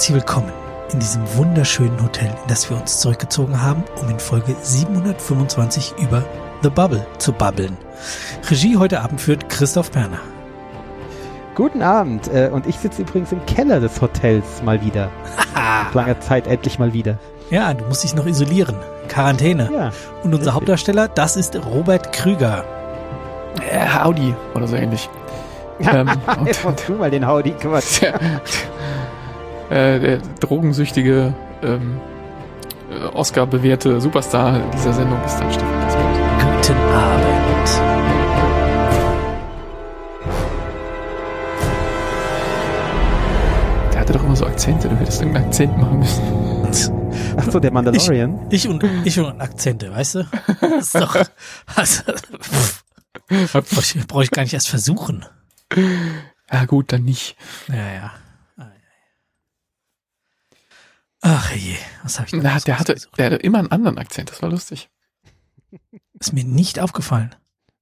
Herzlich willkommen in diesem wunderschönen Hotel, in das wir uns zurückgezogen haben, um in Folge 725 über The Bubble zu babbeln. Regie heute Abend führt Christoph Berner. Guten Abend. äh, Und ich sitze übrigens im Keller des Hotels mal wieder. Nach langer Zeit endlich mal wieder. Ja, du musst dich noch isolieren. Quarantäne. Ja. Und unser richtig. Hauptdarsteller, das ist Robert Krüger. Äh, Audi oder so ähnlich. ähm, Jetzt machst du mal den. Guck mal. Äh, der drogensüchtige, ähm, äh, Oscar-bewährte Superstar dieser Sendung ist dann Stefan Kaspert. Guten Abend. Der hatte doch immer so Akzente, du hättest irgendeinen Akzent machen müssen. Ach so, der Mandalorian. Ich und ich und Akzente, weißt du? Das ist doch. Also, brauche ich, brauch ich gar nicht erst versuchen. Ja gut, dann nicht. Ja, ja. Ach je, was habe ich denn Na, der hatte, der hatte immer einen anderen Akzent, das war lustig. Ist mir nicht aufgefallen.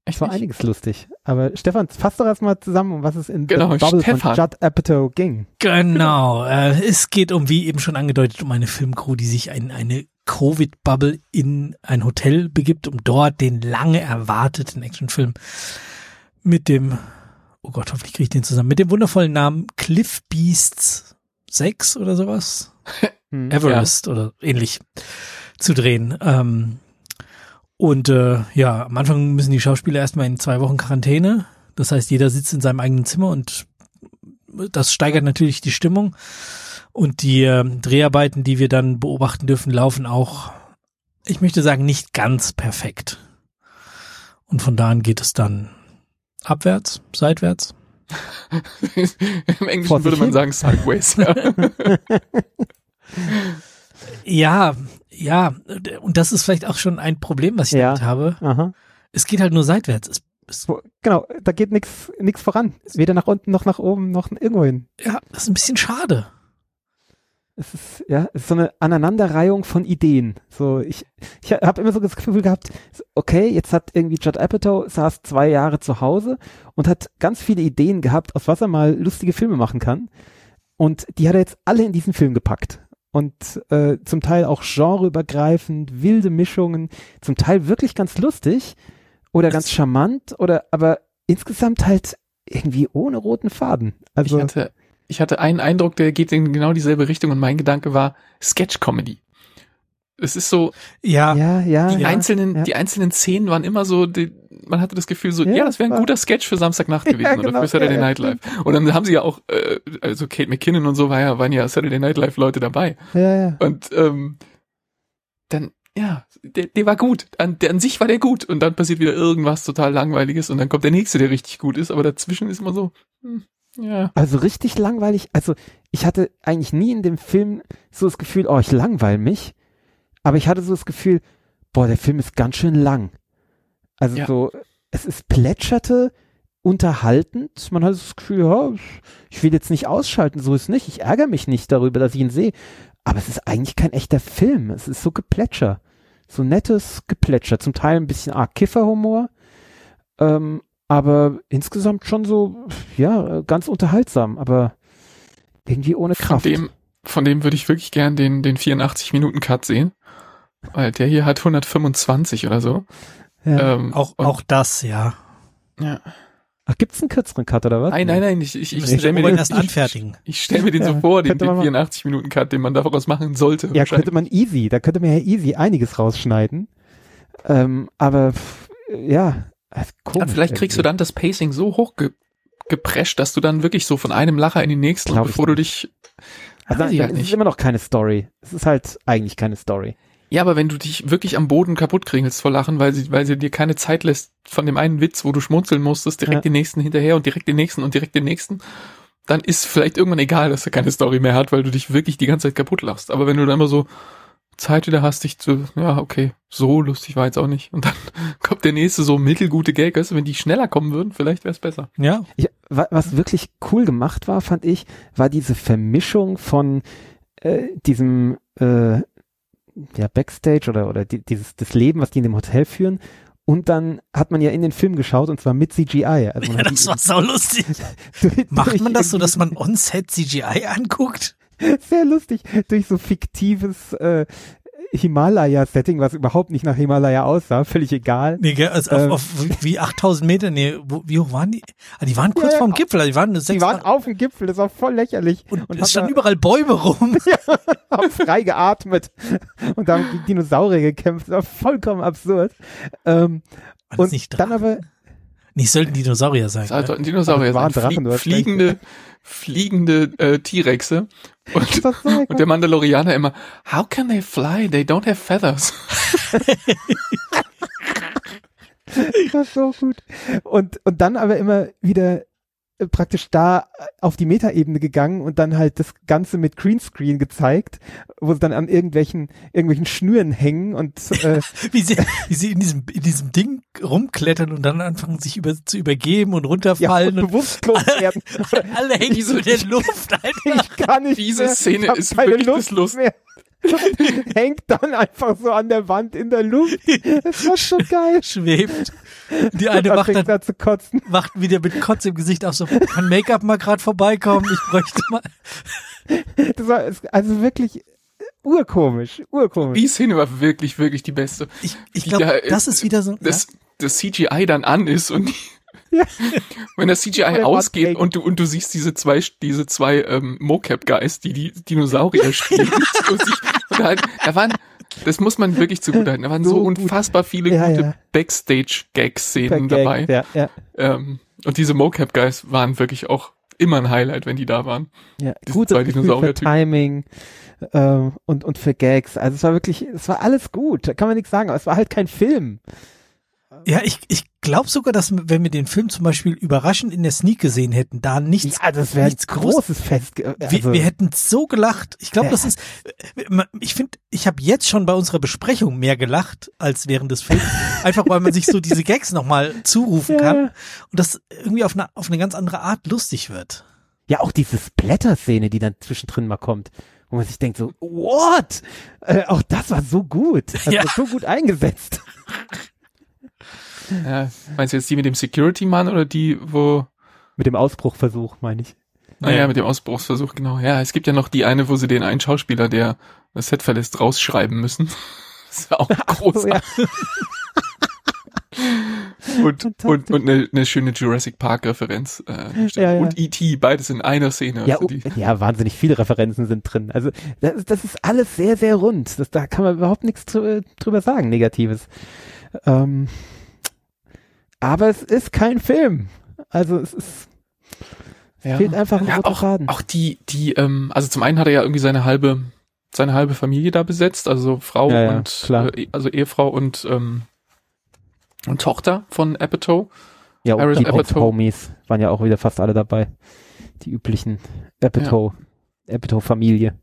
Es war nicht? einiges lustig. Aber Stefan, fass doch erstmal zusammen, um was es in Genau, The Bubble Stefan. von Judd Apatow ging. Genau. Äh, es geht um, wie eben schon angedeutet, um eine Filmcrew, die sich in eine Covid-Bubble in ein Hotel begibt, um dort den lange erwarteten Actionfilm mit dem, oh Gott, hoffentlich kriege ich den zusammen, mit dem wundervollen Namen Cliff Beasts 6 oder sowas. Hm. Everest oder ähnlich zu drehen. Ähm, und äh, ja, am Anfang müssen die Schauspieler erstmal in zwei Wochen Quarantäne. Das heißt, jeder sitzt in seinem eigenen Zimmer und das steigert natürlich die Stimmung. Und die äh, Dreharbeiten, die wir dann beobachten dürfen, laufen auch, ich möchte sagen, nicht ganz perfekt. Und von da an geht es dann abwärts, seitwärts. Im Englischen würde man hin. sagen sideways. Ja. Ja, ja, und das ist vielleicht auch schon ein Problem, was ich Ja. damit habe. Aha. Es geht halt nur seitwärts. Es, es, Genau, da geht nix nix voran. Weder nach unten noch nach oben noch irgendwo hin. ja, das ist ein bisschen schade. Es ist, ja, es ist so eine Aneinanderreihung von Ideen. So, ich, ich habe immer so das Gefühl gehabt, okay, jetzt hat irgendwie Judd Apatow saß zwei Jahre zu Hause und hat ganz viele Ideen gehabt, aus was er mal lustige Filme machen kann. Und die hat er jetzt alle in diesen Film gepackt. Und äh, zum Teil auch genreübergreifend, wilde Mischungen, zum Teil wirklich ganz lustig oder ganz charmant oder aber insgesamt halt irgendwie ohne roten Faden. Also ich, hatte, ich hatte einen Eindruck, der geht in genau dieselbe Richtung und mein Gedanke war Sketch-Comedy. Es ist so, Ja, ja, ja, die ja, einzelnen, ja. die einzelnen Szenen waren immer so, die, man hatte das Gefühl so, Ja, ja, das wäre ein guter Sketch für Samstagnacht Ja, gewesen genau, oder für Saturday ja, ja. Night Live. Und dann haben sie ja auch, äh, also Kate McKinnon und so war ja, waren ja Saturday Night Live Leute dabei. ja, ja. Und ähm, dann, ja, der, der war gut. An, der an sich war der gut. Und dann passiert wieder irgendwas total Langweiliges und dann kommt der nächste, der richtig gut ist. Aber dazwischen ist immer so, hm, ja. Also richtig langweilig. Also ich hatte eigentlich nie in dem Film so das Gefühl, oh, ich langweil mich. Aber ich hatte so das Gefühl, boah, der Film ist ganz schön lang. Also Ja. so, es ist plätscherte, unterhaltend. Man hat das Gefühl, ja, ich will jetzt nicht ausschalten, so ist nicht. Ich ärgere mich nicht darüber, dass ich ihn sehe. Aber es ist eigentlich kein echter Film. Es ist so Geplätscher. So nettes Geplätscher. Zum Teil ein bisschen arg Kifferhumor. Ähm, aber insgesamt schon so, ja, ganz unterhaltsam, aber irgendwie ohne Von Kraft. dem, von dem würde ich wirklich gern den, den 84-Minuten-Cut sehen. Weil der hier hat 125 oder so. Ja. Ähm, auch, und- auch das, ja. Ja. Ach, gibt's einen kürzeren Cut oder was? Nein, nein, nein, ich, ich, Wir ich stelle mir den erst ich, anfertigen. Ich stelle mir den Ja, so vor, den, den mal- 84-Minuten-Cut, den man daraus machen sollte. Ja, könnte man easy, da könnte man ja easy einiges rausschneiden. Ähm, aber ja, also komisch. Ja, vielleicht kriegst du irgendwie. dann das Pacing so hoch ge geprescht, dass du dann wirklich so von einem Lacher in den nächsten, Glaub ich bevor du dich. Also, ich halt es ist immer noch keine Story. Es ist halt eigentlich keine Story. Ja, aber wenn du dich wirklich am Boden kaputt kringelst vor Lachen, weil sie, weil sie dir keine Zeit lässt von dem einen Witz, wo du schmunzeln musstest, direkt Ja. den nächsten hinterher und direkt den nächsten und direkt den nächsten, dann ist vielleicht irgendwann egal, dass er keine Story mehr hat, weil du dich wirklich die ganze Zeit kaputt lachst. Aber wenn du dann immer so Zeit wieder hast, dich zu, ja, okay, so lustig war jetzt auch nicht. Und dann kommt der nächste so mittelgute Gag, weißt du, wenn die schneller kommen würden, vielleicht wäre es besser. Ja, Ich, wa- was wirklich cool gemacht war, fand ich, war diese Vermischung von äh, diesem äh, ja, Backstage oder, oder die, dieses das Leben, was die in dem Hotel führen. Und dann hat man ja in den Film geschaut und zwar mit CGI. Also ja das war sau lustig. durch- Macht durch man das so, dass man on-set CGI anguckt? sehr lustig, durch so fiktives äh, Himalaya-Setting, was überhaupt nicht nach Himalaya aussah, völlig egal. Nee, gell, also Ähm. auf, auf wie- wie 8000 Meter, nee, wo, wie hoch waren die? Ah, die waren kurz Ja, ja. vorm Gipfel, also die waren Die waren auf dem Gipfel, das war voll lächerlich. und, und es standen haben überall Bäume rum. da- haben frei geatmet und haben gegen Dinosaurier gekämpft. Das war vollkommen absurd. Ähm, War das und nicht dann aber, Nee, es sollten Dinosaurier sein. Das halt ne? ein Dinosaurier sein. waren Drachen, recht. fliegende, fliegende äh, T-Rexe. Und, und der Mandalorianer immer, how can they fly? They don't have feathers. Das war so gut. Und, und dann aber immer wieder praktisch da auf die Metaebene gegangen und dann halt das Ganze mit Greenscreen gezeigt, wo sie dann an irgendwelchen, irgendwelchen Schnüren hängen und äh, Wie sie, wie sie in diesem, in diesem Ding rumklettern und dann anfangen, sich über, zu übergeben und ja, runterfallen und und bewusstlos werden. alle hängen so in der Luft, Alter. Ich kann nicht Diese mehr. Szene ist keine wirklich Lust das Lust. mehr. Hängt dann einfach so an der Wand in der Luft. Das war so geil. Schwebt. Die eine Da macht dann, er zu kotzen. wacht wieder mit Kotz im Gesicht auf, so, kann Make-up mal gerade vorbeikommen? Ich bräuchte mal. Das war also wirklich urkomisch, urkomisch. Die Szene war wirklich, wirklich die beste. Ich, ich glaube, da, das ist wieder so. Das, das CGI dann an ist und die, Ja. wenn das CGI ausgeht und du, und du siehst diese zwei, diese zwei ähm, Mocap-Guys, die die Dinosaurier spielen. und, sich, und halt, da waren, das muss man wirklich zugutehalten, da waren so, So gut. unfassbar viele Ja, gute ja. Backstage-Gag-Szenen dabei. Ja, ja, Ähm, und diese Mocap-Guys waren wirklich auch immer ein Highlight, wenn die da waren. ja. Gefühl für. Timing ähm, und, und für Gags. Also es war wirklich, es war alles gut. Da kann man nichts sagen, aber es war halt kein Film. Ja, ich, ich glaube sogar, dass wenn wir den Film zum Beispiel überraschend in der Sneak gesehen hätten, da nichts, Ja, das wäre ein großes Fest. ge- Wir, Also, wir hätten so gelacht. Ich glaube, Ja. das ist. Ich finde, ich habe jetzt schon bei unserer Besprechung mehr gelacht als während des Films. Einfach weil man sich so diese Gags nochmal zurufen Ja. kann und das irgendwie auf eine, auf eine ganz andere Art lustig wird. ja, auch diese Splatter-Szene, die dann zwischendrin mal kommt, wo man sich denkt so, what? Äh, auch das war so gut. Das Ja. war so gut eingesetzt. Ja, meinst du jetzt die mit dem Security-Mann oder die, wo Mit dem Ausbruchversuch, meine ich. Ah ja, mit dem Ausbruchsversuch, genau. Ja, es gibt ja noch die eine, wo sie den einen Schauspieler, der das Set verlässt, rausschreiben müssen. Das ist ja auch So, großartig. ja. Und, und, und eine, eine schöne Jurassic Park-Referenz. Äh, Ja. Und E.T., beides in einer Szene. Ja, Also ja, wahnsinnig viele Referenzen sind drin. Also das, das ist alles sehr, sehr rund. Das, da kann man überhaupt nichts drü- drüber sagen, Negatives. Ähm, aber es ist kein Film. Also es ist, ja. fehlt einfach ein ja, roter auch, Faden. auch die, die, ähm, also zum einen hat er ja irgendwie seine halbe, seine halbe Familie da besetzt, also Frau Ja, ja, und, klar. Äh, also Ehefrau und, ähm, und Tochter von Apatow. ja, und die Apatow. Ex-Homies waren ja auch wieder fast alle dabei. Die üblichen Apatow, Apatow-Familie.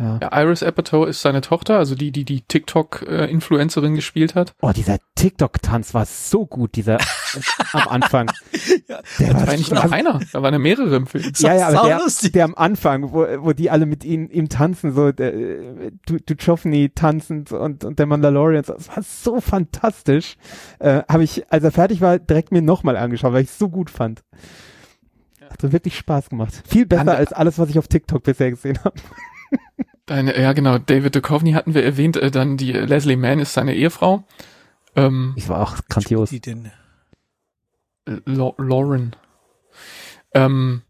Ja. Ja, Iris Apatow ist seine Tochter, also die, die die TikTok-Influencerin gespielt hat. Oh, dieser TikTok-Tanz war so gut, dieser am Anfang. Ja, Der Da war nicht nur einer, da waren ja mehrere im Film. Das ja, ja, aber der, der am Anfang, wo, wo die alle mit ihm, ihm tanzen, so der, äh, du, du Joffney tanzend und, und der Mandalorian, das war so fantastisch. Äh, Habe ich, als er fertig war, direkt mir nochmal angeschaut, weil ich es so gut fand. Hat so wirklich Spaß gemacht. Viel besser Ander- als alles, was ich auf TikTok bisher gesehen habe. Deine, ja genau, David Duchovny hatten wir erwähnt, äh, dann die äh, Leslie Mann ist seine Ehefrau. Ähm, Ich war auch grandios. Die denn, La Lauren. Ähm,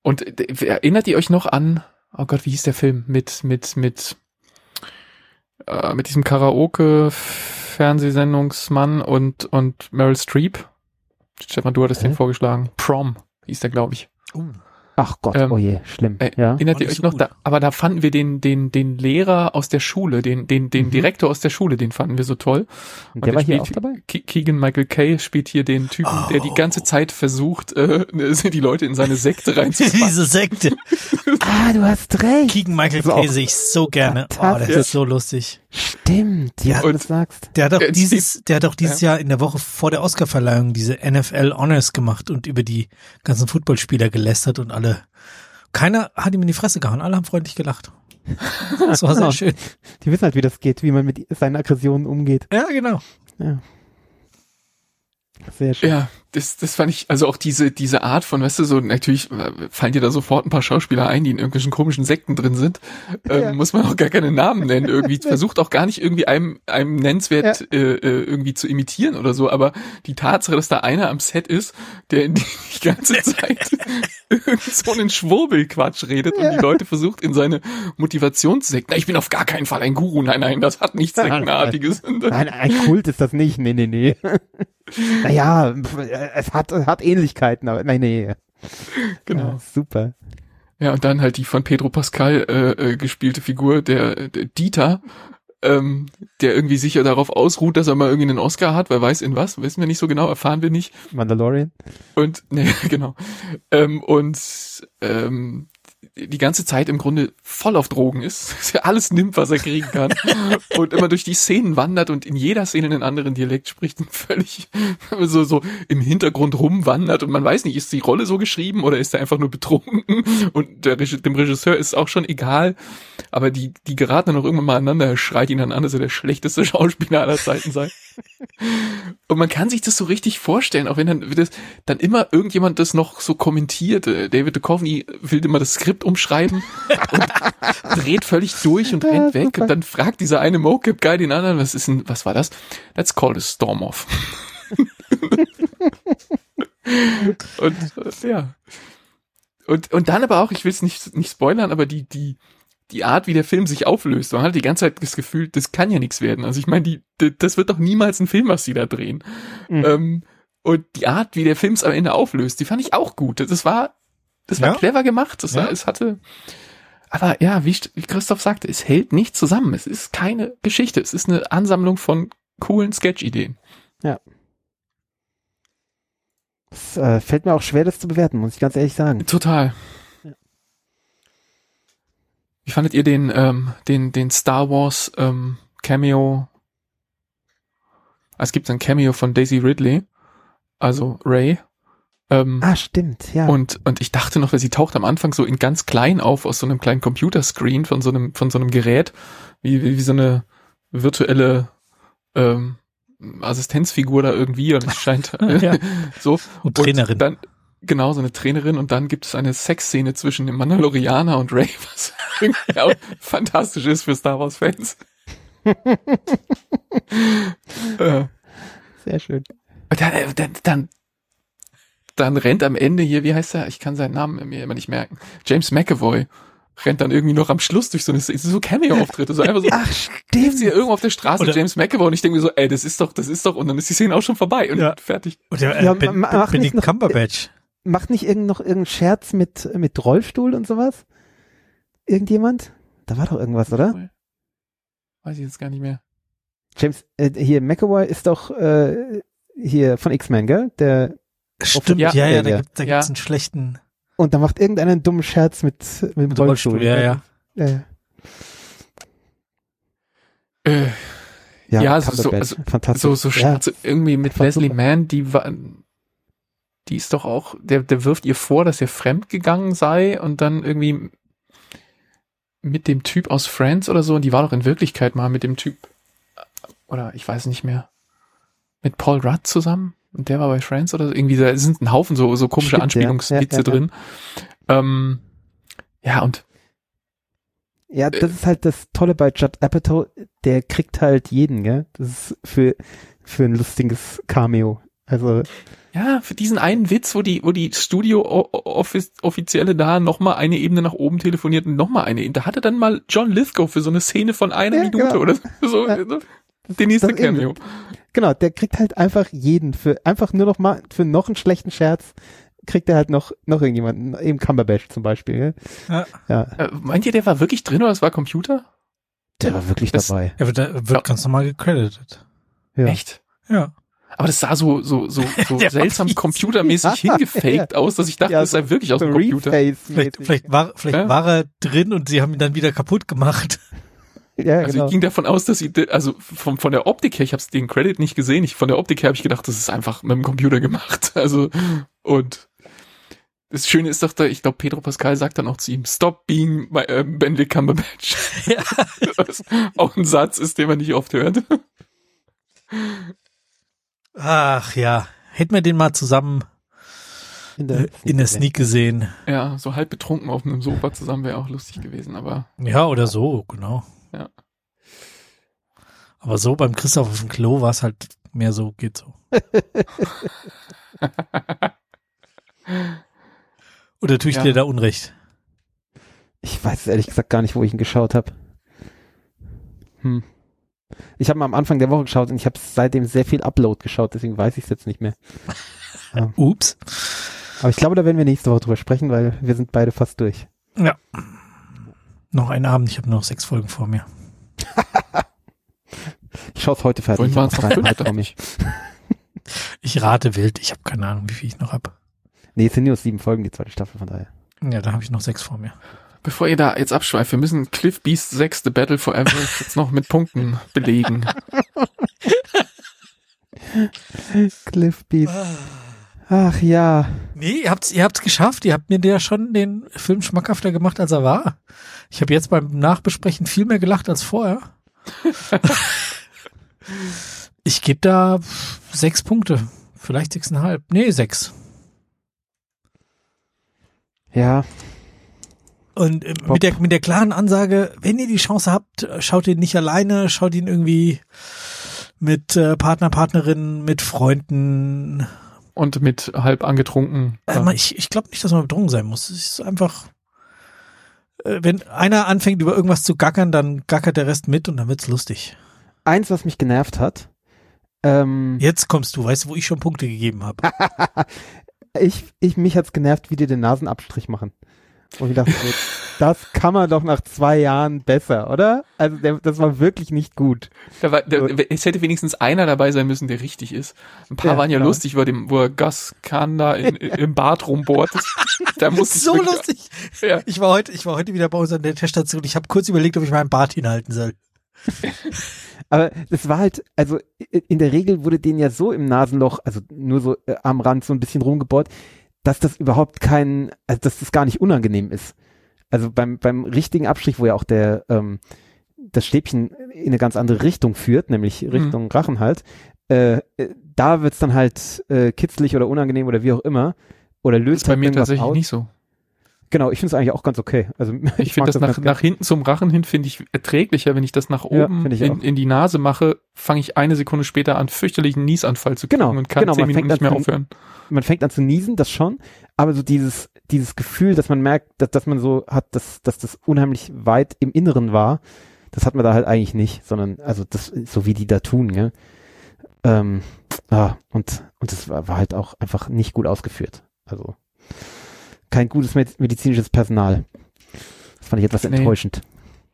und äh, erinnert ihr euch noch an, oh Gott, wie hieß der Film? Mit, mit, mit, äh, mit diesem Karaoke-Fernsehsendungsmann und, und Meryl Streep? Stefan, du hattest Hä? den vorgeschlagen. Prom hieß der, glaube ich. uh, Ach Gott, Ähm, oh je, schlimm. Äh, ja. Erinnert ihr euch so noch? gut. Da, aber da fanden wir den, den, den Lehrer aus der Schule, den, den, den Mhm. Direktor aus der Schule, den fanden wir so toll. Und der war hier auch dabei? Ke- Keegan Michael Kay spielt hier den Typen, der die Oh. ganze Zeit versucht, äh, die Leute in seine Sekte reinzupacken. diese Sekte. Ah, du hast recht. Keegan Michael Kay sehe ich so gerne. Oh, das ist so lustig. Stimmt, ja, Ja, du und- das sagst. Der hat doch Äh, dieses, der hat doch dieses Jahr in der Woche vor der Oscarverleihung diese NFL Honors gemacht und über die ganzen Footballspieler gelästert und alle. Keiner hat ihm in die Fresse gehauen, alle haben freundlich gelacht. Das war sehr schön. Die wissen halt, wie das geht, wie man mit seinen Aggressionen umgeht. Ja, genau. Ja. Sehr schön. Ja, das, das fand ich, also auch diese, diese Art von, weißt du, so, natürlich äh, fallen dir da sofort ein paar Schauspieler ein, die in irgendwelchen komischen Sekten drin sind. Ähm, Ja. Muss man auch gar keine Namen nennen, irgendwie. Versucht auch gar nicht irgendwie einem, einem nennenswert äh, äh, irgendwie zu imitieren oder so, aber die Tatsache, dass da einer am Set ist, der in die, ganze Zeit so einen Schwurbelquatsch redet und die Leute versucht in seine Motivationssekten, "Na, ich bin auf gar keinen Fall ein Guru, nein, nein, das hat nichts Sektenartiges. Nein, ein Kult ist das nicht. Nee, nee, nee. naja, es hat, es hat Ähnlichkeiten, aber nein, nee. genau. Ja, super. Ja, und dann halt die von Pedro Pascal äh, äh, gespielte Figur, der, der Dieter, ähm, der irgendwie sicher darauf ausruht, dass er mal irgendwie einen Oscar hat, wer weiß in was, wissen wir nicht so genau, erfahren wir nicht. Mandalorian. Und, nee, genau. Ähm, und ähm, die ganze Zeit im Grunde voll auf Drogen ist, dass er alles nimmt, was er kriegen kann und immer durch die Szenen wandert und in jeder Szene einen anderen Dialekt spricht und völlig so, so im Hintergrund rumwandert und man weiß nicht, ist die Rolle so geschrieben oder ist er einfach nur betrunken und der, dem Regisseur ist auch schon egal, aber die, die geraten dann auch irgendwann mal aneinander, er schreit ihn dann an, dass er der schlechteste Schauspieler aller Zeiten sei. Und man kann sich das so richtig vorstellen, auch wenn dann, das, dann immer irgendjemand das noch so kommentiert. Äh, David Duchovny will immer das Skript umschreiben und dreht völlig durch und rennt weg. Und dann fragt dieser eine Mocap-Guy den anderen, was ist denn, was war das? Let's call this Storm off. und äh, ja. Und, und dann aber auch, ich will es nicht, nicht spoilern, aber die, die, die Art, wie der Film sich auflöst, man hat die ganze Zeit das Gefühl, das kann ja nichts werden. Also ich meine, die, die, das wird doch niemals ein Film, was sie da drehen. Mhm. Ähm, und die Art, wie der Film es am Ende auflöst, die fand ich auch gut. Das war, das war Ja. clever gemacht. Das war, Ja. es hatte, aber ja, wie, wie Christoph sagte, es hält nicht zusammen. Es ist keine Geschichte. Es ist eine Ansammlung von coolen Sketch-Ideen. Es äh, fällt mir auch schwer, das zu bewerten, muss ich ganz ehrlich sagen. Total. Ja. Wie fandet ihr den, ähm, den, den Star Wars ähm, Cameo? Es gibt ein Cameo von Daisy Ridley, also Ray. Ähm, Ah, stimmt, ja. Und, und ich dachte noch, weil sie taucht am Anfang so in ganz klein auf aus so einem kleinen Computerscreen von so einem, von so einem Gerät, wie, wie, wie so eine virtuelle ähm, Assistenzfigur da irgendwie und es scheint Ja. so. Und Trainerin. Und dann, genau, so eine Trainerin und dann gibt es eine Sexszene zwischen dem Mandalorianer und Ray, was irgendwie auch fantastisch ist für Star Wars Fans. äh, Sehr schön. und dann, dann, dann, dann rennt am Ende hier, wie heißt er? Ich kann seinen Namen mir immer nicht merken. James McAvoy rennt dann irgendwie noch am Schluss durch so eine so Cameo-Auftritte, so einfach so. Ach, Trifft sie stimmt. irgendwo auf der Straße, Oder- James McAvoy, und ich denke mir so, ey, das ist doch, das ist doch, und dann ist die Szene auch schon vorbei und Ja. fertig. Und der, äh, Ja, ben, ben, Benedict noch- Cumberbatch. Macht nicht irgend noch irgendeinen Scherz mit, mit Rollstuhl und sowas? Irgendjemand? Da war doch irgendwas, oder? Weiß ich jetzt gar nicht mehr. James, äh, hier, McAvoy ist doch äh, hier von X-Men, gell? Der, Stimmt, Ja. ja, ja, Ja, da ja. gibt da Ja. gibt's einen schlechten und da macht irgendeiner einen dummen Scherz mit, mit dem mit Rollstuhl. Rollstuhl. Ja, ja. Ja, ja. Äh, ja, Ja, so- so- also- fantastisch. so, so ja. Scherze irgendwie mit Leslie super. Mann, die war, die ist doch auch, der, der wirft ihr vor, dass er fremd gegangen sei und dann irgendwie mit dem Typ aus Friends oder so, und die war doch in Wirklichkeit mal mit dem Typ, oder ich weiß nicht mehr, mit Paul Rudd zusammen, der war bei Friends oder so, irgendwie, da sind ein Haufen so, so komische. Anspielungswitze Ja, ja, drin. Ähm, ja, und Ja, das ist halt das Tolle bei Judd Apatow, der kriegt halt jeden, gell? Das ist für, für ein lustiges Cameo. Also, Ja, für diesen einen Witz, wo die, wo die Studio-Offizielle da nochmal eine Ebene nach oben telefoniert und nochmal eine Ebene. Da hatte dann mal John Lithgow für so eine Szene von einer Ja, Minute genau. oder so. Ja. Den nächste Das eben. Cameo. genau, der kriegt halt einfach jeden für, einfach nur noch mal, für noch einen schlechten Scherz, kriegt er halt noch, noch irgendjemanden, eben Cumberbatch zum Beispiel, gell? Ja. Ja, Äh, meint ihr, der war wirklich drin oder es war Computer? der war wirklich Das- dabei. Er wird, da- wird Ja. ganz normal gecredited. Ja. Echt? Ja. Aber das sah so, so, so, so seltsam computermäßig Ja, hingefaked aus, dass ich dachte, Ja, das sei wirklich aus dem Computer. Vielleicht, vielleicht, war, vielleicht Ja. war er drin und sie haben ihn dann wieder kaputt gemacht. Ja, Also genau. ich ging davon aus, dass sie, also von, von der Optik her, ich habe den Credit nicht gesehen, ich, von der Optik her habe ich gedacht, das ist einfach mit dem Computer gemacht. Also und das Schöne ist doch, da, ich glaube, Pedro Pascal sagt dann auch zu ihm, stop being my, äh, Benedict Cumberbatch. Ja. Was auch ein Satz ist, den man nicht oft hört. Ach ja, hätten wir den mal zusammen In äh, in der Sneak gesehen. Ja, so halb betrunken auf einem Sofa zusammen wäre auch lustig gewesen, aber Ja, oder so, genau. Ja. Aber so beim Christoph auf dem Klo war es halt mehr so, geht so. Oder tue ich Ja. dir da Unrecht? Ich weiß ehrlich gesagt gar nicht, wo ich ihn geschaut habe. Hm. Ich habe mal am Anfang der Woche geschaut und ich habe seitdem sehr viel Upload geschaut, deswegen weiß ich es jetzt nicht mehr. Ups. Aber ich glaube, da werden wir nächste Woche drüber sprechen, weil wir sind beide fast durch. Ja. Noch einen Abend, ich habe nur noch sechs Folgen vor mir. Ich schaue es heute fertig. Freitag komm ich. Ich rate wild, ich habe keine Ahnung, wie viel ich noch hab. Nee, es sind nur sieben Folgen, die zweite Staffel, von daher. Ja, da habe ich noch sechs vor mir. bevor ihr da jetzt abschweift, wir müssen Cliff Beast 6 The Battle for Everest jetzt noch mit Punkten belegen. Cliff Beat. Ach ja. Nee, ihr habt's, ihr habt's geschafft. Ihr habt mir ja schon den Film schmackhafter gemacht, als er war. Ich habe jetzt beim Nachbesprechen viel mehr gelacht als vorher. ich gebe da sechs Punkte. Vielleicht sechseinhalb. Nee, sechs. Ja, Und äh, mit der, mit der klaren Ansage, wenn ihr die Chance habt, schaut ihn nicht alleine, schaut ihn irgendwie mit äh, Partner, Partnerin, mit Freunden. Und mit halb angetrunken. Äh, man, ich ich glaube nicht, dass man betrunken sein muss. Es ist einfach, äh, wenn einer anfängt über irgendwas zu gackern, dann gackert der Rest mit und dann wird's lustig. eins, was mich genervt hat. Ähm, Jetzt kommst du, weißt du, wo ich schon Punkte gegeben habe. ich, ich, mich hat's genervt, wie die den Nasenabstrich machen. Und ich dachte das kann man doch nach zwei Jahren besser, oder? Also der, das war wirklich nicht gut. Da war, da, es hätte wenigstens einer dabei sein müssen, der richtig ist. Ein paar Ja, waren ja genau. lustig, bei dem, wo er Gus Kahn da im Bad rumbohrt. Da muss ich so wirklich- lustig. Ja. Ich war heute, ich war heute wieder bei uns an der Teststation. Ich habe kurz überlegt, ob ich meinen Bart hinhalten soll. Aber das war halt, also in der Regel wurde denen ja so im Nasenloch, also nur so äh, am Rand so ein bisschen rumgebohrt, dass das überhaupt kein, also dass das gar nicht unangenehm ist. Also beim, beim richtigen Abstrich, wo ja auch der, ähm, das Stäbchen in eine ganz andere Richtung führt, nämlich Richtung Rachen halt, äh, äh, da wird's dann halt äh, kitzlig oder unangenehm oder wie auch immer. Oder Das löst ist bei halt mir irgendwas tatsächlich aus. nicht so. Genau, ich finde es eigentlich auch ganz okay. Also Ich finde mag das nach, nach hinten zum Rachen hin finde ich erträglicher. Wenn ich das nach Ja, oben ich in, in die Nase mache, fange ich eine Sekunde später an, fürchterlichen Niesanfall zu kriegen Genau, und kann genau, zehn man Minuten fängt nicht mehr an aufhören. man fängt an zu niesen, das schon, aber so dieses, dieses Gefühl, dass man merkt, dass, dass man so hat, dass, dass das unheimlich weit im Inneren war, das hat man da halt eigentlich nicht, sondern, also das, so wie die da tun, gell. Ähm, ah, und, und das war, war halt auch einfach nicht gut ausgeführt. Also, kein gutes med- medizinisches Personal. Das fand ich etwas Nee. enttäuschend.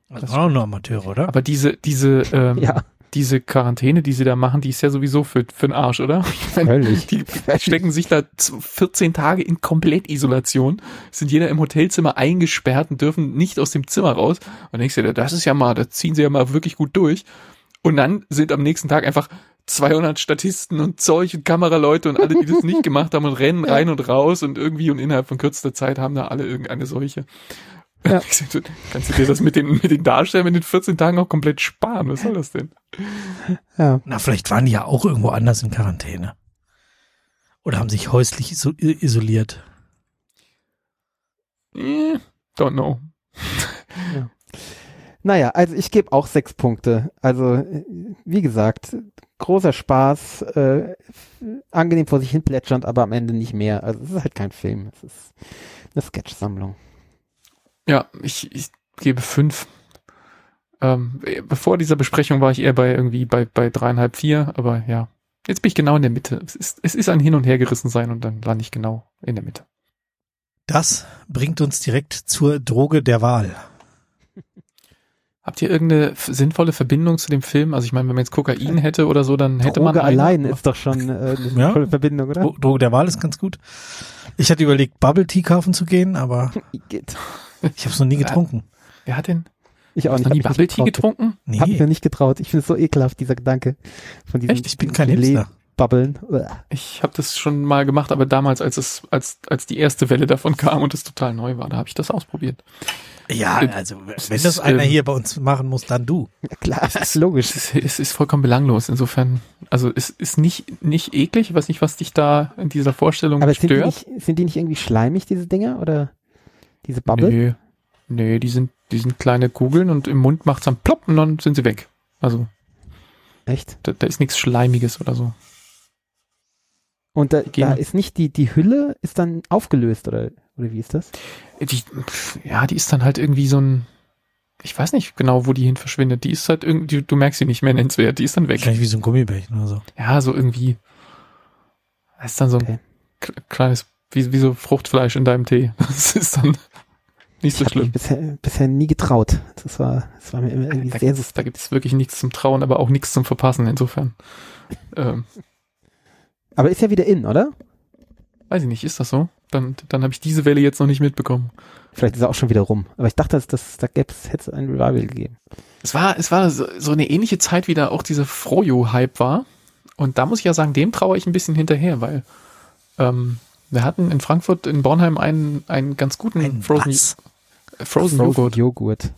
Das waren auch nur Amateure, oder? Aber diese, diese, ähm, Ja, diese Quarantäne, die sie da machen, die ist ja sowieso für, für den Arsch, oder? Ich meine. Die stecken sich da z- 14 Tage in Komplettisolation, sind jeder im Hotelzimmer eingesperrt und dürfen nicht aus dem Zimmer raus. Und denkst dir, das ist ja mal, da ziehen sie ja mal wirklich gut durch. Und dann sind am nächsten Tag einfach 200 Statisten und Zeug und Kameraleute und alle, die das nicht gemacht haben und rennen rein und raus und irgendwie und innerhalb von kürzester Zeit haben da alle irgendeine Seuche. Ja. Ich sag, Kannst du dir das mit den, mit den Darstellern in den 14 Tagen auch komplett sparen? Was soll das denn? Ja. Na, vielleicht waren die ja auch irgendwo anders in Quarantäne. Oder haben sich häuslich iso isoliert. Eh, don't know. Naja, also ich gebe auch sechs Punkte. Also, wie gesagt, großer Spaß, äh, angenehm vor sich hin plätschernd, aber am Ende nicht mehr. Also es ist halt kein Film, es ist eine Sketch-Sammlung. Ja, ich, ich gebe fünf. Ähm, bevor dieser Besprechung war ich eher bei irgendwie bei, bei dreieinhalb, vier, aber ja. Jetzt bin ich genau in der Mitte. Es ist, es ist ein Hin- und Hergerissen sein und dann lande ich genau in der Mitte. Das bringt uns direkt zur Droge der Wahl. Habt ihr irgendeine sinnvolle Verbindung zu dem Film? Also ich meine, wenn man jetzt Kokain hätte oder so, dann hätte man Droge eine. allein ist doch schon äh, eine Ja. tolle Verbindung, oder? Dro Droge der Wahl ist ganz gut. Ich hatte überlegt, Bubble Tea kaufen zu gehen, aber Geht. Ich habe es noch nie getrunken. Wer hat denn? Ich auch Hast nicht. du hab nie Bubble Tea getrunken? Hab ich Nee, mir nicht getraut. Ich finde es so ekelhaft, dieser Gedanke. Von diesem Echt? ich bin kein Hipster. babbeln. Uah. Ich habe das schon mal gemacht, aber damals, als es, als, als die erste Welle davon kam und es total neu war, da habe ich das ausprobiert. Ja, Äh, also es wenn ist, das einer ähm, hier bei uns machen muss, dann du. Klar, das ist logisch. Es ist, es ist vollkommen belanglos. Insofern, also es ist nicht, nicht eklig. Ich weiß nicht, was dich da in dieser Vorstellung Aber sind die, stört. nicht, sind die nicht irgendwie schleimig, diese Dinger? Oder diese Bubble? Nee, nee, die sind, die sind kleine Kugeln und im Mund macht's dann plopp und dann sind sie weg. Also Echt? da, da ist nichts Schleimiges oder so. Und da, da ist nicht die, die Hülle ist dann aufgelöst, oder, oder wie ist das? Die, ja, die ist dann halt irgendwie so ein, ich weiß nicht genau, wo die hin verschwindet. Die ist halt irgendwie, du merkst sie nicht mehr nennenswert, die ist dann weg. Wahrscheinlich wie so ein Gummibärchen oder so. Ja, so irgendwie. Das ist dann so ein Okay. kleines, wie, wie so Fruchtfleisch in deinem Tee. Das ist dann nicht so Ich habe mich schlimm. bisher, bisher nie getraut. Das war, das war mir immer irgendwie Da sehr gibt's, da gibt's wirklich nichts zum Trauen, aber auch nichts zum Verpassen insofern. Ähm, Aber ist ja wieder in, oder? weiß ich nicht, ist das so? Dann, dann habe ich diese Welle jetzt noch nicht mitbekommen. Vielleicht ist er auch schon wieder rum. Aber ich dachte, dass das, da es, hätte es ein Revival gegeben. Es war, es war so, so eine ähnliche Zeit, wie da auch dieser Froyo-Hype war. Und da muss ich ja sagen, dem traue ich ein bisschen hinterher, weil ähm, wir hatten in Frankfurt, in Bornheim einen, einen ganz guten Ein Frozen, was? Frozen Joghurt. Joghurt.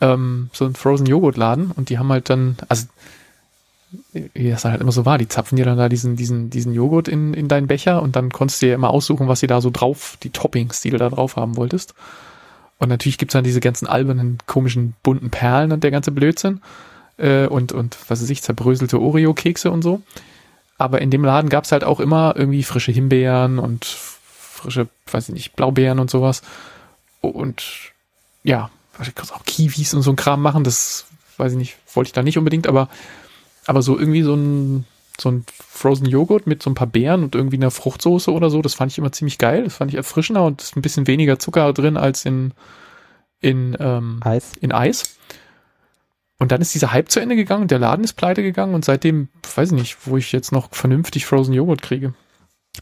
ähm, so ein Frozen Joghurt Laden und die haben halt dann, also wie das halt immer so war, die zapfen dir dann da diesen, diesen, diesen Joghurt in, in deinen Becher und dann konntest du dir immer aussuchen, was sie da so drauf, die Toppings, die du da drauf haben wolltest. Und natürlich gibt's dann diese ganzen albernen, komischen, bunten Perlen und der ganze Blödsinn. Äh, und, und was weiß ich, zerbröselte Oreo-Kekse und so. Aber in dem Laden gab's halt auch immer irgendwie frische Himbeeren und frische, weiß ich nicht, Blaubeeren und sowas. Und ja, ich kann auch Kiwis und so ein Kram machen, das weiß ich nicht, wollte ich da nicht unbedingt, aber, aber so irgendwie so ein, so ein Frozen Joghurt mit so ein paar Beeren und irgendwie einer Fruchtsoße oder so, das fand ich immer ziemlich geil, das fand ich erfrischender und ist ein bisschen weniger Zucker drin als in, in, ähm, Eis. in Eis. Und dann ist dieser Hype zu Ende gegangen und der Laden ist pleite gegangen und seitdem, weiß ich nicht, wo ich jetzt noch vernünftig Frozen Joghurt kriege.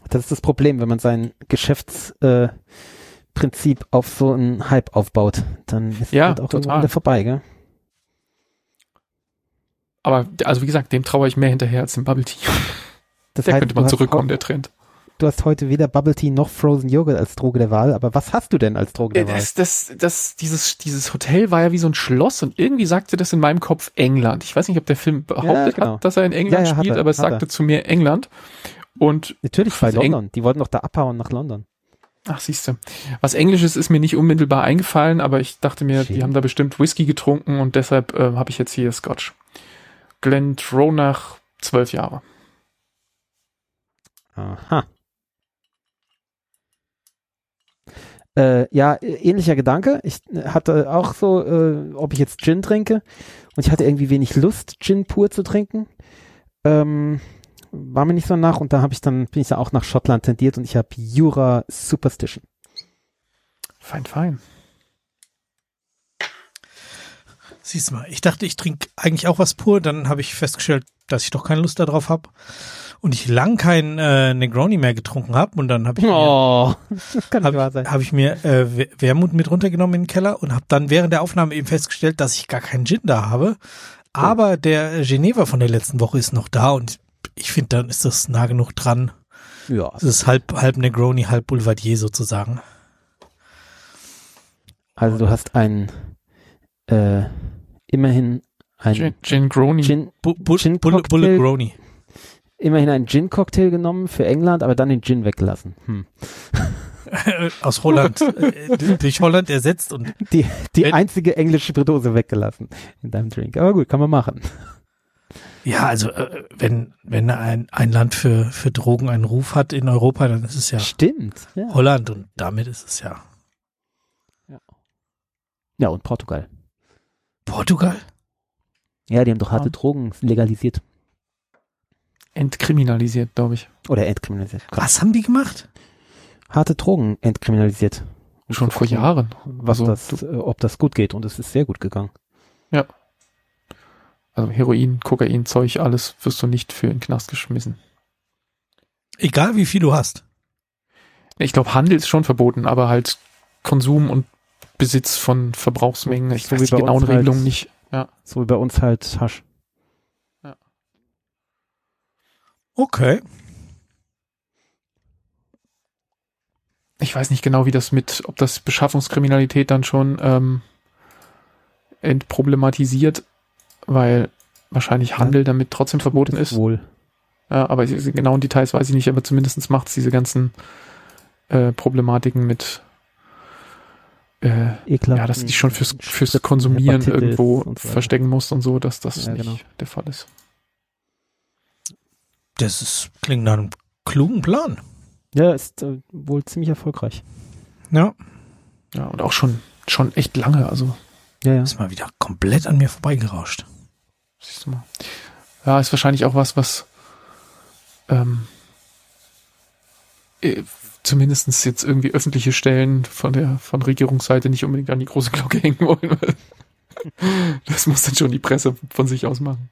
Das ist das Problem, wenn man sein Geschäftsprinzip äh, auf so einen Hype aufbaut. Dann ist Ja, halt auch total. irgendwann vorbei, gell? Aber, also wie gesagt, dem traue ich mehr hinterher als dem Bubble Tea. Das Der heißt, könnte hast zurückkommen, der Trend. Du hast heute weder Bubble Tea noch Frozen Joghurt als Droge der Wahl, aber was hast du denn als Droge der Wahl? Das, das, das, dieses, dieses Hotel war ja wie so ein Schloss und irgendwie sagte das in meinem Kopf England. Ich weiß nicht, ob der Film behauptet genau. hat, dass er in England Ja, ja, spielt, er, aber es sagte er. zu mir England. Und, Natürlich bei was Eng- London. Die wollten doch da abhauen nach London. ach siehste, was Englisches ist mir nicht unmittelbar eingefallen, aber ich dachte mir, Schön. die haben da bestimmt Whisky getrunken und deshalb äh, habe ich jetzt hier Scotch. Glendronach, zwölf Jahre. Aha. Äh, ja, äh, ähnlicher Gedanke. Ich äh, hatte auch so, äh, ob ich jetzt Gin trinke. Und ich hatte irgendwie wenig Lust, Gin pur zu trinken. Ähm, war mir nicht so nach. Und da habe ich dann, bin ich da auch nach Schottland tendiert und ich habe Jura Superstition. Fein, fein. Siehst mal, ich dachte, ich trinke eigentlich auch was pur, dann habe ich festgestellt, dass ich doch keine Lust darauf habe und ich lang kein äh, Negroni mehr getrunken habe und dann habe ich mir, Oh, wahr sein. hab ich mir äh, Wer- Wermut mit runtergenommen in den Keller und habe dann während der Aufnahme eben festgestellt, dass ich gar keinen Gin da habe, aber der Geneva von der letzten Woche ist noch da und ich finde, dann ist das nah genug dran. Ja, Es ist halb, halb Negroni, halb Boulevardier sozusagen. also du hast ein, äh, immerhin ein Gin, Gin Groni. Gin, Bu Bu Gin Bulle, Cocktail. Bulle Groni. immerhin einen Gin-Cocktail genommen für England, aber dann den Gin weggelassen. Hm. aus Holland, äh, durch Holland ersetzt und Die, die einzige englische Dose weggelassen in deinem Drink. Aber gut, kann man machen. Ja, also äh, wenn wenn ein ein Land für für Drogen einen Ruf hat in Europa, dann ist es ja Stimmt. Ja. Holland und damit ist es ja ja, und Portugal. Portugal. Ja, die haben doch harte Ah. Drogen legalisiert. Entkriminalisiert, glaube ich. Oder entkriminalisiert. Was haben die gemacht? Harte Drogen entkriminalisiert. Um Schon vor gucken, Jahren. Was Also, das, äh, ob das gut geht. Und es ist sehr gut gegangen. Also Heroin, Kokain, Zeug, alles wirst du nicht für in den Knast geschmissen. Egal wie viel du hast. Ich glaube, Handel ist schon verboten, aber halt Konsum und Besitz von Verbrauchsmengen. Ich So weiß wie die bei genauen halt. Regelungen nicht. Ja. So wie bei uns halt Hasch. Okay. Ich weiß nicht genau, wie das mit, ob das Beschaffungskriminalität dann schon ähm, entproblematisiert, weil wahrscheinlich Handel damit trotzdem verboten ist. Wohl. Ja, aber ich, genauen Details weiß ich nicht, aber zumindest macht es diese ganzen äh, Problematiken mit, äh, Ekelhaft. ja, dass du dich schon fürs, fürs Konsumieren Hepatitis irgendwo verstecken musst und so, dass das Ja, nicht genau. der Fall ist. Das ist, klingt nach einem klugen Plan. Ja, ist äh, wohl ziemlich erfolgreich. Ja. Ja, und auch schon, schon echt lange, also Ja, ja. Ist mal wieder komplett an mir vorbeigerauscht. Siehst du mal. Ja, ist wahrscheinlich auch was, was ähm, äh, zumindestens jetzt irgendwie öffentliche Stellen von der von Regierungsseite nicht unbedingt an die große Glocke hängen wollen. Das muss dann schon die Presse von sich aus machen.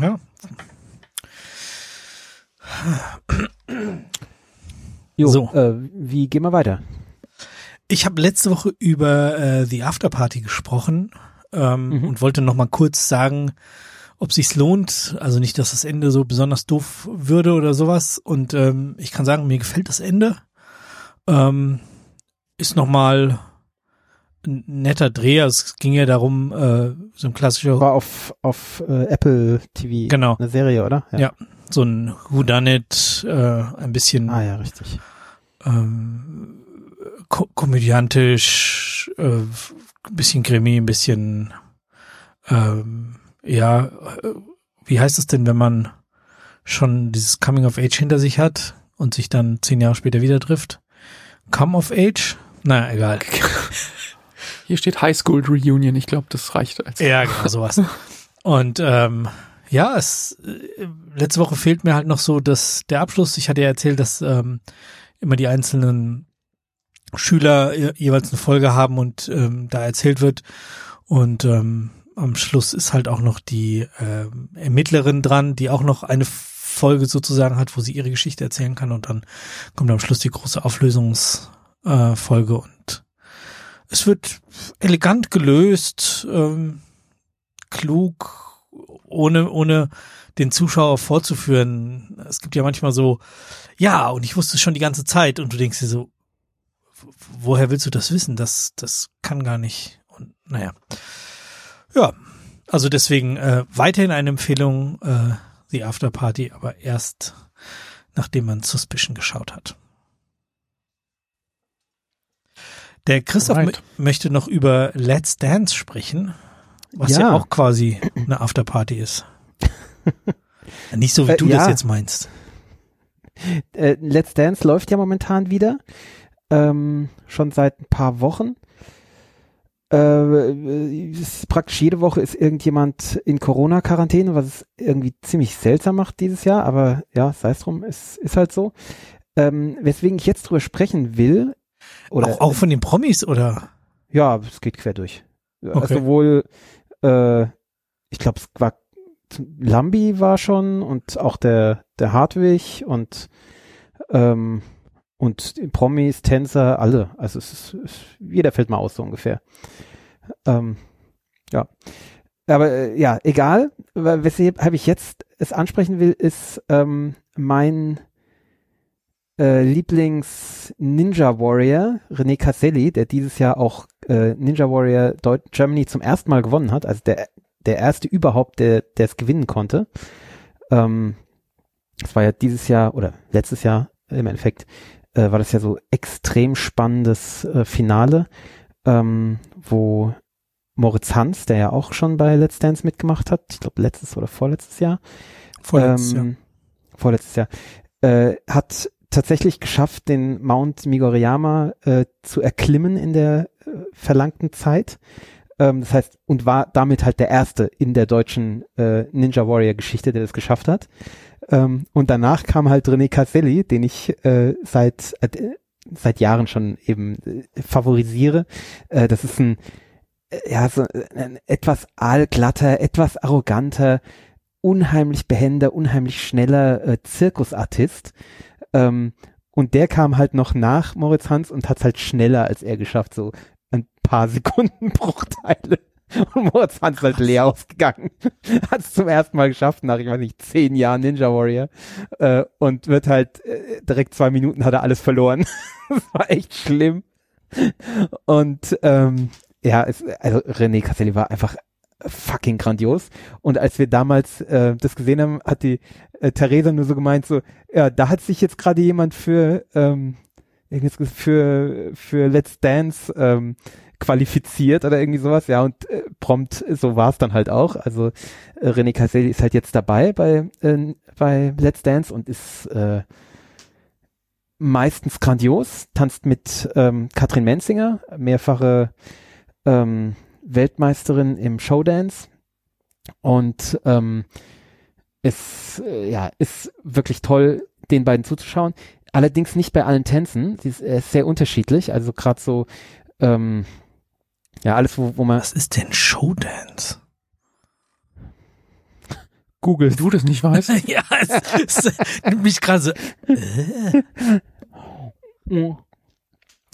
Ja. Jo, So. Äh, wie gehen wir weiter? Ich habe letzte Woche über äh, The Afterparty gesprochen ähm, Mhm. und wollte noch mal kurz sagen, ob sich's lohnt. Also nicht, dass das Ende so besonders doof würde oder sowas. Und ähm, ich kann sagen, mir gefällt das Ende. Ähm, ist noch mal ein netter Dreh. Also Es ging ja darum, äh, so ein klassischer, War auf, auf äh, Apple TV Genau. eine Serie, oder? Ja. so ein Whodunit, äh, ein bisschen Ah ja, richtig. ähm, ko komödiantisch, äh, ein bisschen Krimi, ein bisschen, ähm, ja, äh, wie heißt es denn, wenn man schon dieses Coming of Age hinter sich hat und sich dann zehn Jahre später wieder trifft? Come of Age? Na, egal. Hier steht High School Reunion. Ich glaube, das reicht als. Ja, genau, sowas. Und ähm, ja, es äh, letzte Woche fehlt mir halt noch so dass der Abschluss. Ich hatte ja erzählt, dass ähm, immer die einzelnen Schüler je- jeweils eine Folge haben und ähm, da erzählt wird. Und ähm, am Schluss ist halt auch noch die ähm, Ermittlerin dran, die auch noch eine Folge sozusagen hat, wo sie ihre Geschichte erzählen kann. Und dann kommt am Schluss die große Auflösungsfolge äh, und es wird elegant gelöst, ähm, klug, ohne, ohne den Zuschauer vorzuführen. Es gibt ja manchmal so, ja, und ich wusste es schon die ganze Zeit und du denkst dir so, woher willst du das wissen? Das, das kann gar nicht. Und naja. Ja, also deswegen äh, weiterhin eine Empfehlung, äh, The After Party, aber erst nachdem man Suspicion geschaut hat. Der Christoph möchte noch über Let's Dance sprechen, was ja, Ja. auch quasi eine Afterparty ist. Nicht so wie Äh, du das ja. jetzt meinst. Äh, Let's Dance läuft ja momentan wieder. Ähm, schon seit ein paar Wochen. Äh, praktisch jede Woche ist irgendjemand in Corona-Quarantäne, was es irgendwie ziemlich seltsam macht dieses Jahr, aber ja, sei es drum, es ist halt so. Ähm, weswegen ich jetzt drüber sprechen will, oder auch, auch von den Promis oder? ja, es geht quer durch. Okay. Also sowohl, äh, ich glaube, es war Lambi war schon und auch der der Hartwig und ähm, und Promis, Tänzer, alle. Also es ist, es, jeder fällt mal aus so ungefähr. Ähm, ja, aber äh, ja, egal. Weshalb ich jetzt es ansprechen will, ist ähm, mein äh, Lieblings Ninja Warrior, René Caselli, der dieses Jahr auch äh, Ninja Warrior Deut Germany zum ersten Mal gewonnen hat, also der, der erste überhaupt, der der es gewinnen konnte. Ähm, das war ja dieses Jahr oder letztes Jahr im Endeffekt, äh, war das ja so extrem spannendes äh, Finale, ähm, wo Moritz Hans, der ja auch schon bei Let's Dance mitgemacht hat, ich glaube letztes oder vorletztes Jahr, Vorletztes Jahr. ähm, Vorletztes Jahr. Äh, hat tatsächlich geschafft, den Mount Migoriyama äh, zu erklimmen in der äh, verlangten Zeit. Ähm, das heißt, und war damit halt der erste in der deutschen äh, Ninja Warrior Geschichte, der das geschafft hat. Ähm, und danach kam halt René Caselli, den ich äh, seit äh, seit Jahren schon eben äh, favorisiere. Äh, das ist ein äh, ja so ein etwas aalglatter, etwas arroganter, unheimlich behender, unheimlich schneller äh, Zirkusartist. Ähm, und der kam halt noch nach Moritz Hans und hat halt schneller als er geschafft, so paar Sekundenbruchteile. Und Moritz Hans ist halt leer ausgegangen. Hat es zum ersten Mal geschafft, nach, ich weiß nicht, zehn Jahren Ninja Warrior. Äh, und wird halt, äh, direkt zwei Minuten hat er alles verloren. das war echt schlimm. Und ähm, ja, es, also René Caselli war einfach fucking grandios. Und als wir damals äh, das gesehen haben, hat die äh, Theresa nur so gemeint, so, ja, da hat sich jetzt gerade jemand für ähm, für für Let's Dance ähm, qualifiziert oder irgendwie sowas, ja, und äh, prompt, so war es dann halt auch. Also äh, René Caselli ist halt jetzt dabei bei, äh, bei Let's Dance und ist äh, meistens grandios, tanzt mit ähm, Katrin Menzinger, mehrfache ähm, Weltmeisterin im Showdance und ähm, es äh, ja, ist wirklich toll, den beiden zuzuschauen. Allerdings nicht bei allen Tänzen. Sie ist, ist sehr unterschiedlich. Also gerade so, ähm, ja, alles, wo, wo man. Was ist denn Showdance? Google. Du das nicht weißt. ja, es, es nimmt mich gerade so.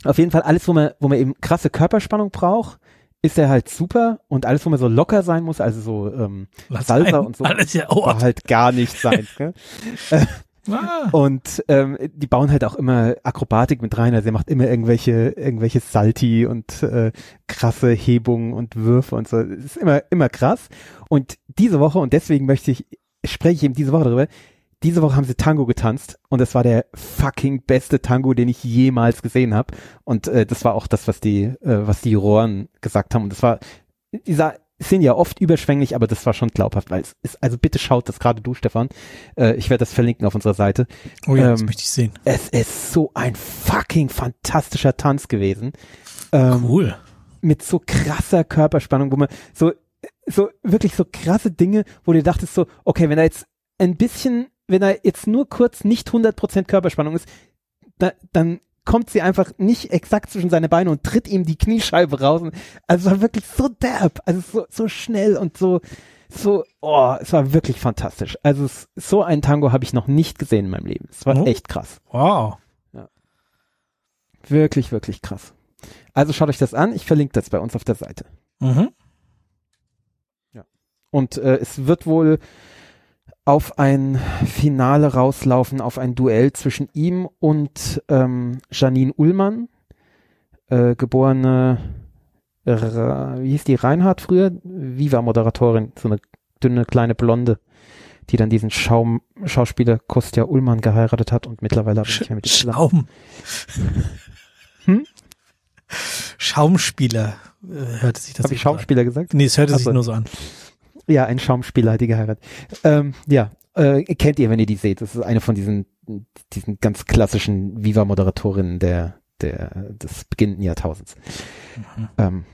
Auf jeden Fall alles, wo man, wo man eben krasse Körperspannung braucht, ist er halt super und alles, wo man so locker sein muss, also so ähm, Was Salsa und so, Alles ja, oh, halt gar nicht sein. ah, Und ähm, die bauen halt auch immer Akrobatik mit rein. Also er macht immer irgendwelche, irgendwelche Salti und äh, krasse Hebungen und Würfe und so. Es ist immer, immer krass. Und diese Woche, und deswegen möchte ich, spreche ich eben diese Woche darüber, diese Woche haben sie Tango getanzt und das war der fucking beste Tango, den ich jemals gesehen habe. Und äh, das war auch das, was die, äh, was die Juroren gesagt haben. Und das war, dieser sind ja oft überschwänglich, aber das war schon glaubhaft, weil es ist, also bitte schaut das gerade du, Stefan. Äh, ich werde das verlinken auf unserer Seite. oh ja, das ähm, möchte ich sehen. Es ist so ein fucking fantastischer Tanz gewesen. Ähm, Cool. Mit so krasser Körperspannung, wo man so, so wirklich so krasse Dinge, wo du dachtest so, okay, wenn er jetzt ein bisschen, wenn er jetzt nur kurz nicht 100% Körperspannung ist, da, dann kommt sie einfach nicht exakt zwischen seine Beine und tritt ihm die Kniescheibe raus. Also es war wirklich so derb, also so, so schnell und so, so, oh, es war wirklich fantastisch. Also es, so ein Tango habe ich noch nicht gesehen in meinem Leben. Es war Oh. echt krass. Wow. Wirklich, wirklich krass. Also schaut euch das an. Ich verlinke das bei uns auf der Seite. Mhm. Und äh, es wird wohl auf ein Finale rauslaufen, auf ein Duell zwischen ihm und ähm, Janine Ullmann, äh, geborene, Ra wie hieß die, Reinhardt früher? Viva-Moderatorin, so eine dünne, kleine Blonde, die dann diesen Schaum Schauspieler Kostja Ullmann geheiratet hat und mittlerweile aber nicht mehr mit. Schaum. Hm? Schaumspieler äh, hörte sich das Habe ich so an. Schauspieler gesagt? Nee, es hörte sich Ach so. nur so an. Ja, ein Schaumspieler hat die geheiratet. Ähm, ja, äh, kennt ihr, wenn ihr die seht. Das ist eine von diesen, diesen ganz klassischen Viva-Moderatorinnen der, der, des beginnenden Jahrtausends. Mhm. Ähm,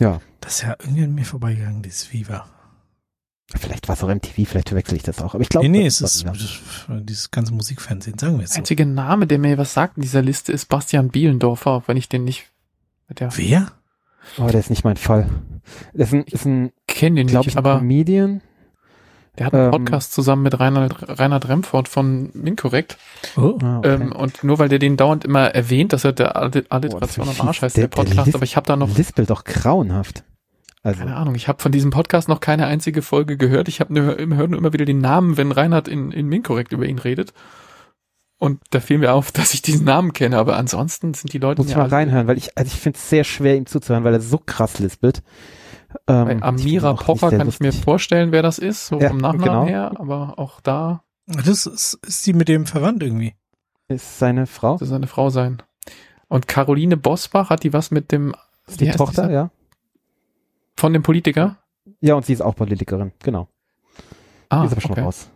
ja, Das ist ja irgendwie an mir vorbeigegangen, dieses Viva. vielleicht war es auch MTV, vielleicht verwechsel ich das auch. Aber ich glaube, Nee, nee, das es ist dieses ganze Musikfernsehen, sagen wir es Der so. einzige Name, der mir was sagt in dieser Liste, ist Bastian Bielendorfer, auch wenn ich den nicht, der Wer? Oh, der ist nicht mein Fall. Das ist ein, ist ein kenne den glaube nicht, ich, ein aber Comedian. der hat einen ähm, Podcast zusammen mit Reinhard, Reinhard Remford von Minkorrekt. Oh. Ah, okay. Ähm, und nur weil der den dauernd immer erwähnt, dass er der Oh, Alliteration ist am Arsch heißt, der- der, der Podcast, Lis- aber ich habe da noch, Lispelt doch grauenhaft. Also, keine Ahnung, ich habe von diesem Podcast noch keine einzige Folge gehört. Ich habe nur, immer, höre nur immer wieder den Namen, wenn Reinhard in, in Minkorrekt über ihn redet. Und da fiel mir auf, dass ich diesen Namen kenne, aber ansonsten sind die Leute muss ich mal reinhören, weil ich, also ich finde es sehr schwer, ihm zuzuhören, weil er so krass lispelt. Ähm, Bei Amira Pocher kann ich mir lustig. vorstellen, wer das ist, so Ja, vom Nachnamen genau. her, aber auch da Das ist, ist die mit dem verwandt irgendwie. Ist seine Frau? soll seine Frau sein. Und Caroline Bosbach, hat die was mit dem, Ist die Tochter, dieser? ja. von dem Politiker? Ja, und sie ist auch Politikerin, genau. Ah, die ist aber schon okay. raus.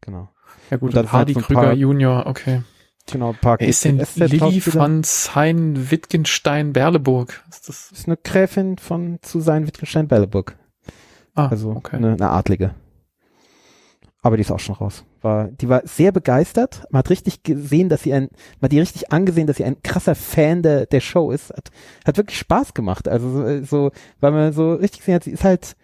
Genau. Ja gut, Und dann Hardy halt so Krüger Junior, okay. Genau, ein paar Wer ist denn Lilly von Sein Wittgenstein Berleburg? Ist das? ist eine Gräfin von zu sein Wittgenstein-Belleburg. Ah, Also okay. eine, eine Adlige. Aber die ist auch schon raus. War, die war sehr begeistert. Man hat richtig gesehen, dass sie ein, man hat die richtig angesehen, dass sie ein krasser Fan der, der Show ist. Hat, hat wirklich Spaß gemacht. Also so, so, weil man so richtig gesehen hat, sie ist halt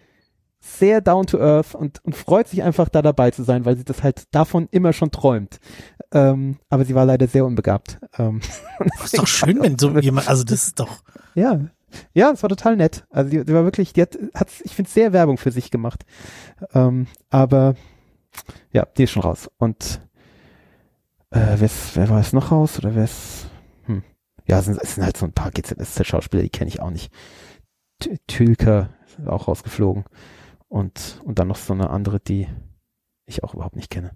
sehr down to earth und, und freut sich einfach da dabei zu sein, weil sie das halt davon immer schon träumt. Ähm, aber sie war leider sehr unbegabt. Ähm, Das ist doch schön, wenn so jemand, also das ist doch, ja, Ja, es war total nett. Also die, die war wirklich, die hat, hat ich finde, sehr Werbung für sich gemacht. Ähm, aber ja, die ist schon raus. Und äh, wer, wer war es noch raus? Oder wer ist. Hm. Ja, es sind, es sind halt so ein paar GZSZ-Schauspieler, die kenne ich auch nicht. T Tülker ist auch rausgeflogen. Und, und dann noch so eine andere, die ich auch überhaupt nicht kenne.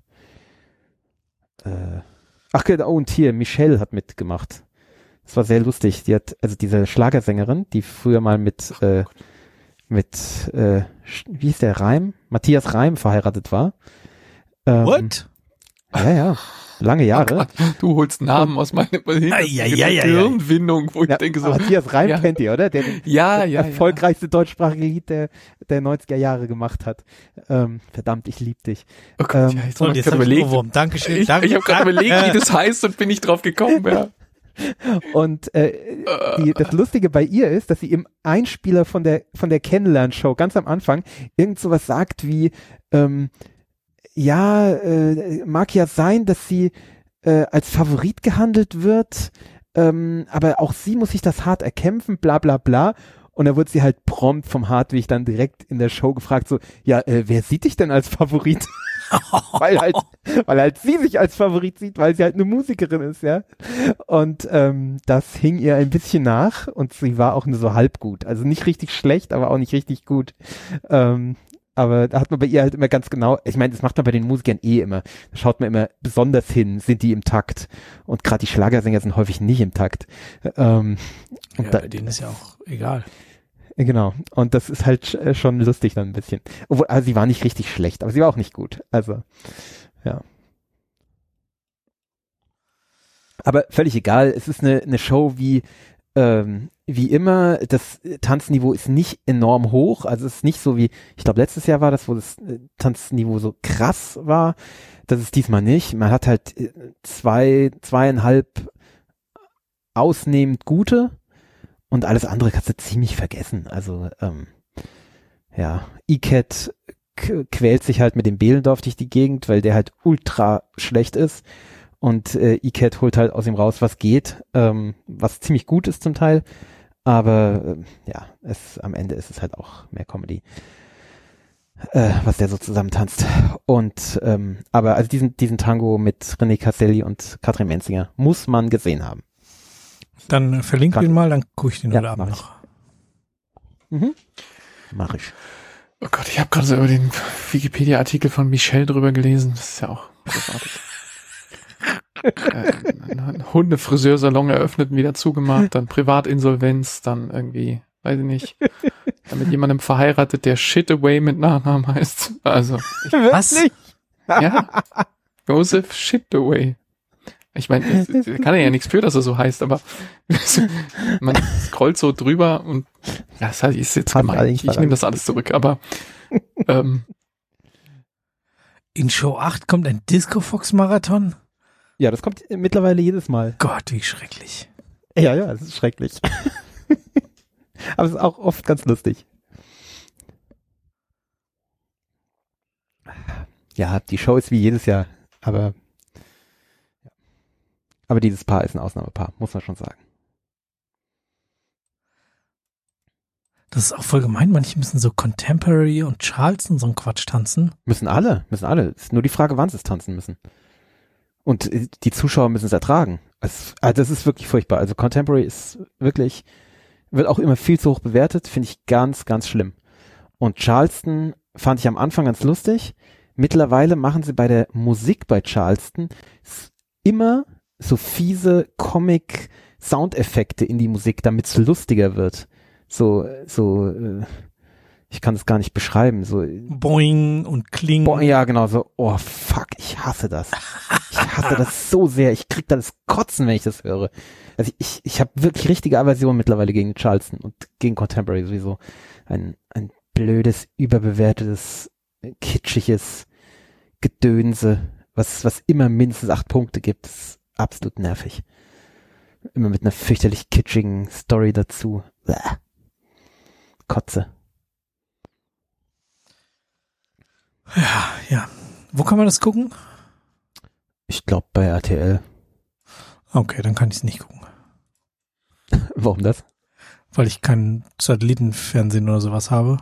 Äh, ach, genau, und hier, Michelle hat mitgemacht. Das war sehr lustig. Die hat, also diese Schlagersängerin, die früher mal mit, äh, mit, äh, wie hieß der, Reim? Matthias Reim verheiratet war. Ähm, What? Ja, ja. Lange Jahre. Oh du holst Namen aus meiner ja, ja, ja, ja. Hirnwindung, wo ich Ja, denke so, Matthias Reim ja. kennt ihr, oder? Der den ja, ja, erfolgreichste deutschsprachige Lied der, der 90er Jahre gemacht hat. Ähm, verdammt, ich lieb dich. ja. Oh Gott, Ähm, ja, jetzt So, hab und ich jetzt ich überlegt. Ohrwurm. Dankeschön. Ich, danke, ich habe gerade überlegt, wie das heißt und bin nicht drauf gekommen. Ja. Und äh, die, das Lustige bei ihr ist, dass sie im Einspieler von der von der Kennenlern-Show ganz am Anfang irgend sowas sagt wie ähm, ja, äh, mag ja sein, dass sie äh, als Favorit gehandelt wird, ähm, aber auch sie muss sich das hart erkämpfen, bla bla bla. Und da wird sie halt prompt vom Hartwig dann direkt in der Show gefragt, so, ja, äh, wer sieht dich denn als Favorit? weil halt, weil halt sie sich als Favorit sieht, weil sie halt eine Musikerin ist, ja. Und ähm, das hing ihr ein bisschen nach und sie war auch nur so halb gut. Also nicht richtig schlecht, aber auch nicht richtig gut. Ähm, aber da hat man bei ihr halt immer ganz genau, ich meine, das macht man bei den Musikern eh immer. Da schaut man immer besonders hin, sind die im Takt. Und gerade die Schlagersänger sind häufig nicht im Takt. Ähm, und Ja, da, bei denen ist ja auch egal. Genau. Und das ist halt äh, schon lustig dann ein bisschen. Obwohl, also sie war nicht richtig schlecht, aber sie war auch nicht gut. Also, ja. Aber völlig egal. Es ist eine, eine Show wie, ähm, wie immer. Das Tanzniveau ist nicht enorm hoch. Also es ist nicht so wie, ich glaube, letztes Jahr war das, wo das äh, Tanzniveau so krass war. Das ist diesmal nicht. Man hat halt äh, zwei, zweieinhalb ausnehmend gute und alles andere kannst du ziemlich vergessen. Also, ähm, ja, Icat quält sich halt mit dem Behlendorf durch die Gegend, weil der halt ultra schlecht ist. Und äh, Icat holt halt aus ihm raus, was geht, ähm, was ziemlich gut ist zum Teil. Aber ähm, ja, es am Ende ist es halt auch mehr Comedy, äh, was der so zusammentanzt. Und ähm, aber also diesen diesen Tango mit René Casselli und Katrin Menzinger muss man gesehen haben. Dann äh, verlinke ihn mal, dann gucke ich den Ja, heute Abend noch. Mhm. Mach ich. Oh Gott, ich habe gerade so über den Wikipedia-Artikel von Michelle drüber gelesen. Das ist ja auch großartig. äh, ein- Hundefriseursalon eröffnet und wieder zugemacht, dann Privatinsolvenz, dann irgendwie, weiß ich nicht, dann mit jemandem verheiratet, der Shitaway mit Nachnamen heißt. Also, ich, Was? ja, Joseph Shitaway. Ich meine, kann er ja nichts für, dass er so heißt, aber man scrollt so drüber und ja, das heißt, ist jetzt Hat gemein. Ich, ich nehme das alles zurück, aber ähm, In Show 8 kommt ein Disco Fox Marathon? Ja, das kommt mittlerweile jedes Mal. Gott, wie schrecklich. Ja, ja, es ist schrecklich. Aber es ist auch oft ganz lustig. Ja, die Show ist wie jedes Jahr, aber ja. aber dieses Paar ist ein Ausnahmepaar, muss man schon sagen. Das ist auch voll gemein. Manche müssen so Contemporary und Charleston so einen Quatsch tanzen. Müssen alle, müssen alle. Ist nur die Frage, wann sie es tanzen müssen. Und äh, die Zuschauer müssen es ertragen. Es, also das ist wirklich furchtbar. Also Contemporary ist wirklich, wird auch immer viel zu hoch bewertet, finde ich ganz, ganz schlimm. Und Charleston fand ich am Anfang ganz lustig. Mittlerweile machen sie bei der Musik bei Charleston immer so fiese Comic-Soundeffekte in die Musik, damit es lustiger wird. So, so, äh, ich kann es gar nicht beschreiben. So, Boing und Kling. Boah, ja, genau so. Oh, fuck, ich hasse das. Ich hasse das so sehr. Ich krieg da das Kotzen, wenn ich das höre. Also ich, ich habe wirklich richtige Aversion mittlerweile gegen Charleston und gegen Contemporary sowieso. Ein, ein blödes, überbewertetes, kitschiges Gedönse, was, was immer mindestens acht Punkte gibt. Das ist absolut nervig. Immer mit einer fürchterlich kitschigen Story dazu. Bäh. Kotze. Ja, ja. Wo kann man das gucken? Ich glaube bei RTL. Okay, dann kann ich es nicht gucken. Warum das? weil ich kein Satellitenfernsehen oder sowas habe.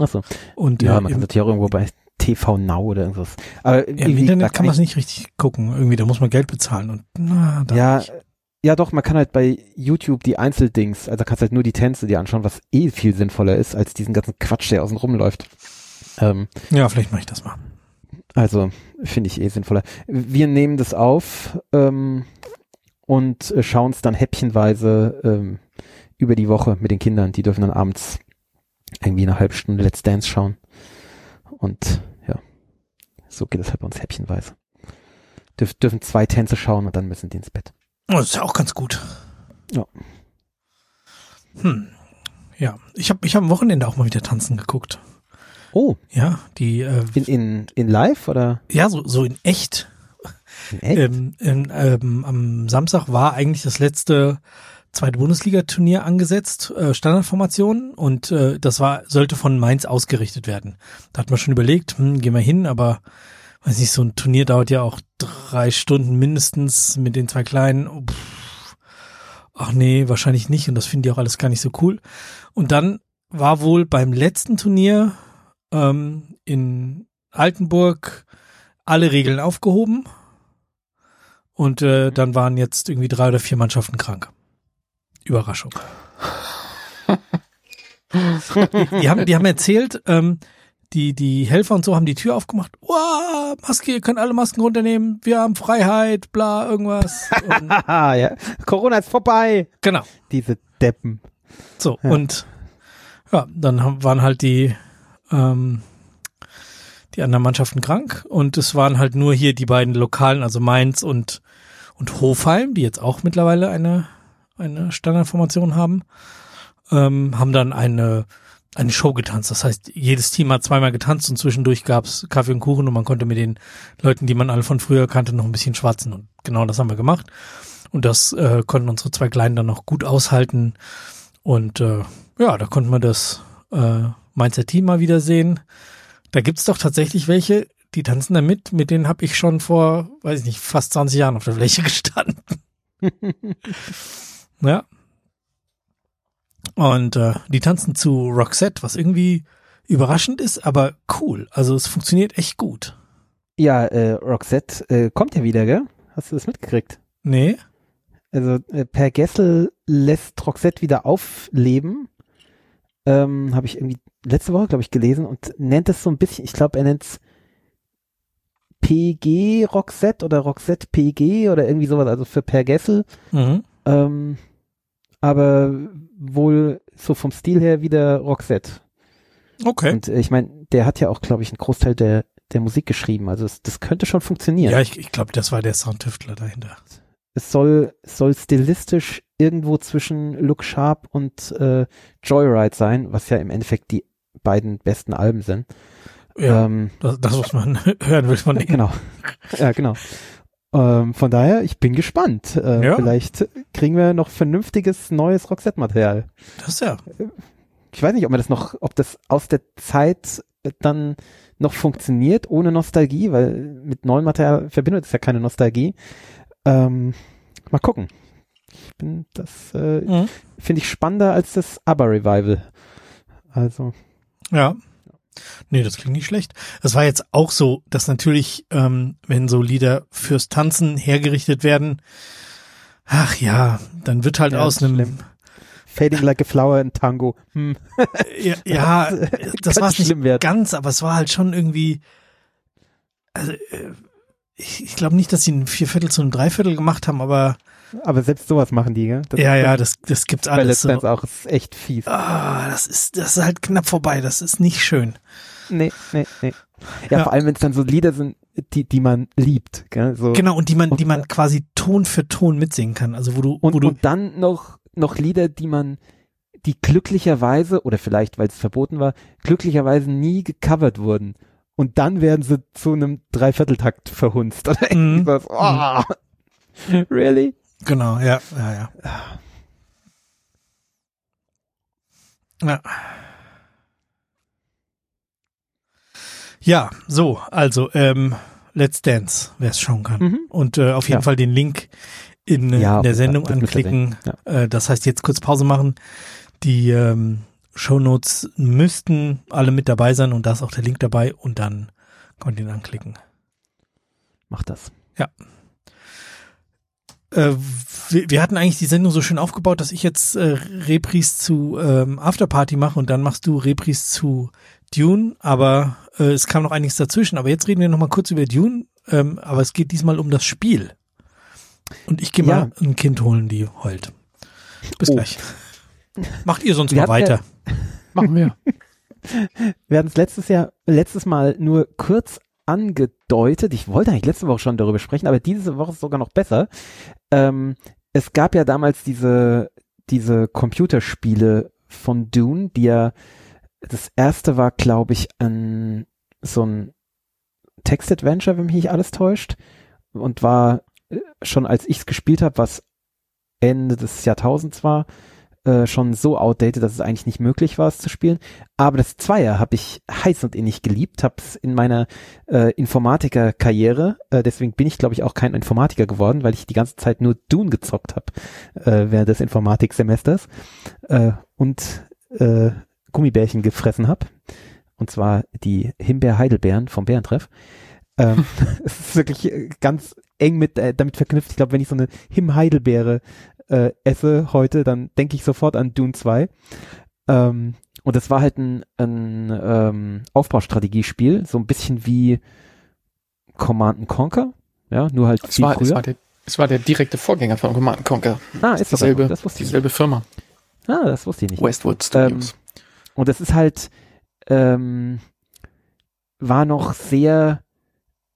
Achso. Und Ja, äh, man kann das ja auch irgendwo bei TV Now oder irgendwas. Aber ja, im Internet gesagt, kann man es nicht richtig gucken. Irgendwie, da muss man Geld bezahlen und na, da Ja, nicht. ja doch, man kann halt bei YouTube die Einzeldings, also kannst halt nur die Tänze dir anschauen, was eh viel sinnvoller ist, als diesen ganzen Quatsch, der außen rumläuft. Ähm, ja, vielleicht mache ich das mal. also finde ich eh sinnvoller. Wir nehmen das auf ähm, und äh, schauen es dann häppchenweise ähm, über die Woche mit den Kindern. Die dürfen dann abends irgendwie eine halbe Stunde Let's Dance schauen. Und ja, so geht es halt bei uns häppchenweise. Dürf, dürfen zwei Tänze schauen und dann müssen die ins Bett. Oh, das ist ja auch ganz gut. Ja. Hm. Ja, ich habe ich hab am Wochenende auch mal wieder tanzen geguckt. Oh, Ja, die, äh, in, in, in live oder ja, so, so in echt. in echt? Ähm, ähm, ähm, am Samstag war eigentlich das letzte zweite Bundesliga-Turnier angesetzt, äh, Standardformation, und äh, das war sollte von Mainz ausgerichtet werden. Da hat man schon überlegt, hm, gehen wir hin, aber weiß nicht, so ein Turnier dauert ja auch drei Stunden mindestens mit den zwei Kleinen. Pff. Ach nee, wahrscheinlich nicht, und das finden die auch alles gar nicht so cool. Und dann war wohl beim letzten Turnier ähm, in Altenburg alle Regeln aufgehoben. Und äh, dann waren jetzt irgendwie drei oder vier Mannschaften krank. Überraschung. die, haben, die haben erzählt, ähm, die, die Helfer und so haben die Tür aufgemacht. Wow, Maske, ihr könnt alle Masken runternehmen. Wir haben Freiheit, bla, irgendwas. Ja. Corona ist vorbei. genau. Diese Deppen. So, Ja. und ja, dann haben, waren halt die, ähm, die anderen Mannschaften krank und es waren halt nur hier die beiden Lokalen, also Mainz und, und Hofheim, die jetzt auch mittlerweile eine, eine Standardformation haben, ähm, haben dann eine, eine Show getanzt. Das heißt, jedes Team hat zweimal getanzt und zwischendurch gab's Kaffee und Kuchen und man konnte mit den Leuten, die man alle von früher kannte, noch ein bisschen schwatzen. Und genau das haben wir gemacht. Und das äh, konnten unsere zwei Kleinen dann noch gut aushalten. Und äh, ja, da konnten wir das äh, Mainzer Team mal wieder sehen. Da gibt's doch tatsächlich welche, die tanzen da mit, mit denen habe ich schon vor, weiß ich nicht, fast 20 Jahren auf der Fläche gestanden. ja. Und äh, die tanzen zu Roxette, was irgendwie überraschend ist, aber cool. Also es funktioniert echt gut. Ja, äh, Roxette äh, kommt ja wieder, gell? Hast du das mitgekriegt? Nee? Also äh, Per Gessel lässt Roxette wieder aufleben. Ähm, Habe ich irgendwie letzte Woche, glaube ich, gelesen und nennt es so ein bisschen, ich glaube, er nennt es PG Roxette oder Roxette PG oder irgendwie sowas, also für Per Gessel. Mhm. Ähm, aber wohl so vom Stil her wieder Roxette. Okay. Und äh, ich meine, der hat ja auch, glaube ich, einen Großteil der, der Musik geschrieben. Also es, das könnte schon funktionieren. Ja, ich, ich glaube, das war der Soundtüftler dahinter. es soll, soll stilistisch irgendwo zwischen Look Sharp und äh, Joyride sein, was ja im Endeffekt die beiden besten Alben sind. Ja, Ähm, das, das, was man hören will von denen. genau. ja, genau. Ähm, von daher, ich bin gespannt. Äh, Ja. Vielleicht kriegen wir noch vernünftiges neues Roxette-Material. Das ja. Ich weiß nicht, ob man das noch, ob das aus der Zeit dann noch funktioniert ohne Nostalgie, weil mit neuem Material verbindet es ja keine Nostalgie. Ähm, mal gucken. Ich bin das äh, Mhm. finde ich spannender als das ABBA Revival. Also Ja. Nee, das klingt nicht schlecht. Es war jetzt auch so, dass natürlich, ähm, wenn so Lieder fürs Tanzen hergerichtet werden, ach ja, dann wird halt Ja, aus einem, schlimm. Fading Like a Flower in Tango. Hm. ja, ja das war nicht wird. ganz, aber es war halt schon irgendwie, also, äh, ich, ich glaube nicht, dass sie ein Vierviertel zu einem Dreiviertel gemacht haben, aber Aber selbst sowas machen die, gell? Das ja, ja, das, das gibt's bei alles. Let's So. Auch. Das ist echt fies. Ah, das ist, das ist halt knapp vorbei. Das ist nicht schön. Nee, nee, nee. Ja, Ja. vor allem, wenn es dann so Lieder sind, die, die man liebt, gell? So. Genau, und die man, die man quasi Ton für Ton mitsingen kann. Also wo du, Und, wo du, und dann noch, noch Lieder, die man, die glücklicherweise, oder vielleicht, weil es verboten war, glücklicherweise nie gecovert wurden. Und dann werden sie zu einem Dreivierteltakt verhunzt. Oder irgendwie Mhm. was. Oh. Really? Genau, ja, ja, ja. Ja. Ja, so, also, ähm, Let's Dance, wer es schauen kann. Mhm. Und äh, auf jeden Ja. Fall den Link in, äh, Ja, in der Sendung ihr anklicken. Äh, das heißt, jetzt kurz Pause machen, Die ähm, Shownotes müssten alle mit dabei sein und da ist auch der Link dabei und dann könnt ihr ihn anklicken. Mach das. Äh, wir, wir hatten eigentlich die Sendung so schön aufgebaut, dass ich jetzt äh, Repris zu ähm, Afterparty mache und dann machst du Repris zu Dune, aber äh, es kam noch einiges dazwischen. Aber jetzt reden wir noch mal kurz über Dune, ähm, aber es geht diesmal um das Spiel. Und ich gehe mal Ja. ein Kind holen, die heult. Bis Oh. gleich. Macht ihr sonst Wir mal hatten ja- weiter. Machen wir. Wir hatten es letztes Jahr, letztes Mal nur kurz angedeutet. Ich wollte eigentlich letzte Woche schon darüber sprechen, aber diese Woche ist sogar noch besser. Ähm, es gab ja damals diese, diese Computerspiele von Dune, die ja, das erste war, glaube ich, ein, so ein Text-Adventure, wenn mich nicht alles täuscht. Und war äh, schon als ich es gespielt habe, was Ende des Jahrtausends war, äh, schon so outdated, dass es eigentlich nicht möglich war, es zu spielen. Aber das Zweier habe ich heiß und innig geliebt, habe es in meiner äh, Informatiker-Karriere, äh, deswegen bin ich, glaube ich, auch kein Informatiker geworden, weil ich die ganze Zeit nur Dune gezockt habe äh, während des Informatiksemesters äh, und äh, Gummibärchen gefressen habe. Und zwar die Himbeer-Heidelbeeren vom Bärentreff. Ähm, es ist wirklich äh, ganz eng mit äh, damit verknüpft. Ich glaube, wenn ich so eine Him-Heidelbeere äh, esse heute, dann denke ich sofort an Dune 2. Ähm, und das war halt ein, ein ähm, Aufbaustrategiespiel, so ein bisschen wie Command and Conquer, ja, nur halt Es viel war, es, früher. war der, es war der direkte Vorgänger von Command Conquer. ah, ist dieselbe, das wusste ich nicht. dieselbe Firma. Ah, das wusste ich nicht. Westwood Studios. Und das ist halt, ähm, war noch sehr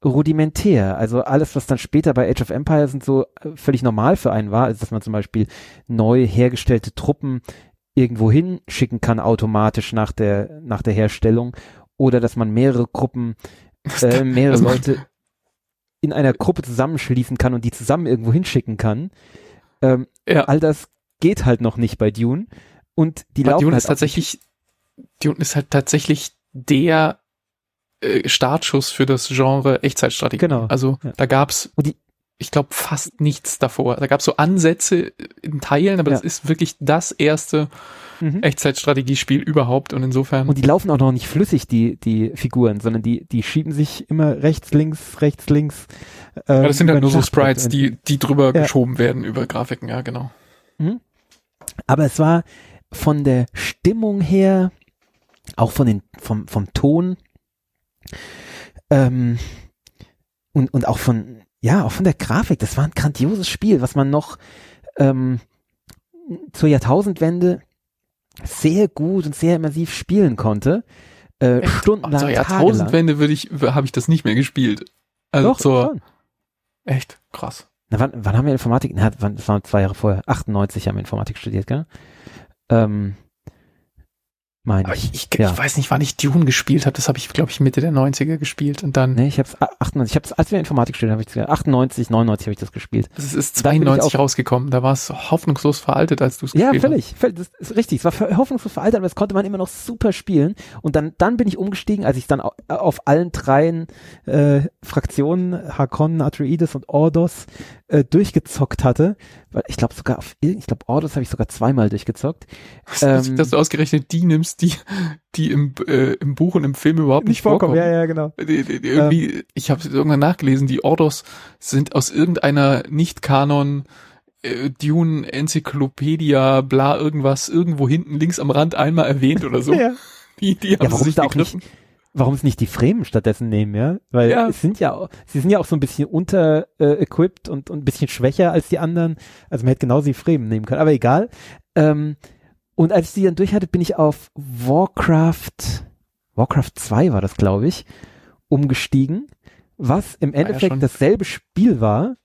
rudimentär. Also alles, was dann später bei Age of Empires und so äh, völlig normal für einen war, also dass man zum Beispiel neu hergestellte Truppen irgendwo hinschicken kann automatisch nach der, nach der Herstellung oder dass man mehrere Gruppen, äh, mehrere Leute in einer Gruppe zusammenschließen kann und die zusammen irgendwo hinschicken kann. Ähm, ja, all das geht halt noch nicht bei Dune. Und die aber laufen Dune halt ist tatsächlich, Dune ist halt tatsächlich der äh, Startschuss für das Genre Echtzeitstrategie. Genau, Also ja. da gab's, ich glaube, fast nichts davor. Da gab's so Ansätze in Teilen, aber Ja. das ist wirklich das erste Mhm. Echtzeitstrategiespiel überhaupt und insofern. Und die laufen auch noch nicht flüssig, die, die Figuren, sondern die, die schieben sich immer rechts, links, rechts, links. Äh, ja, das sind halt nur so. Sprites, die, die drüber Ja. geschoben werden über Grafiken, ja, genau. Aber es war von der Stimmung her, auch von den, vom, vom Ton, ähm, und, und auch von, ja, auch von der Grafik. Das war ein grandioses Spiel, was man noch ähm, zur Jahrtausendwende sehr gut und sehr immersiv spielen konnte. Äh, Echt? stundenlang, Zur. Jahrtausendwende würde ich, habe ich das nicht mehr gespielt. Also Doch, zur, schon. echt krass. Na, wann, wann haben wir Informatik? Na, wann, das waren zwei Jahre vorher. 98 haben wir Informatik studiert, gell? Ähm, meine ich. ich, ich, ja. ich weiß nicht, wann ich Dune gespielt habe. Das habe ich, glaube ich, Mitte der 90er gespielt. Und dann, Nee, ich hab's a- 98, ich hab's, als wir Informatik studiert, habe ich 98, 99 habe ich das gespielt. das ist Dann bin ich 92 auch- rausgekommen. Da war es hoffnungslos veraltet, als du es Ja, gespielt völlig, völlig, das ist richtig. Es war hoffnungslos veraltet, aber das konnte man immer noch super spielen. Und dann, dann bin ich umgestiegen, als ich dann au- auf allen dreien äh, Fraktionen, Hakon, Atreides und Ordos, äh, durchgezockt hatte. Weil ich glaube sogar auf, ich glaube Ordos habe ich sogar zweimal durchgezockt. hast. Ähm, dass du ausgerechnet die nimmst, die, die im, äh, im Buch und im Film überhaupt nicht, vorkommen. ja, ja, genau. Die, die, die irgendwie, ich habe irgendwann nachgelesen, die Ordos sind aus irgendeiner Nicht-Kanon äh, Dune Enzyklopädia, bla irgendwas, irgendwo hinten links am Rand einmal erwähnt oder so. Ja. Die, die haben Ja, warum sie sich da auch gegriffen. warum es nicht die Fremen stattdessen nehmen, ja? Weil Ja. es sind ja, auch- sie sind ja auch so ein bisschen unter äh, equipped und, und ein bisschen schwächer als die anderen. Also man hätte genauso die Fremen nehmen können, aber egal. Ähm, und als ich die dann durch hatte, bin ich auf Warcraft, Warcraft 2 war das, glaube ich, umgestiegen, was im ja Endeffekt schon. dasselbe Spiel war.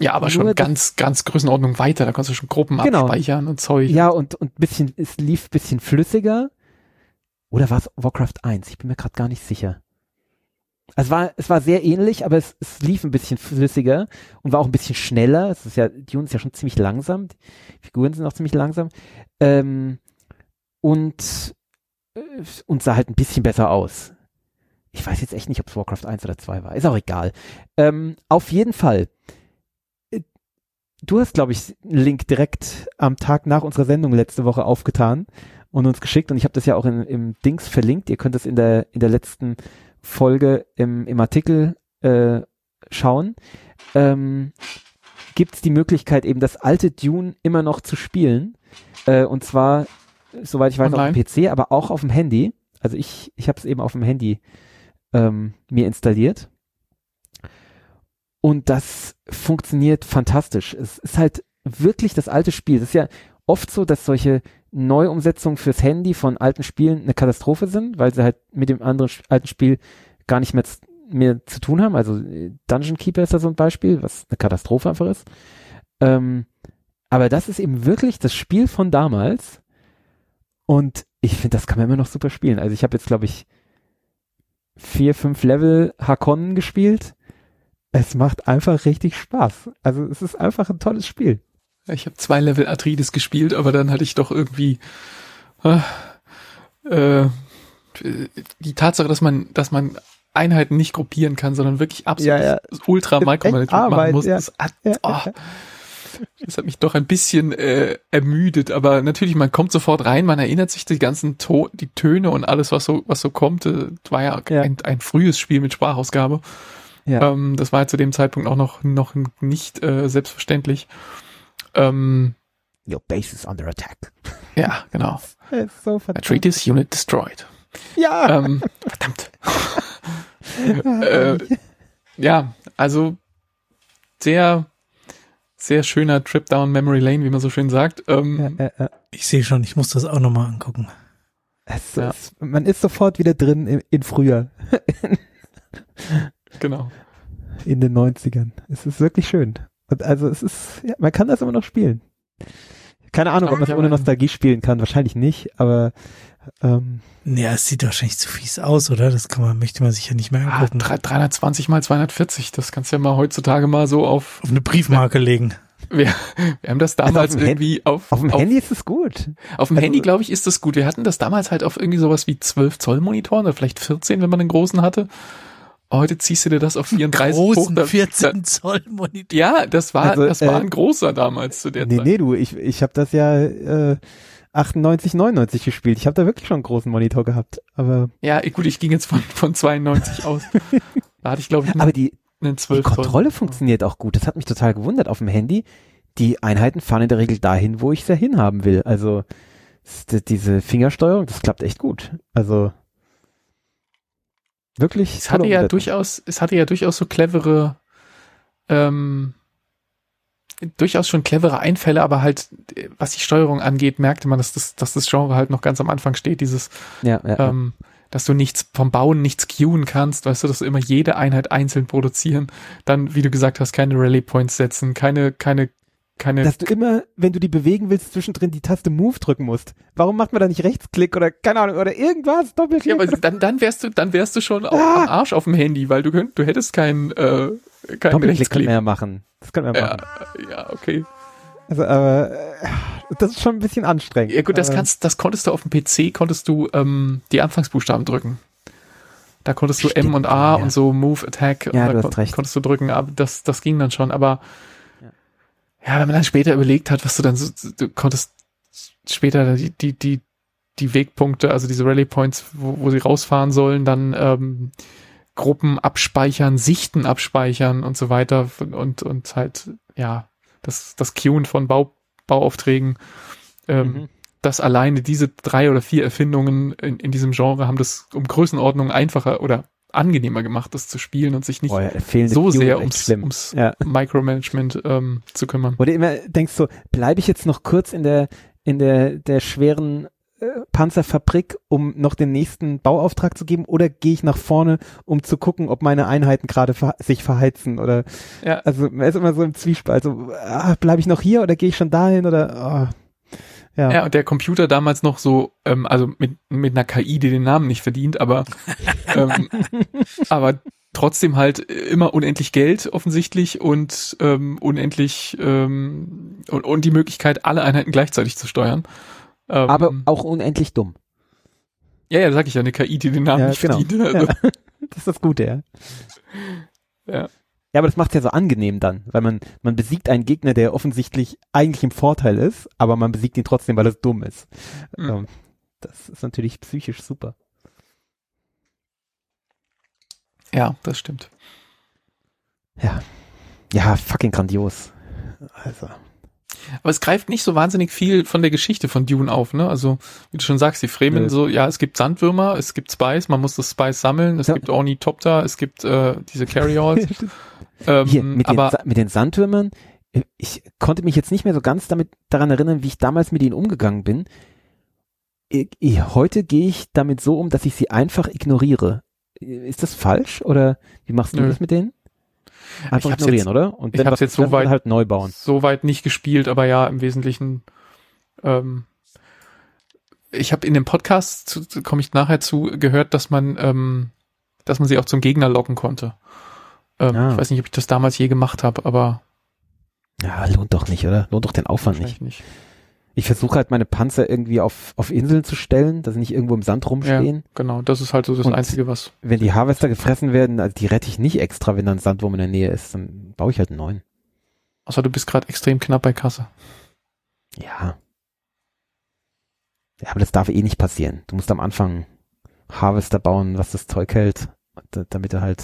Ja, aber schon ganz, ganz Größenordnung weiter. Da kannst du schon Gruppen Genau. abspeichern und Zeug. Ja, und, und bisschen, es lief bisschen flüssiger. Oder war es Warcraft 1? Ich bin mir gerade gar nicht sicher. Es war, es war sehr ähnlich, aber es, es lief ein bisschen flüssiger und war auch ein bisschen schneller. Es ist ja, Dune ist ja schon ziemlich langsam. Die Figuren sind auch ziemlich langsam. Ähm, und, äh, und sah halt ein bisschen besser aus. Ich weiß jetzt echt nicht, ob es Warcraft 1 oder 2 war. Ist auch egal. Ähm, auf jeden Fall. Äh, du hast, glaube ich, einen Link direkt am Tag nach unserer Sendung letzte Woche aufgetan und uns geschickt und ich habe das ja auch in, im Dings verlinkt. Ihr könnt das in der in der letzten Folge im, im Artikel äh, schauen. Ähm, Gibt es die Möglichkeit, eben das alte Dune immer noch zu spielen? Äh, und zwar, soweit ich weiß, Online. auf dem PC, aber auch auf dem Handy. Also ich, ich habe es eben auf dem Handy ähm, mir installiert. Und das funktioniert fantastisch. Es ist halt wirklich das alte Spiel. Es ist ja oft so, dass solche Neuumsetzungen fürs Handy von alten Spielen eine Katastrophe sind, weil sie halt mit dem anderen alten Spiel gar nicht mehr, mehr zu tun haben. Also äh, Dungeon Keeper ist da so ein Beispiel, was eine Katastrophe einfach ist. Ähm, aber das ist eben wirklich das Spiel von damals. Und ich finde, das kann man immer noch super spielen. Also ich habe jetzt, glaube ich, vier, fünf Level Hakonnen gespielt. Es macht einfach richtig Spaß. Also es ist einfach ein tolles Spiel. Ich habe zwei Level Atreides gespielt, aber dann hatte ich doch irgendwie äh, äh, die Tatsache, dass man, dass man Einheiten nicht gruppieren kann, sondern wirklich absolut Ja, ja. ultra Micromanagement Arbeit, machen muss. ja. Das, hat, oh, das hat mich doch ein bisschen äh, ermüdet. Aber natürlich, man kommt sofort rein, man erinnert sich die ganzen to die Töne und alles, was so, was so kommt. Äh, war ja, Ja. Ein, ein frühes Spiel mit Sprachausgabe. Ja. Ähm, das war ja zu dem Zeitpunkt auch noch, noch nicht äh, selbstverständlich. Ähm, Your base is under attack. ja, genau. So. Atreides Unit destroyed. Ja. ähm, verdammt. äh, ja, also sehr, sehr schöner Trip down Memory Lane, wie man so schön sagt. Ähm, ja, ja, ja. Ich sehe schon, ich muss das auch nochmal angucken. Es, Ja. es, man ist sofort wieder drin in, in früher, Genau. in den 90ern. Es ist wirklich schön. Und also es ist, ja, man kann das immer noch spielen. Keine Ahnung, ob man es Ja, ohne Nostalgie spielen kann. Wahrscheinlich nicht, aber ähm, Ja, es sieht wahrscheinlich zu fies aus, oder? Das kann man, möchte man sich ja nicht mehr Ah, angucken. drei- 320 mal 240, das kannst du ja mal heutzutage mal so auf. Auf eine Briefmarke legen. Wir, wir haben das damals Also auf irgendwie auf, auf dem Handy ist es gut. Auf dem Also- Handy, glaube ich, ist das gut. Wir hatten das damals halt auf irgendwie sowas wie 12 Zoll Monitoren oder vielleicht 14, wenn man einen großen hatte. Heute ziehst du dir das auf 34 hoch. Großen Da, 14 Zoll Monitor. ja, das war, Also, das war äh, ein großer damals zu der Nee, Zeit. nee, du, ich, ich habe das ja äh, 98, 99 gespielt. Ich habe da wirklich schon einen großen Monitor gehabt. Aber, Ja, gut, ich ging jetzt von, von 92 aus. Da hatte ich, glaube ich, aber die, einen die 12 Kontrolle Zoll. funktioniert auch gut. Das hat mich total gewundert auf dem Handy. Die Einheiten fahren in der Regel dahin, wo ich sie hinhaben will. Also diese Fingersteuerung, das klappt echt gut. Also wirklich. Es hatte ja durchaus, es hatte ja durchaus so clevere, ähm, durchaus schon clevere Einfälle, aber halt, was die Steuerung angeht, merkte man, dass das, dass das Genre halt noch ganz am Anfang steht, dieses, ja, ja. ähm, dass du nichts vom Bauen nichts queuen kannst, weißt du, dass du immer jede Einheit einzeln produzieren, dann, wie du gesagt hast, keine Rally Points setzen, keine, keine, keine, Dass du immer, wenn du die bewegen willst, zwischendrin die Taste Move drücken musst. Warum macht man da nicht Rechtsklick oder keine Ahnung oder irgendwas? Doppelklick? ja, aber dann, dann wärst du, dann wärst du schon Ah! am Arsch auf dem Handy, weil du könnt, du hättest keinen, äh, keinen Doppelklick Rechtsklick. man ja machen. Das kann man ja Ja, machen. ja, okay. Also, aber äh, das ist schon ein bisschen anstrengend. Ja gut, das kannst, das konntest du auf dem PC, konntest du ähm, die Anfangsbuchstaben drücken. Da konntest du M Stimmt, und A ja. und so Move, Attack, Ja, und du hast recht. konntest du drücken, aber das, das ging dann schon. Aber Ja. wenn man dann später überlegt hat, was du dann so, du konntest später die, die, die, die Wegpunkte, also diese Rally Points, wo, wo sie rausfahren sollen, dann ähm, Gruppen abspeichern, Sichten abspeichern und so weiter und, und halt, ja, das, das Queuen von Bau, Bauaufträgen. Ähm, Mhm. dass alleine diese drei oder vier Erfindungen in, in diesem Genre haben das um Größenordnung einfacher oder angenehmer gemacht, das zu spielen und sich nicht Boah, so sehr ums, ums Ja. Micromanagement ähm, zu kümmern. Du immer denkst so, bleibe ich jetzt noch kurz in der, in der, der schweren äh, Panzerfabrik, um noch den nächsten Bauauftrag zu geben, oder gehe ich nach vorne, um zu gucken, ob meine Einheiten gerade ver sich verheizen oder, Ja. also man ist immer so im Zwiespalt, so, ah, bleibe ich noch hier oder gehe ich schon dahin oder, ah, ja. Ja, und der Computer damals noch so, ähm, also mit, mit einer KI, die den Namen nicht verdient, aber, ähm, aber trotzdem halt immer unendlich Geld offensichtlich und ähm, unendlich ähm, und, und die Möglichkeit, alle Einheiten gleichzeitig zu steuern. Ähm, aber auch unendlich dumm. ja, ja, sag ich ja, eine KI, die den Namen Ja, nicht genau. verdient. Also, Ja. Das ist das Gute, ja. Ja. Ja, aber das macht ja so angenehm dann, weil man, man besiegt einen Gegner, der offensichtlich eigentlich im Vorteil ist, aber man besiegt ihn trotzdem, weil er dumm ist. Mhm. Ähm, das ist natürlich psychisch super. Ja, das stimmt. Ja. Ja, fucking grandios. Also. Aber es greift nicht so wahnsinnig viel von der Geschichte von Dune auf, ne? Also, wie du schon sagst, die Fremen Nö. so, ja, es gibt Sandwürmer, es gibt Spice, man muss das Spice sammeln, es Ja. gibt Ornithopter, es gibt äh, diese Carryalls. ähm, Hier, mit, den, aber mit den Sandwürmern, ich konnte mich jetzt nicht mehr so ganz damit daran erinnern, wie ich damals mit ihnen umgegangen bin. Ich, ich, heute gehe ich damit so um, dass ich sie einfach ignoriere. Ist das falsch oder wie machst du Nö. das mit denen? Einfach Ich ignorieren, jetzt- oder? Und ich was jetzt so weit- halt neu bauen. soweit nicht gespielt, aber ja, im Wesentlichen. Ähm, ich habe in dem Podcast, komme ich nachher zu, gehört, dass man, ähm, dass man sie auch zum Gegner locken konnte. Ähm, Ah. Ich weiß nicht, ob ich das damals je gemacht habe, aber Ja, lohnt doch nicht, oder? Lohnt doch den Aufwand nicht. nicht. Ich versuche halt meine Panzer irgendwie auf, auf Inseln zu stellen, dass sie nicht irgendwo im Sand rumstehen. Genau, das ist halt so das Und- Einzige, was. Wenn die Harvester gefressen werden, also die rette ich nicht extra, wenn da ein Sandwurm in der Nähe ist, dann baue ich halt einen neuen. Außer du bist gerade extrem knapp bei Kasse. Ja. Ja, aber das darf eh nicht passieren. Du musst am Anfang Harvester bauen, was das Zeug hält, da- damit du halt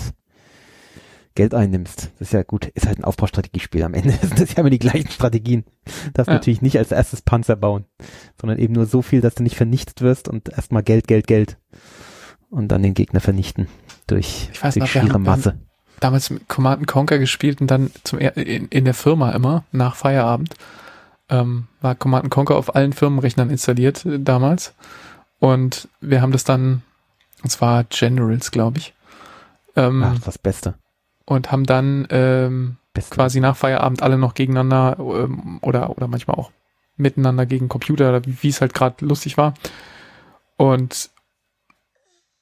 Geld einnimmst. Das ist ja gut, ist halt ein Aufbaustrategiespiel. Am Ende sind das ja immer die gleichen Strategien. Darfst Ja. natürlich nicht als erstes Panzer bauen, sondern eben nur so viel, dass du nicht vernichtet wirst und erstmal Geld, Geld, Geld. Und dann den Gegner vernichten durch, Ich weiß durch noch, schiere haben- Masse. Damals Command Conquer gespielt und dann zum er in, in der Firma immer, nach Feierabend, ähm, war Command Conquer auf allen Firmenrechnern installiert äh, damals. Und wir haben das dann, und zwar Generals, glaube ich. Ähm, Ach, das Beste. Und haben dann ähm, quasi nach Feierabend alle noch gegeneinander ähm, oder oder manchmal auch miteinander gegen Computer oder wie wie es halt gerade lustig war und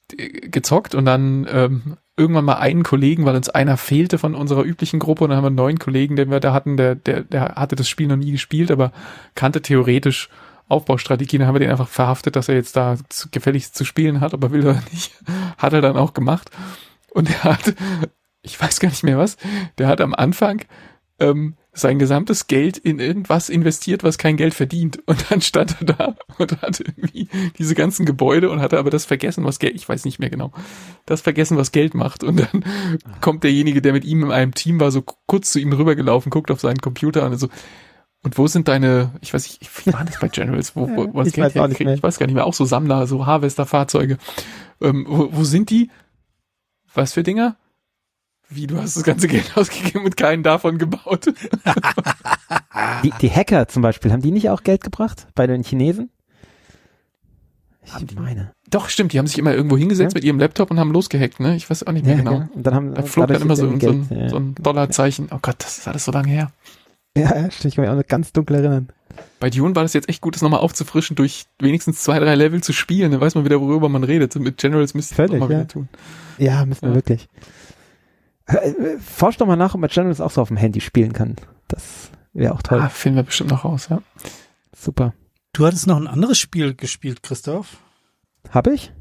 gezockt und dann ähm, irgendwann mal einen Kollegen, weil uns einer fehlte von unserer üblichen Gruppe und dann haben wir einen neuen Kollegen, den wir da hatten, der der der hatte das Spiel noch nie gespielt, aber kannte theoretisch Aufbaustrategien, dann haben wir den einfach verhaftet, dass er jetzt da zu, gefälligst zu spielen hat, aber will er nicht. Hat er dann auch gemacht. Und er hat, ich weiß gar nicht mehr was, der hat am Anfang ähm, sein gesamtes Geld in irgendwas investiert, was kein Geld verdient. Und dann stand er da und hatte irgendwie diese ganzen Gebäude und hatte aber das vergessen, was Geld, ich weiß nicht mehr genau, das vergessen, was Geld macht. Und dann kommt derjenige, der mit ihm in einem Team war, so kurz zu ihm rübergelaufen, guckt auf seinen Computer und so, und wo sind deine, ich weiß nicht, wie war das bei Generals, wo, wo, wo das Ich Geld weiß auch nicht herkriegt? mehr. Ich weiß gar nicht mehr, auch so Sammler, so Harvester-Fahrzeuge. Ähm, wo, wo sind die? Was für Dinger? Wie, du hast das ganze Geld ausgegeben und keinen davon gebaut? Die, die Hacker zum Beispiel, haben die nicht auch Geld gebracht bei den Chinesen? Haben? Ich meine. Doch, stimmt, die haben sich immer irgendwo hingesetzt Ja. mit ihrem Laptop und haben losgehackt, ne? Ich weiß auch nicht mehr Ja, genau. ja. Und dann haben Da flog dann immer so, so, ein, Geld, ja. so ein Dollarzeichen. Oh Gott, das ist alles so lange her. Ja, stimmt, ich kann mich auch noch ganz dunkel erinnern. Bei Dune war das jetzt echt gut, das nochmal aufzufrischen, durch wenigstens zwei, drei Level zu spielen. Dann weiß man wieder, worüber man redet. Mit Generals müsste ich das mal ja. wieder tun. Ja, müssen wir wirklich. Äh, äh, Forsch doch mal nach, ob man Generals auch so auf dem Handy spielen kann. Das wäre auch toll. Ah, finden wir bestimmt noch raus, ja. Super. Du hattest noch ein anderes Spiel gespielt, Christoph. Hab ich?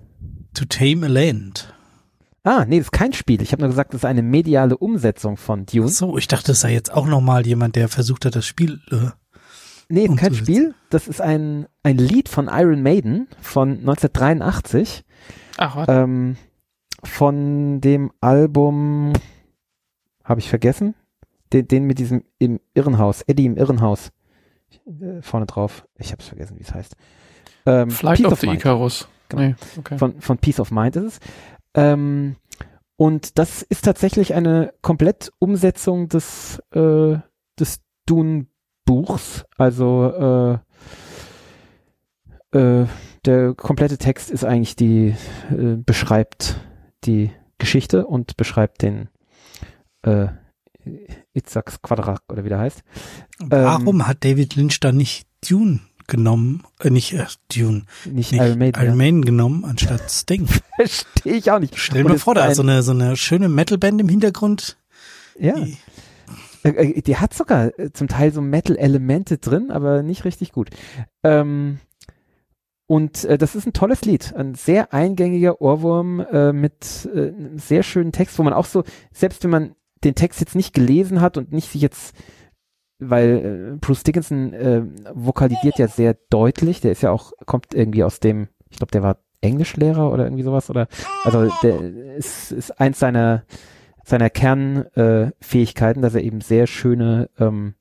To Tame a Land. Ah, nee, das ist kein Spiel. Ich habe nur gesagt, das ist eine mediale Umsetzung von Dune. So, ich dachte, es sei jetzt auch noch mal jemand, der versucht hat, das Spiel. Äh, Nee, ist kein. Spiel. Das ist ein, ein Lied von Iron Maiden von 1983. Ach, warte. Ähm, von dem Album habe ich vergessen. Den, den mit diesem im Irrenhaus, Eddie im Irrenhaus. Äh, vorne drauf. Ich habe es vergessen, wie es heißt. Ähm, Flight Peace of the Mind. Icarus. Genau. Nee, okay. Von, von Peace of Mind ist es. Ähm, und das ist tatsächlich eine Komplettumsetzung des, äh, des Dune-Buchs. Also äh, äh, der komplette Text ist eigentlich die, äh, beschreibt die Geschichte und beschreibt den äh, Itzhaks Quadrak oder wie der heißt. warum hat David Lynch dann nicht Dune genommen, äh, nicht äh, Dune, Nicht, nicht Iron Maiden. Iron Maiden genommen, anstatt Sting? Verstehe ich auch nicht. Stell dir vor, da ist ist so eine, so eine schöne Metalband im Hintergrund. Ja. Die- Äh, äh, Die hat sogar äh, zum Teil so Metal-Elemente drin, aber nicht richtig gut. Ähm, und äh, das ist ein tolles Lied, ein sehr eingängiger Ohrwurm äh, mit äh, einem sehr schönen Text, wo man auch so, selbst wenn man den Text jetzt nicht gelesen hat und nicht sich jetzt weil äh, Bruce Dickinson äh, vokalisiert ja sehr deutlich, der ist ja auch, kommt irgendwie aus dem, ich glaube, der war Englischlehrer oder irgendwie sowas, oder also der ist, ist eins seiner seiner Kernfähigkeiten, äh, dass er eben sehr schöne ähm,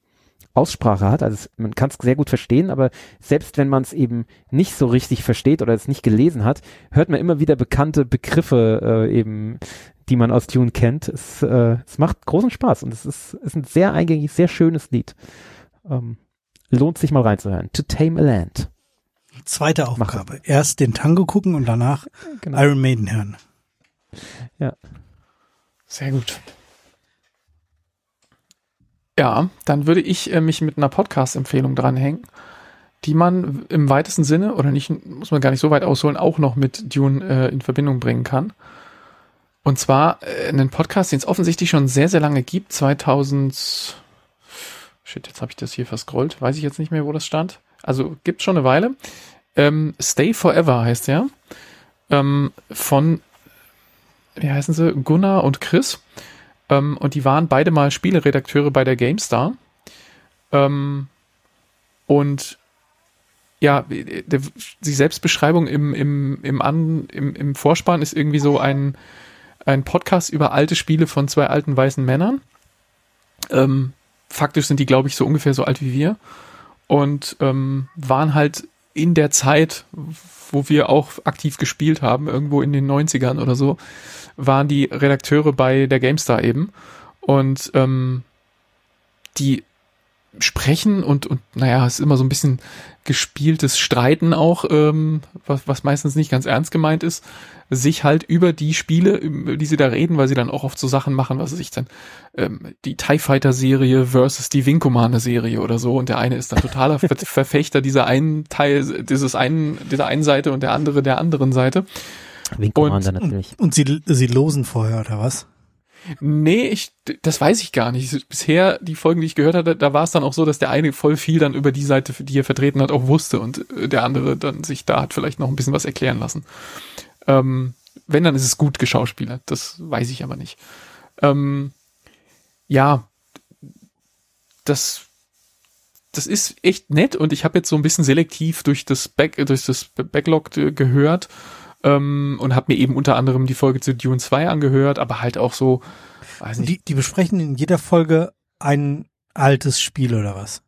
Aussprache hat. Also es, man kann es sehr gut verstehen, aber selbst wenn man es eben nicht so richtig versteht oder es nicht gelesen hat, hört man immer wieder bekannte Begriffe äh, eben, die man aus Tune kennt. Es, äh, es macht großen Spaß und es ist, ist ein sehr eingängiges, sehr schönes Lied. Ähm, lohnt sich mal reinzuhören. To Tame a Land. Zweite Aufgabe. Erst den Tango gucken und danach genau. Iron Maiden hören. Ja. Sehr gut. Ja, dann würde ich äh, mich mit einer Podcast-Empfehlung dranhängen, die man im weitesten Sinne, oder nicht, muss man gar nicht so weit ausholen, auch noch mit Dune äh, in Verbindung bringen kann. Und zwar äh, einen Podcast, den es offensichtlich schon sehr, sehr lange gibt, 2000, shit, jetzt habe ich das hier verscrollt, weiß ich jetzt nicht mehr, wo das stand. Also gibt schon eine Weile. Ähm, Stay Forever heißt der. Ähm, von, wie heißen sie, Gunnar und Chris. Ähm, und die waren beide mal Spieleredakteure bei der GameStar. Ähm, und ja, die Selbstbeschreibung im, im, im, An, im, im Vorspann ist irgendwie so ein, ein Podcast über alte Spiele von zwei alten weißen Männern. Ähm, faktisch sind die, glaube ich, so ungefähr so alt wie wir. Und ähm, waren halt in der Zeit, wo wir auch aktiv gespielt haben, irgendwo in den 90ern oder so, waren die Redakteure bei der GameStar eben. Und ähm, die sprechen und, und naja, es ist immer so ein bisschen gespieltes Streiten auch, ähm, was, was meistens nicht ganz ernst gemeint ist, sich halt über die Spiele, über die sie da reden, weil sie dann auch oft so Sachen machen, was sich dann ähm, die TIE Fighter Serie versus die Wing Commander Serie oder so und der eine ist dann totaler Ver Verfechter dieser einen Teil, dieses einen, dieser einen Seite und der andere der anderen Seite. Wing Commander und, natürlich. Und, und sie, sie losen vorher, oder was? Nee, ich, das weiß ich gar nicht. Bisher, die Folgen, die ich gehört hatte, da war es dann auch so, dass der eine voll viel dann über die Seite, die er vertreten hat, auch wusste und äh, der andere dann sich da hat vielleicht noch ein bisschen was erklären lassen. Ähm, wenn, dann ist es gut geschauspielert. Das weiß ich aber nicht. Ähm, ja, das, das ist echt nett und ich habe jetzt so ein bisschen selektiv durch das, Back, durch das Backlog gehört ähm, und habe mir eben unter anderem die Folge zu Dune 2 angehört, aber halt auch so, weiß nicht. Die, die besprechen in jeder Folge ein altes Spiel oder was?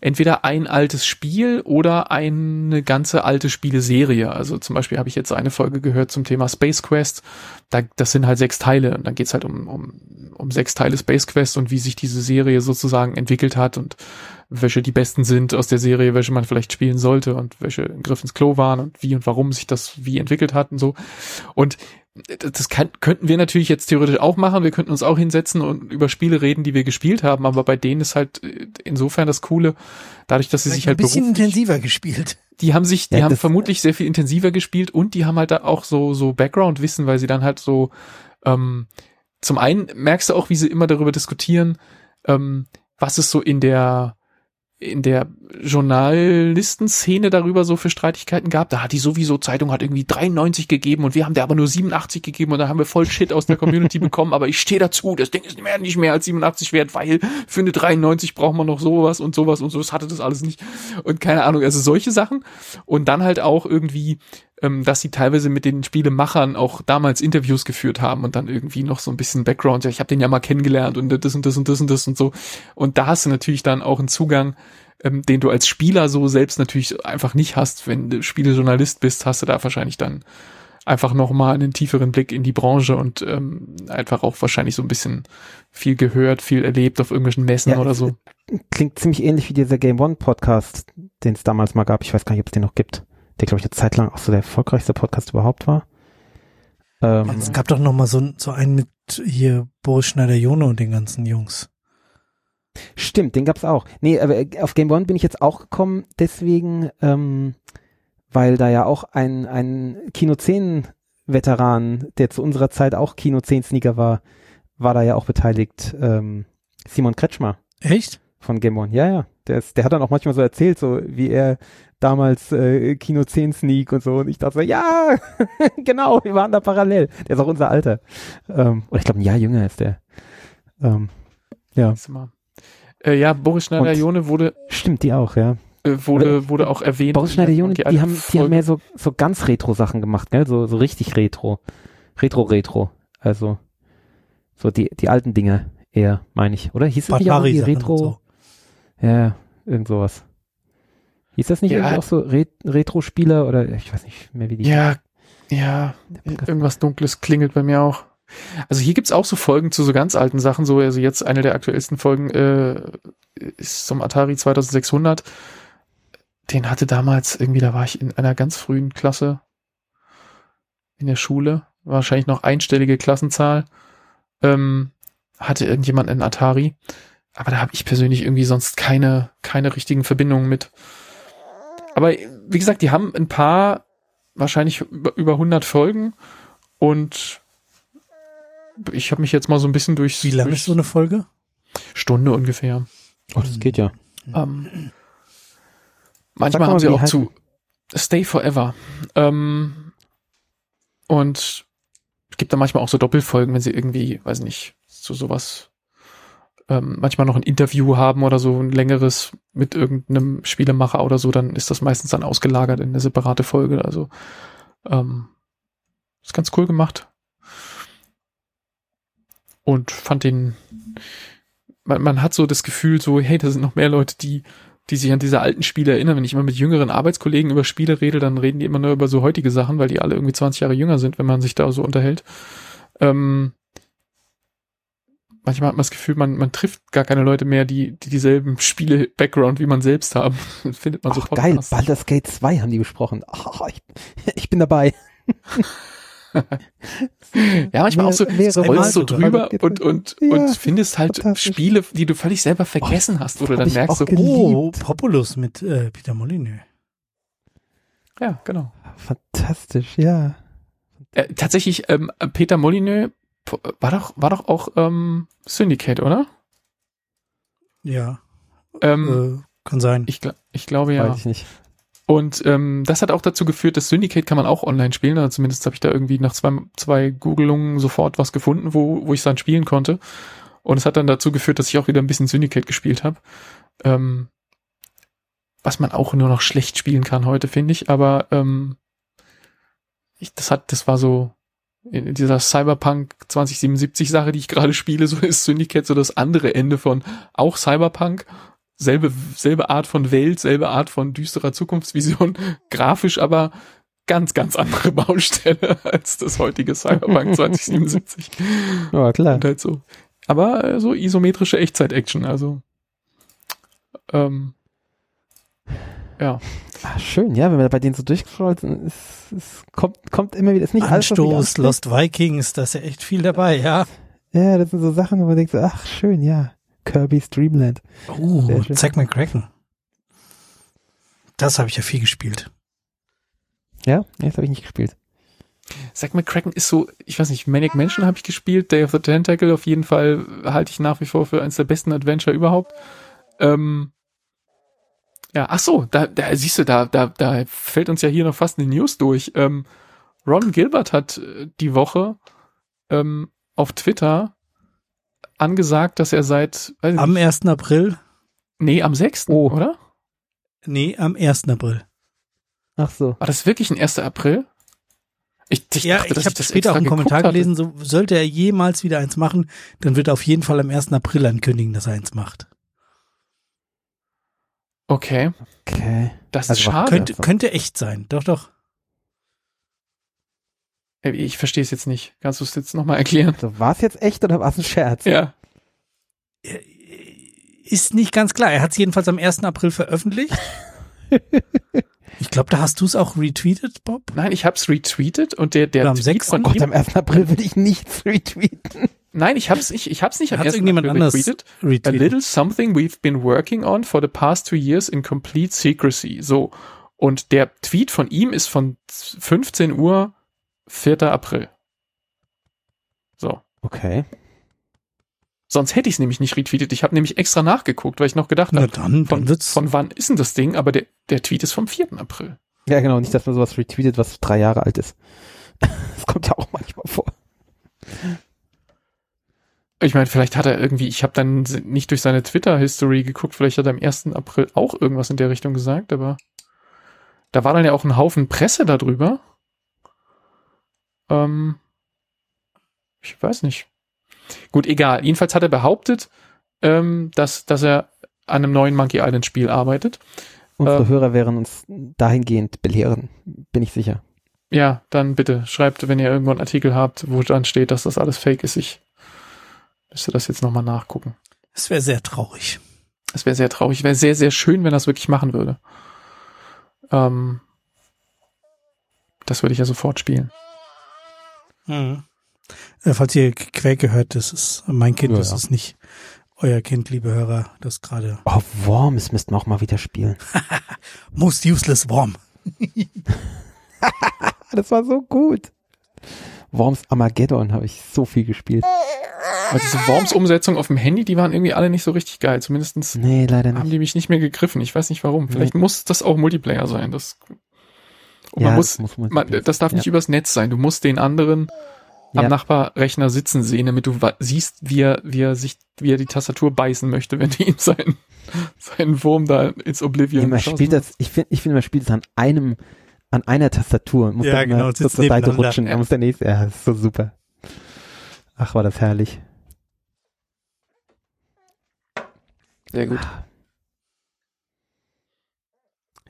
Entweder ein altes Spiel oder eine ganze alte Spieleserie. Also zum Beispiel habe ich jetzt eine Folge gehört zum Thema Space Quest. Da, das sind halt sechs Teile und dann geht's halt um, um, um sechs Teile Space Quest und wie sich diese Serie sozusagen entwickelt hat und welche die besten sind aus der Serie, welche man vielleicht spielen sollte und welche ein Griff ins Klo waren und wie und warum sich das wie entwickelt hat und so. Und das kann, könnten wir natürlich jetzt theoretisch auch machen. Wir könnten uns auch hinsetzen und über Spiele reden, die wir gespielt haben. Aber bei denen ist halt äh, insofern das Coole, dadurch, dass sie sich halt ein bisschen intensiver gespielt. Die haben sich, die ja, haben vermutlich sehr viel intensiver gespielt und die haben halt da auch so so Background-Wissen, weil sie dann halt so ähm, zum einen merkst du auch, wie sie immer darüber diskutieren, ähm, was ist so in der in der Journalistenszene darüber so für Streitigkeiten gab. Da hat die sowieso Zeitung hat irgendwie 93 gegeben und wir haben der aber nur 87 gegeben und da haben wir voll Shit aus der Community bekommen. Aber ich stehe dazu, das Ding ist mehr, nicht mehr als 87 wert, weil für eine 93 braucht man noch sowas und sowas und so. Das hatte das alles nicht. Und keine Ahnung, also solche Sachen. Und dann halt auch irgendwie ähm, dass sie teilweise mit den Spielemachern auch damals Interviews geführt haben und dann irgendwie noch so ein bisschen Background, ja, ich habe den ja mal kennengelernt und das und das und das und das und so. Und da hast du natürlich dann auch einen Zugang, ähm, den du als Spieler so selbst natürlich einfach nicht hast. Wenn du Spielejournalist bist, hast du da wahrscheinlich dann einfach nochmal einen tieferen Blick in die Branche und ähm, einfach auch wahrscheinlich so ein bisschen viel gehört, viel erlebt auf irgendwelchen Messen ja, oder so. Klingt ziemlich ähnlich wie dieser Game One Podcast, den es damals mal gab. Ich weiß gar nicht, ob es den noch gibt der glaube ich eine Zeit lang auch so der erfolgreichste Podcast überhaupt war. Ähm, es gab doch noch mal so, so einen mit hier Boris Schneider-Jone und den ganzen Jungs. Stimmt, den gab's auch. Nee, aber äh, auf Game One bin ich jetzt auch gekommen, deswegen, ähm, weil da ja auch ein, ein Kino 10 Veteran, der zu unserer Zeit auch Kino 10 Sneaker war, war da ja auch beteiligt, ähm, Simon Kretschmer. Echt? Von Game One, ja, ja. Der, ist, der hat dann auch manchmal so erzählt, so wie er damals äh, Kino 10 Sneak und so. Und ich dachte so, ja, genau, wir waren da parallel. Der ist auch unser Alter. Ähm, oder ich glaube, ein Jahr jünger ist der. Ähm, ja. Äh, ja, Boris Schneider-Jone wurde. Stimmt, die auch, ja. Äh, wurde, wurde auch erwähnt. Boris Schneider-Jone, die, die, haben, die haben mehr so, so ganz Retro-Sachen gemacht, gell? So, so richtig Retro. Retro-Retro. Also, so die, die alten Dinge eher, meine ich, oder? Hieß es nicht auch die Retro? So. Ja, irgend sowas. Hieß das nicht ja. irgendwie auch so Re Retro-Spieler oder ich weiß nicht mehr, wie die. Ja, ja, irgendwas Dunkles klingelt bei mir auch. Also hier gibt's auch so Folgen zu so ganz alten Sachen, so, also jetzt eine der aktuellsten Folgen äh, ist zum Atari 2600. Den hatte damals irgendwie, da war ich in einer ganz frühen Klasse in der Schule, wahrscheinlich noch einstellige Klassenzahl, ähm, hatte irgendjemand einen Atari. Aber da habe ich persönlich irgendwie sonst keine, keine richtigen Verbindungen mit. Aber wie gesagt, die haben ein paar, wahrscheinlich über 100 Folgen und ich habe mich jetzt mal so ein bisschen durch. Wie lange ist so eine Folge? Stunde ungefähr. Oh, das geht ja. Ähm, manchmal haben sie auch zu Stay Forever. Ähm, und es gibt da manchmal auch so Doppelfolgen, wenn sie irgendwie, weiß nicht, so sowas, ähm, manchmal noch ein Interview haben oder so ein längeres mit irgendeinem Spielemacher oder so, dann ist das meistens dann ausgelagert in eine separate Folge. Also ähm, ist ganz cool gemacht und fand den, man, man hat so das Gefühl so, hey, da sind noch mehr Leute, die, die sich an diese alten Spiele erinnern. Wenn ich immer mit jüngeren Arbeitskollegen über Spiele rede, dann reden die immer nur über so heutige Sachen, weil die alle irgendwie 20 Jahre jünger sind, wenn man sich da so unterhält. Ähm, manchmal hat man das Gefühl, man, man trifft gar keine Leute mehr, die, die dieselben Spiele-Background wie man selbst haben. findet man so geil, Baldur's Gate 2 haben die besprochen. Oh, ich, ich bin dabei. ja, manchmal auch so, rollst so drüber und, und, ja, und findest halt Spiele, die du völlig selber vergessen oh, hast, wo du dann merkst, so, oh, Populus mit äh, Peter Molyneux. Ja, genau. Fantastisch, ja. Äh, tatsächlich, ähm, Peter Molyneux war doch, war doch auch ähm, Syndicate, oder? Ja. Ähm, äh, kann sein. Ich, ich glaube ja. Weiß ich nicht. Und ähm, das hat auch dazu geführt, dass Syndicate kann man auch online spielen. Also zumindest habe ich da irgendwie nach zwei, zwei Googelungen sofort was gefunden, wo, wo ich es dann spielen konnte. Und es hat dann dazu geführt, dass ich auch wieder ein bisschen Syndicate gespielt habe. Ähm, was man auch nur noch schlecht spielen kann heute, finde ich. Aber ähm, ich, das hat, das war so in dieser Cyberpunk 2077 Sache, die ich gerade spiele, so ist Syndicate so das andere Ende von auch Cyberpunk selbe, selbe Art von Welt, selbe Art von düsterer Zukunftsvision, grafisch aber ganz, ganz andere Baustelle als das heutige Cyberpunk 2077. Ja, klar. Und halt so. Aber äh, so isometrische Echtzeit-Action, also ähm, ja. Ach, schön, ja, wenn wir bei denen so durchgeschaut sind, es, es kommt, kommt immer wieder, ist nicht Anstoß, alles Lost Vikings, da ist ja echt viel dabei, ja. Ja, das sind so Sachen, wo man denkt so, ach, schön, ja. Kirby's Dreamland. Oh, Zack McCracken. Das habe ich ja viel gespielt. Ja, das habe ich nicht gespielt. Zack McCracken ist so, ich weiß nicht, Manic Mansion habe ich gespielt, Day of the Tentacle auf jeden Fall halte ich nach wie vor für eines der besten Adventure überhaupt. Ähm, ja, ach so, da, da siehst du, da, da, da fällt uns ja hier noch fast eine News durch. Ähm, Ron Gilbert hat äh, die Woche ähm, auf Twitter angesagt, dass er seit am nicht, 1. April? Nee, am 6. Oh. oder? Nee, am 1. April. Ach so. War das wirklich ein 1. April? Ich, ich ja, dachte, ich habe später auch einen Kommentar gelesen, so sollte er jemals wieder eins machen, dann wird er auf jeden Fall am 1. April ankündigen, dass er eins macht. Okay. Okay. Das also ist schade. Könnte, könnte echt sein. Doch, doch. Ich verstehe es jetzt nicht. Kannst du es jetzt nochmal erklären? Also, war es jetzt echt oder war es ein Scherz? Ja. Ist nicht ganz klar. Er hat es jedenfalls am 1. April veröffentlicht. ich glaube, da hast du es auch retweetet, Bob? Nein, ich habe es retweetet und der der am 6. Oh Gott, am 1. April will ich nichts retweeten. Nein, ich hab's ich hab's nicht am Hat's 1. irgendjemand April retweetet. retweetet. A little something we've been working on for the past two years in complete secrecy. So. Und der Tweet von ihm ist von 15 Uhr 4. April. So. Okay. Sonst hätte ich es nämlich nicht retweetet. Ich habe nämlich extra nachgeguckt, weil ich noch gedacht habe, von, von wann ist denn das Ding? Aber der, der Tweet ist vom 4. April. Ja, genau. Nicht, dass man sowas retweetet, was drei Jahre alt ist. Das kommt ja auch manchmal vor. ich meine, vielleicht hat er irgendwie, ich habe dann nicht durch seine Twitter-History geguckt, vielleicht hat er am 1. April auch irgendwas in der Richtung gesagt, aber da war dann ja auch ein Haufen Presse darüber. Ähm, ich weiß nicht. Gut, egal. Jedenfalls hat er behauptet, ähm, dass, dass er an einem neuen Monkey Island Spiel arbeitet. Unsere äh, Hörer werden uns dahingehend belehren, bin ich sicher. Ja, dann bitte schreibt, wenn ihr irgendwo einen Artikel habt, wo dann steht, dass das alles fake ist. Ich müsste das jetzt nochmal nachgucken. Es wäre sehr traurig. Es wäre sehr traurig. Wäre sehr, sehr schön, wenn das wirklich machen würde. Ähm, das würde ich ja sofort spielen. Mhm. Äh, falls ihr Quäke hört, das ist mein Kind, ja, das ja. ist nicht euer Kind, liebe Hörer, das gerade. Oh, Worms müssten wir auch mal wieder spielen. Most useless Worm. das war so gut. Worms Armageddon habe ich so viel gespielt. Aber diese Worms-Umsetzung auf dem Handy, die waren irgendwie alle nicht so richtig geil. Zumindestens nee, leider nicht. haben die mich nicht mehr gegriffen. Ich weiß nicht warum. Vielleicht nee. muss das auch Multiplayer sein. Das, und ja, man muss, das, muss man, das darf nicht übers Netz sein. Du musst den anderen am ja. Nachbarrechner sitzen sehen, damit du siehst, wie er, wie er sich, wie er die Tastatur beißen möchte, wenn du ihm seinen, seinen Wurm da ins Oblivion ja, man spielt das, Ich finde, ich finde, man spielt es an einem, an einer Tastatur. Muss ja, genau, zur Seite rutschen. Ja. muss der nächste, ja, das ist so super. Ach, war das herrlich. Sehr gut.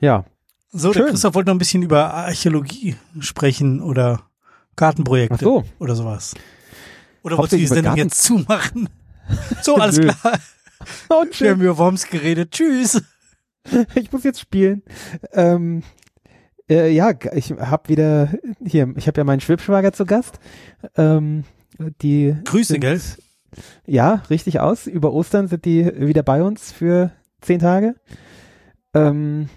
Ja. So, Schön. der Christoph wollte noch ein bisschen über Archäologie sprechen oder Gartenprojekte so. oder sowas. Oder wolltest du die Sendung jetzt zumachen? So, alles klar. Und Wir haben über Worms geredet. Tschüss. Ich muss jetzt spielen. Ähm, äh, ja, ich habe wieder hier, ich habe ja meinen Schwibschwager zu Gast. Ähm, die Grüße, sind, gell? Ja, richtig aus. Über Ostern sind die wieder bei uns für zehn Tage. Ähm,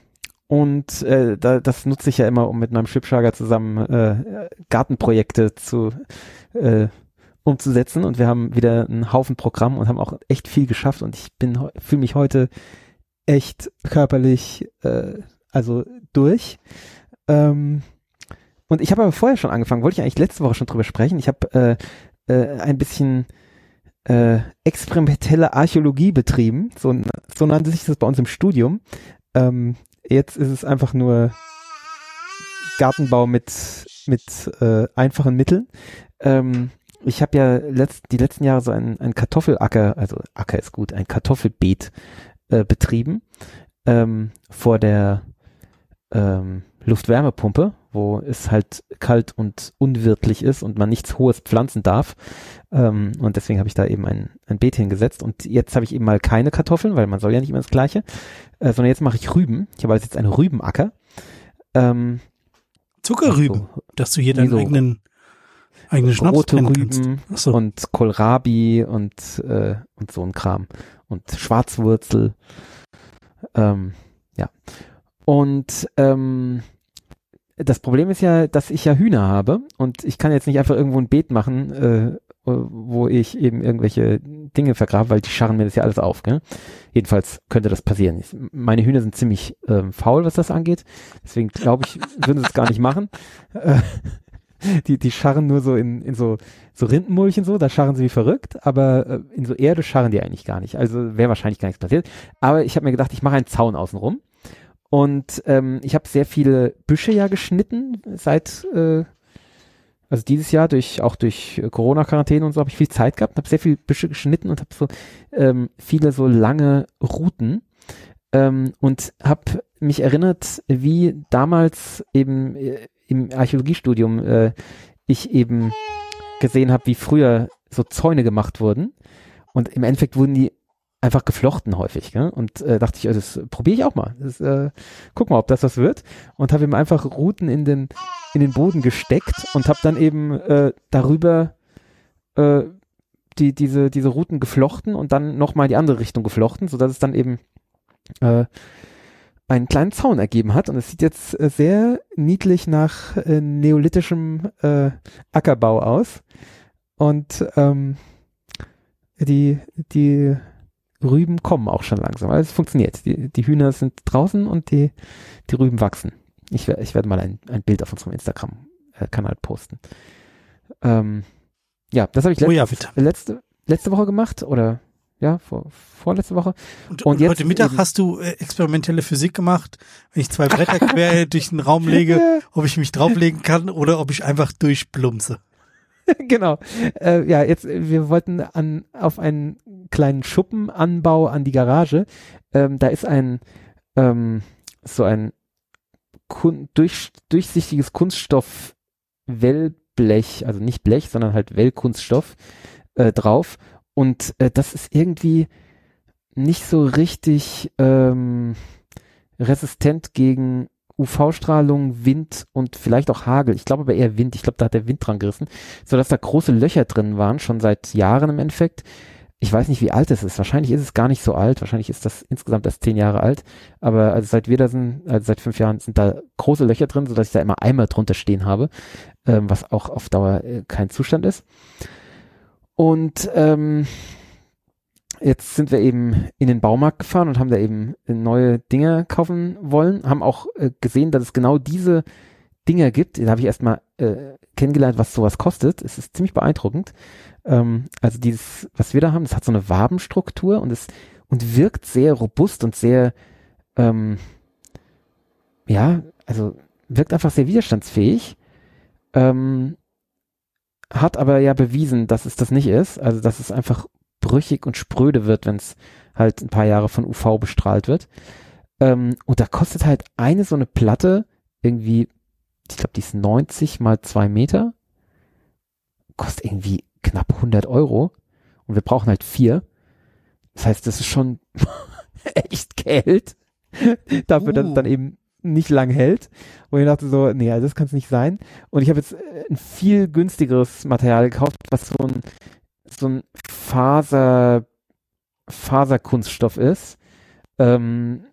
und äh, da, das nutze ich ja immer, um mit meinem Schwibschwager zusammen äh, Gartenprojekte zu äh, umzusetzen. Und wir haben wieder einen Haufen Programm und haben auch echt viel geschafft. Und ich bin fühle mich heute echt körperlich äh, also durch. Ähm, und ich habe aber vorher schon angefangen, wollte ich eigentlich letzte Woche schon drüber sprechen. Ich habe äh, äh, ein bisschen äh, experimentelle Archäologie betrieben, so, so nannte sich das bei uns im Studium. Ähm, jetzt ist es einfach nur Gartenbau mit, mit äh, einfachen Mitteln. Ähm, ich habe ja letzt, die letzten Jahre so ein, ein Kartoffelacker, also Acker ist gut, ein Kartoffelbeet äh, betrieben ähm, vor der ähm, Luftwärmepumpe, wo es halt kalt und unwirtlich ist und man nichts Hohes pflanzen darf. Ähm, und deswegen habe ich da eben ein, ein Beet hingesetzt. Und jetzt habe ich eben mal keine Kartoffeln, weil man soll ja nicht immer das Gleiche, äh, sondern jetzt mache ich Rüben. Ich habe also jetzt einen Rübenacker. Ähm, Zuckerrüben, so, dass du hier deinen so eigenen eigenen Schnaps rote Rüben so. und Kohlrabi und äh, und so ein Kram und Schwarzwurzel. Ähm, ja. Und ähm, das Problem ist ja, dass ich ja Hühner habe und ich kann jetzt nicht einfach irgendwo ein Beet machen, äh, wo ich eben irgendwelche Dinge vergrabe, weil die scharren mir das ja alles auf. Gell? Jedenfalls könnte das passieren. Meine Hühner sind ziemlich ähm, faul, was das angeht. Deswegen glaube ich, würden sie es gar nicht machen. Äh, die, die scharren nur so in, in so, so Rindenmulchen so, da scharren sie wie verrückt, aber äh, in so Erde scharren die eigentlich gar nicht. Also wäre wahrscheinlich gar nichts passiert. Aber ich habe mir gedacht, ich mache einen Zaun außenrum und ähm, ich habe sehr viele Büsche ja geschnitten seit, äh, also dieses Jahr durch auch durch Corona-Quarantäne und so habe ich viel Zeit gehabt, habe sehr Büsche geschnitten und habe so ähm, viele so lange Routen ähm, und habe mich erinnert, wie damals eben äh, im Archäologiestudium äh, ich eben gesehen habe, wie früher so Zäune gemacht wurden. Und im Endeffekt wurden die einfach geflochten häufig. Gell? Und äh, dachte ich, also das probiere ich auch mal. Das, äh, guck mal, ob das was wird. Und habe ihm einfach Routen in den, in den Boden gesteckt und habe dann eben äh, darüber äh, die, diese, diese Routen geflochten und dann nochmal die andere Richtung geflochten, sodass es dann eben äh, einen kleinen Zaun ergeben hat. Und es sieht jetzt äh, sehr niedlich nach äh, neolithischem äh, Ackerbau aus. Und ähm, die, die Rüben kommen auch schon langsam. Also es funktioniert. Die, die Hühner sind draußen und die, die Rüben wachsen. Ich, ich werde mal ein, ein Bild auf unserem Instagram-Kanal posten. Ähm, ja, das habe ich letzt, oh ja, letzte, letzte Woche gemacht oder ja, vor, vorletzte Woche. Und, und, und heute Mittag hast du äh, experimentelle Physik gemacht, wenn ich zwei Bretter quer durch den Raum lege, ob ich mich drauflegen kann oder ob ich einfach durchplumse. genau. Äh, ja, jetzt, wir wollten an, auf einen kleinen Schuppenanbau an die Garage. Ähm, da ist ein, ähm, so ein kun durch, durchsichtiges Kunststoff Wellblech, also nicht Blech, sondern halt Wellkunststoff äh, drauf. Und äh, das ist irgendwie nicht so richtig ähm, resistent gegen UV-Strahlung, Wind und vielleicht auch Hagel. Ich glaube aber eher Wind. Ich glaube, da hat der Wind dran gerissen, sodass da große Löcher drin waren, schon seit Jahren im Endeffekt. Ich weiß nicht, wie alt es ist. Wahrscheinlich ist es gar nicht so alt. Wahrscheinlich ist das insgesamt erst zehn Jahre alt. Aber also seit wir da sind, also seit fünf Jahren sind da große Löcher drin, sodass ich da immer Eimer drunter stehen habe, ähm, was auch auf Dauer äh, kein Zustand ist. Und ähm, jetzt sind wir eben in den Baumarkt gefahren und haben da eben neue Dinge kaufen wollen, haben auch äh, gesehen, dass es genau diese Dinger gibt. Da habe ich erstmal äh, kennengelernt, was sowas kostet. Es ist ziemlich beeindruckend. Ähm, also dieses, was wir da haben, das hat so eine Wabenstruktur und es und wirkt sehr robust und sehr, ähm, ja, also wirkt einfach sehr widerstandsfähig. Ähm, hat aber ja bewiesen, dass es das nicht ist. Also dass es einfach brüchig und spröde wird, wenn es halt ein paar Jahre von UV bestrahlt wird. Ähm, und da kostet halt eine so eine Platte irgendwie, ich glaube, die ist 90 mal zwei Meter. Kostet irgendwie knapp 100 Euro. Und wir brauchen halt vier. Das heißt, das ist schon echt Geld. Dafür, uh. dass es dann uh. eben nicht lang hält. Und ich dachte so, nee, also das kann es nicht sein. Und ich habe jetzt äh, ein viel günstigeres Material gekauft, was so ein so ein Faser, Faserkunststoff ist, ähm,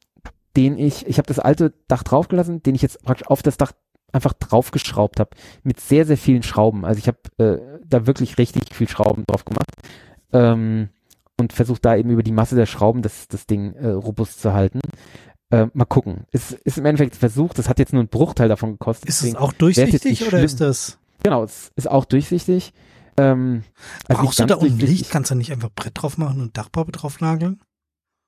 den ich, ich habe das alte Dach draufgelassen, den ich jetzt praktisch auf das Dach einfach draufgeschraubt habe, mit sehr, sehr vielen Schrauben. Also ich habe äh, da wirklich richtig viel Schrauben drauf gemacht ähm, und versucht da eben über die Masse der Schrauben das, das Ding äh, robust zu halten. Äh, mal gucken. Es ist im Endeffekt versucht, das hat jetzt nur einen Bruchteil davon gekostet. Ist es auch durchsichtig oder ist das? Genau, es ist auch durchsichtig. Ähm, also Brauchst du da unten Licht? Kannst du nicht einfach Brett drauf machen und Dachpappe drauf nageln?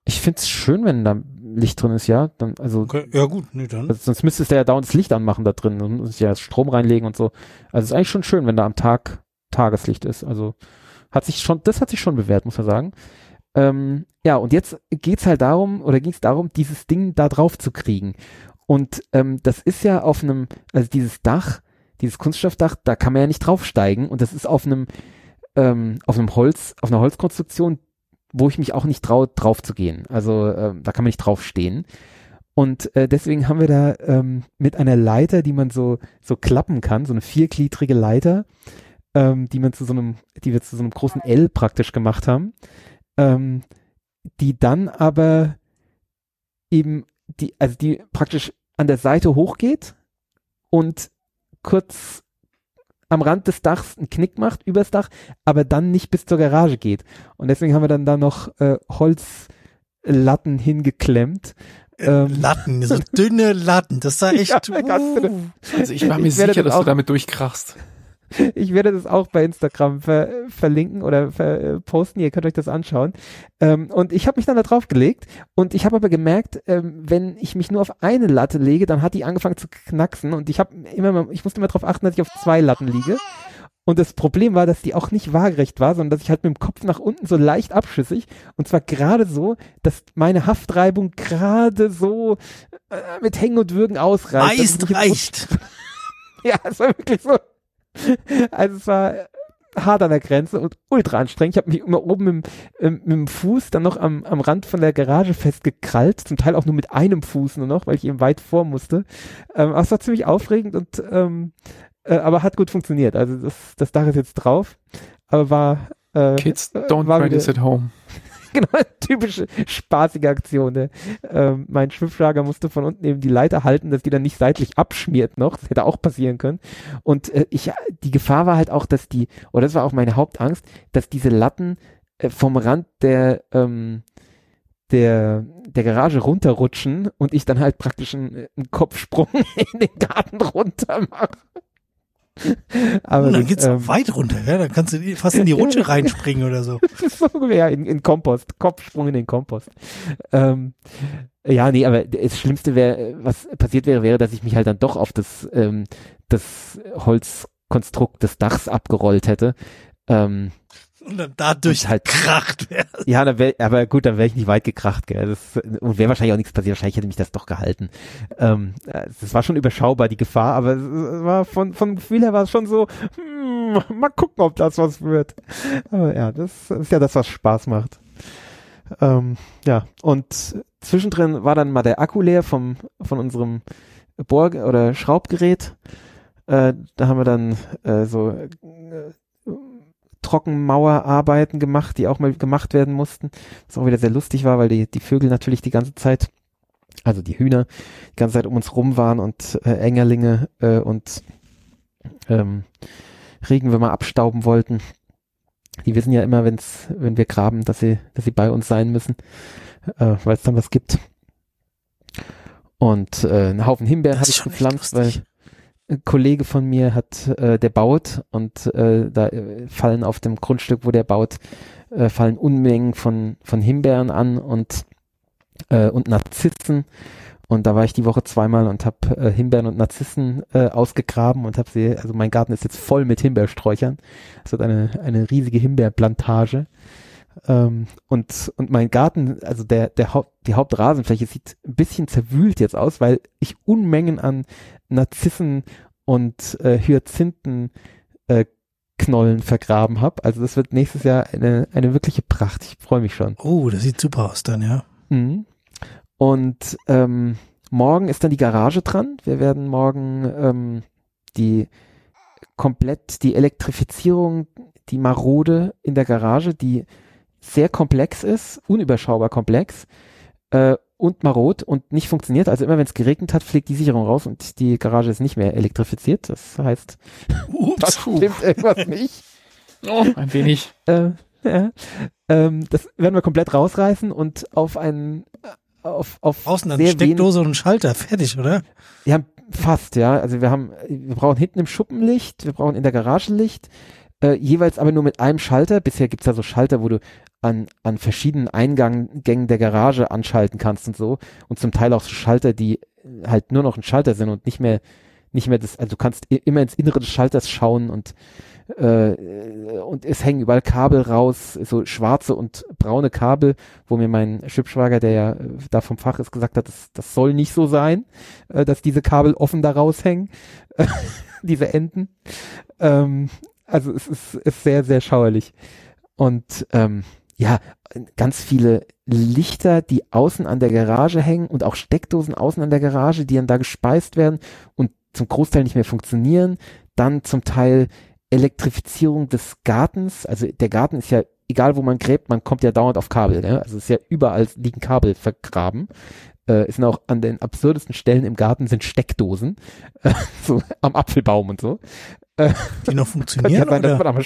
Ich find's schön, wenn da Licht drin ist, ja. Dann, also, okay. Ja gut, nee, dann. Also sonst müsstest du ja dauernd das Licht anmachen da drin und muss ja Strom reinlegen und so. Also es ist eigentlich schon schön, wenn da am Tag Tageslicht ist. Also hat sich schon, das hat sich schon bewährt, muss man sagen. Ähm, ja, und jetzt geht's halt darum, oder ging's darum, dieses Ding da drauf zu kriegen. Und ähm, das ist ja auf einem, also dieses Dach, dieses Kunststoffdach, da kann man ja nicht draufsteigen und das ist auf einem, ähm, auf einem Holz, auf einer Holzkonstruktion, wo ich mich auch nicht traue, drauf zu gehen. Also äh, da kann man nicht draufstehen. Und äh, deswegen haben wir da ähm, mit einer Leiter, die man so so klappen kann, so eine viergliedrige Leiter, ähm, die man zu so einem, die wir zu so einem großen L praktisch gemacht haben, ähm, die dann aber eben die, also die praktisch an der Seite hochgeht und kurz am Rand des Dachs einen Knick macht, übers Dach, aber dann nicht bis zur Garage geht. Und deswegen haben wir dann da noch äh, Holzlatten hingeklemmt. Äh, ähm, Latten, so dünne Latten, das sah echt. Ja, uh. Also ich war mir ich sicher, dass du damit durchkrachst. Ich werde das auch bei Instagram ver verlinken oder ver äh, posten. Ihr könnt euch das anschauen. Ähm, und ich habe mich dann da drauf gelegt und ich habe aber gemerkt, ähm, wenn ich mich nur auf eine Latte lege, dann hat die angefangen zu knacksen und ich habe immer, mal, ich musste immer darauf achten, dass ich auf zwei Latten liege. Und das Problem war, dass die auch nicht waagerecht war, sondern dass ich halt mit dem Kopf nach unten so leicht abschüssig und zwar gerade so, dass meine Haftreibung gerade so äh, mit Hängen und Würgen ausreicht. Meist reicht. ja, es war wirklich so. Also es war hart an der Grenze und ultra anstrengend. Ich habe mich immer oben mit, ähm, mit, dem Fuß dann noch am, am Rand von der Garage festgekrallt, zum Teil auch nur mit einem Fuß nur noch, weil ich eben weit vor musste. Ähm, aber es war ziemlich aufregend und ähm, äh, aber hat gut funktioniert. Also das, das Dach ist jetzt drauf, aber war äh, Kids don't war try this at home. genau, typische spaßige Aktion. Ne? Ähm, mein Schwimmschlager musste von unten eben die Leiter halten, dass die dann nicht seitlich abschmiert noch. Das hätte auch passieren können. Und äh, ich, die Gefahr war halt auch, dass die, oder das war auch meine Hauptangst, dass diese Latten äh, vom Rand der, ähm, der, der Garage runterrutschen und ich dann halt praktisch einen, einen Kopfsprung in den Garten runter mache. Aber und dann geht's ähm, weit runter, ja? Dann kannst du fast in die Rutsche reinspringen oder so. ja, in, in Kompost, Kopfsprung in den Kompost. Ähm, ja, nee, aber das Schlimmste wäre, was passiert wäre, wäre, dass ich mich halt dann doch auf das, ähm, das Holzkonstrukt des Dachs abgerollt hätte. Ähm, und dann dadurch halt kracht wäre. Ja, dann wär, aber gut, dann wäre ich nicht weit gekracht, gell. Das, und wäre wahrscheinlich auch nichts passiert. Wahrscheinlich hätte mich das doch gehalten. Ähm, es war schon überschaubar, die Gefahr, aber es war von, vom Gefühl her war es schon so, hm, mal gucken, ob das was wird. Aber ja, das ist ja das, was Spaß macht. Ähm, ja, und zwischendrin war dann mal der Akku leer vom, von unserem Bohr- oder Schraubgerät. Äh, da haben wir dann äh, so äh, Trockenmauerarbeiten gemacht, die auch mal gemacht werden mussten. Was auch wieder sehr lustig war, weil die, die Vögel natürlich die ganze Zeit, also die Hühner, die ganze Zeit um uns rum waren und äh, Engerlinge äh, und ähm, Regenwürmer abstauben wollten. Die wissen ja immer, wenn's, wenn wir graben, dass sie, dass sie bei uns sein müssen, äh, weil es dann was gibt. Und äh, einen Haufen Himbeeren habe ich gepflanzt, weil Kollege von mir hat, äh, der baut und äh, da äh, fallen auf dem Grundstück, wo der baut, äh, fallen Unmengen von, von Himbeeren an und, äh, und Narzissen. Und da war ich die Woche zweimal und habe äh, Himbeeren und Narzissen äh, ausgegraben und habe sie, also mein Garten ist jetzt voll mit Himbeersträuchern. Es hat eine, eine riesige Himbeerplantage. Ähm, und, und mein Garten, also der, der Haupt, die Hauptrasenfläche sieht ein bisschen zerwühlt jetzt aus, weil ich Unmengen an Narzissen und äh, Hyazinthen äh, Knollen vergraben habe. Also das wird nächstes Jahr eine, eine wirkliche Pracht. Ich freue mich schon. Oh, das sieht super aus dann, ja. Mhm. Und ähm, morgen ist dann die Garage dran. Wir werden morgen ähm, die komplett die Elektrifizierung, die Marode in der Garage, die sehr komplex ist, unüberschaubar komplex äh, und marot und nicht funktioniert. Also immer wenn es geregnet hat, fliegt die Sicherung raus und die Garage ist nicht mehr elektrifiziert. Das heißt, Ups, das stimmt irgendwas nicht. Oh, ein wenig. Äh, ja. ähm, das werden wir komplett rausreißen und auf einen auf, auf Außen eine Steckdose und einen Schalter, fertig, oder? Ja, fast, ja. Also wir haben, wir brauchen hinten im Schuppenlicht, wir brauchen in der Garage Licht, äh, jeweils aber nur mit einem Schalter. Bisher gibt's ja so Schalter, wo du an, an verschiedenen Eingängen der Garage anschalten kannst und so. Und zum Teil auch so Schalter, die halt nur noch ein Schalter sind und nicht mehr, nicht mehr das, also du kannst immer ins Innere des Schalters schauen und äh, und es hängen überall Kabel raus, so schwarze und braune Kabel, wo mir mein Schwibschwager, der ja äh, da vom Fach ist, gesagt hat, das, das soll nicht so sein, äh, dass diese Kabel offen da raushängen, diese Enden. Ähm, also es ist, ist sehr, sehr schauerlich. Und ähm, ja, ganz viele Lichter, die außen an der Garage hängen und auch Steckdosen außen an der Garage, die dann da gespeist werden und zum Großteil nicht mehr funktionieren. Dann zum Teil Elektrifizierung des Gartens. Also der Garten ist ja, egal wo man gräbt, man kommt ja dauernd auf Kabel. Ne? Also es ist ja überall liegen Kabel vergraben. Äh, es sind auch an den absurdesten Stellen im Garten sind Steckdosen, so am Apfelbaum und so. Äh, die noch funktionieren? Sein, oder?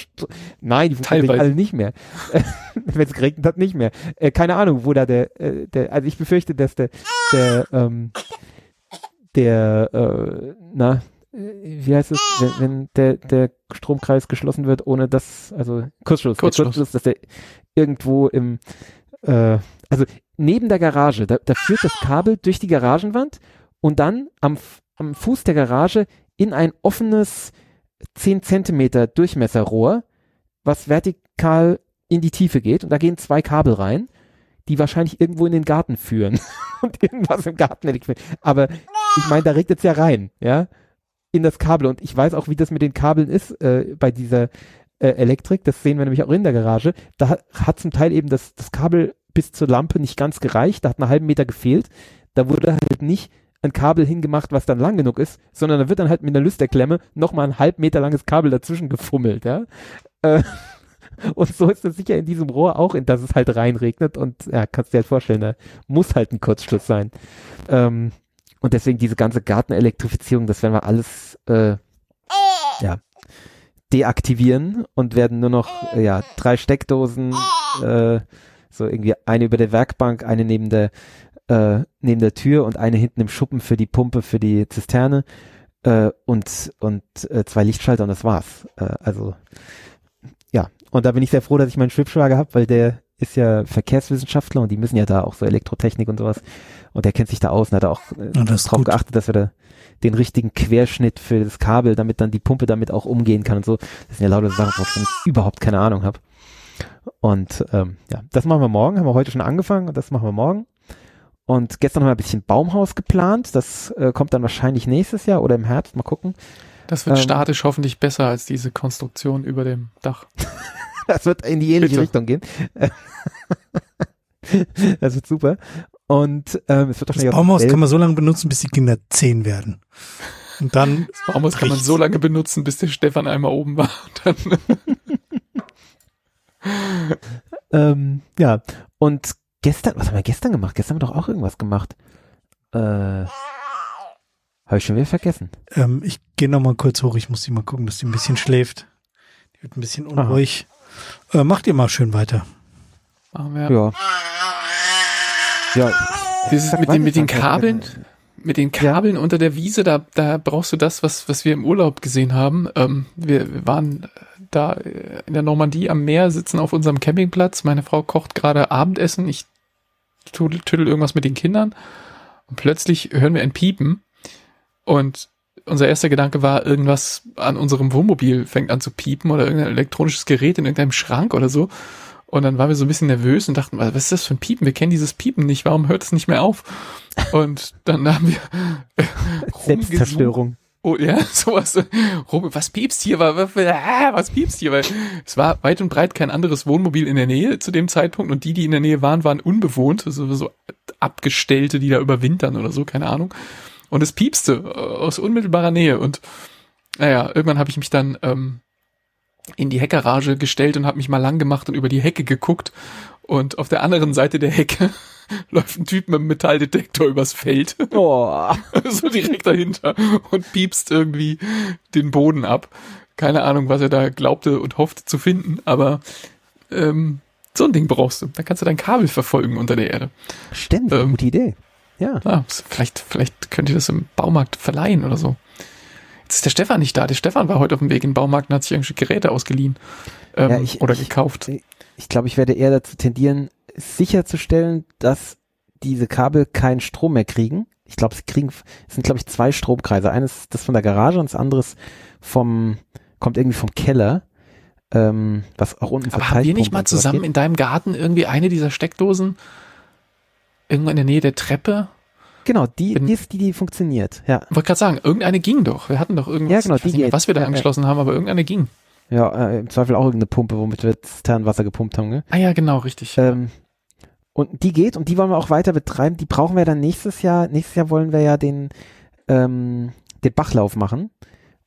nein, die funktionieren alle nicht mehr. Wenn es geregnet hat, nicht mehr. Äh, keine Ahnung, wo da der, äh, der, also ich befürchte, dass der, der, ähm, der, äh, na, wie heißt es, wenn, wenn der, der Stromkreis geschlossen wird, ohne dass, also Kurzschluss, Kurzschluss. Kurzschluss dass der irgendwo im, äh, also neben der Garage, da, da führt das Kabel durch die Garagenwand und dann am, am Fuß der Garage in ein offenes 10 Zentimeter Durchmesserrohr, was vertikal in die Tiefe geht und da gehen zwei Kabel rein, die wahrscheinlich irgendwo in den Garten führen und irgendwas im Garten Aber ich meine, da regnet es ja rein, ja, in das Kabel und ich weiß auch, wie das mit den Kabeln ist äh, bei dieser äh, Elektrik. Das sehen wir nämlich auch in der Garage. Da hat zum Teil eben das, das Kabel bis zur Lampe nicht ganz gereicht. Da hat einen halben Meter gefehlt. Da wurde halt nicht ein Kabel hingemacht, was dann lang genug ist, sondern da wird dann halt mit einer Lüsterklemme nochmal ein halb Meter langes Kabel dazwischen gefummelt, ja. Äh, und so ist es sicher in diesem Rohr auch, in das es halt reinregnet und ja, kannst dir halt vorstellen, da muss halt ein Kurzschluss sein. Ähm, und deswegen diese ganze Gartenelektrifizierung, das werden wir alles äh, ja, deaktivieren und werden nur noch ja, drei Steckdosen, äh, so irgendwie eine über der Werkbank, eine neben der äh, neben der Tür und eine hinten im Schuppen für die Pumpe, für die Zisterne äh, und, und äh, zwei Lichtschalter und das war's. Äh, also ja, und da bin ich sehr froh, dass ich meinen Schwibschwager habe, weil der ist ja Verkehrswissenschaftler und die müssen ja da auch so Elektrotechnik und sowas. Und der kennt sich da aus und hat auch äh, Ja, gut. geachtet, dass wir da den richtigen Querschnitt für das Kabel, damit dann die Pumpe damit auch umgehen kann und so. Das sind ja lauter Sachen, wovon ich überhaupt keine Ahnung habe. Und ähm, ja, das machen wir morgen, haben wir heute schon angefangen und das machen wir morgen. Und gestern haben wir ein bisschen Baumhaus geplant. Das äh, kommt dann wahrscheinlich nächstes Jahr oder im Herbst. Mal gucken. Das wird Ähm. statisch hoffentlich besser als diese Konstruktion über dem Dach. Das wird in die ähnliche Bitte. Richtung gehen. das wird super. Und ähm, es wird Das wahrscheinlich auch Baumhaus kann man so lange benutzen, bis die Kinder zehn werden. Und dann, Das Baumhaus kann man so lange benutzen, bis der Stefan einmal oben war. Und dann Ähm, ja, und gestern, was haben wir gestern gemacht? Gestern haben wir doch auch irgendwas gemacht. Äh, habe ich schon wieder vergessen. ähm, ich gehe noch mal kurz hoch. Ich muss die mal gucken, dass die ein bisschen schläft. Die wird ein bisschen unruhig. Äh, macht ihr mal schön weiter. machen wir Ja. Ja. Dieses Sag mit weiter, den, mit den. Kabeln, mit den Kabeln unter der Wiese, da, da brauchst du das, was, was wir im Urlaub gesehen haben. Ähm, wir, wir waren da äh, in der Normandie am Meer, sitzen auf unserem Campingplatz. Meine Frau kocht gerade Abendessen. Ich tüdel, tüdel irgendwas mit den Kindern. Und plötzlich hören wir ein Piepen. Und unser erster Gedanke war, irgendwas an unserem Wohnmobil fängt an zu piepen oder irgendein elektronisches Gerät in irgendeinem Schrank oder so. Und dann waren wir so ein bisschen nervös und dachten, was ist das für ein Piepen? Wir kennen dieses Piepen nicht. Warum hört es nicht mehr auf? Und dann haben wir. Selbstzerstörung. Oh ja, sowas. Was piepst hier? Was, ah, was piepst hier? Weil es war weit und breit kein anderes Wohnmobil in der Nähe zu dem Zeitpunkt und die, die in der Nähe waren, waren unbewohnt, so, so Abgestellte, die da überwintern oder so, keine Ahnung. Und es piepste äh, aus unmittelbarer Nähe und naja, irgendwann habe ich mich dann ähm, in die Heckgarage gestellt und habe mich mal lang gemacht und über die Hecke geguckt und auf der anderen Seite der Hecke läuft ein Typ mit einem Metalldetektor übers Feld Oh. so direkt dahinter und piepst irgendwie den Boden ab. Keine Ahnung, was er da glaubte und hoffte zu finden, aber ähm, so ein Ding brauchst du. Da kannst du dein Kabel verfolgen unter der Erde. Ständig, Ähm. gute Idee. Ja. Ah, vielleicht, vielleicht könnt ihr das im Baumarkt verleihen oder so. Jetzt ist der Stefan nicht da. Der Stefan war heute auf dem Weg in den Baumarkt und hat sich irgendwelche Geräte ausgeliehen ähm, Ja, ich- oder ich- gekauft. Ich glaube, ich werde eher dazu tendieren, sicherzustellen, dass diese Kabel keinen Strom mehr kriegen. Ich glaube, sie kriegen, es sind glaube ich zwei Stromkreise. Eines das von der Garage und das andere ist vom, kommt irgendwie vom Keller, ähm, was auch unten Aber haben wir nicht mal zusammen in deinem Garten irgendwie eine dieser Steckdosen irgendwo in der Nähe der Treppe? Genau, die, bin- die ist die, die funktioniert. Ja, Wollte gerade sagen, irgendeine ging doch. Wir hatten doch irgendwas, Ja, genau, die mehr, was wir da Ja, ja. angeschlossen haben, aber irgendeine ging. ja, äh, im Zweifel auch irgendeine Pumpe, womit wir Ziternwasser gepumpt haben. Ne? Ah ja, genau, richtig. Ähm, und die geht und die wollen wir auch weiter betreiben. Die brauchen wir dann nächstes Jahr. Nächstes Jahr wollen wir ja den, ähm, den Bachlauf machen.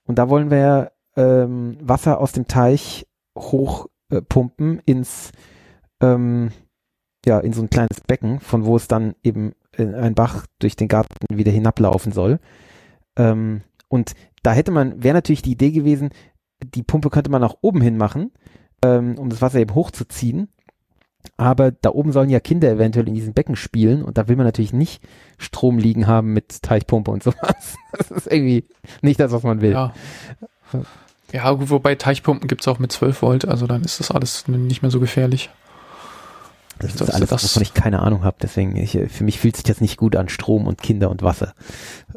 Und da wollen wir ähm, Wasser aus dem Teich hochpumpen äh, ins, ähm, ja, in so ein kleines Becken, von wo es dann eben ein Bach durch den Garten wieder hinablaufen soll. Ähm, und da hätte man, wäre natürlich die Idee gewesen, die Pumpe könnte man nach oben hin machen, ähm, um das Wasser eben hochzuziehen. Aber da oben sollen ja Kinder eventuell in diesem Becken spielen und da will man natürlich nicht Strom liegen haben mit Teichpumpe und sowas. Das ist irgendwie nicht das, was man will. ja. Ja, wobei Teichpumpen gibt's auch mit 12 Volt, also dann ist das alles nicht mehr so gefährlich. Das ist alles, das- wovon ich keine Ahnung habe. Deswegen, ich, für mich fühlt sich das nicht gut an, Strom und Kinder und Wasser.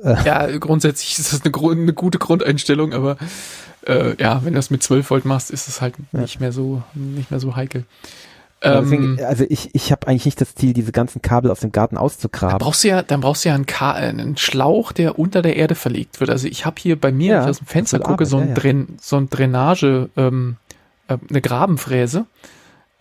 Ja, grundsätzlich ist das eine, eine gute Grundeinstellung, aber äh, ja, wenn du das mit 12 Volt machst, ist es halt Ja. nicht mehr so nicht mehr so heikel. Ähm, Deswegen, also ich, ich habe eigentlich nicht das Ziel, diese ganzen Kabel aus dem Garten Dann auszugraben. brauchst du ja, dann brauchst du ja einen, Ka äh, einen Schlauch, der unter der Erde verlegt wird. Also ich habe hier bei mir, Ja, wenn ich aus dem Fenster gucke, wird so, ein Arbeit, ja, Drain, so ein Drainage, ähm, äh, eine Grabenfräse.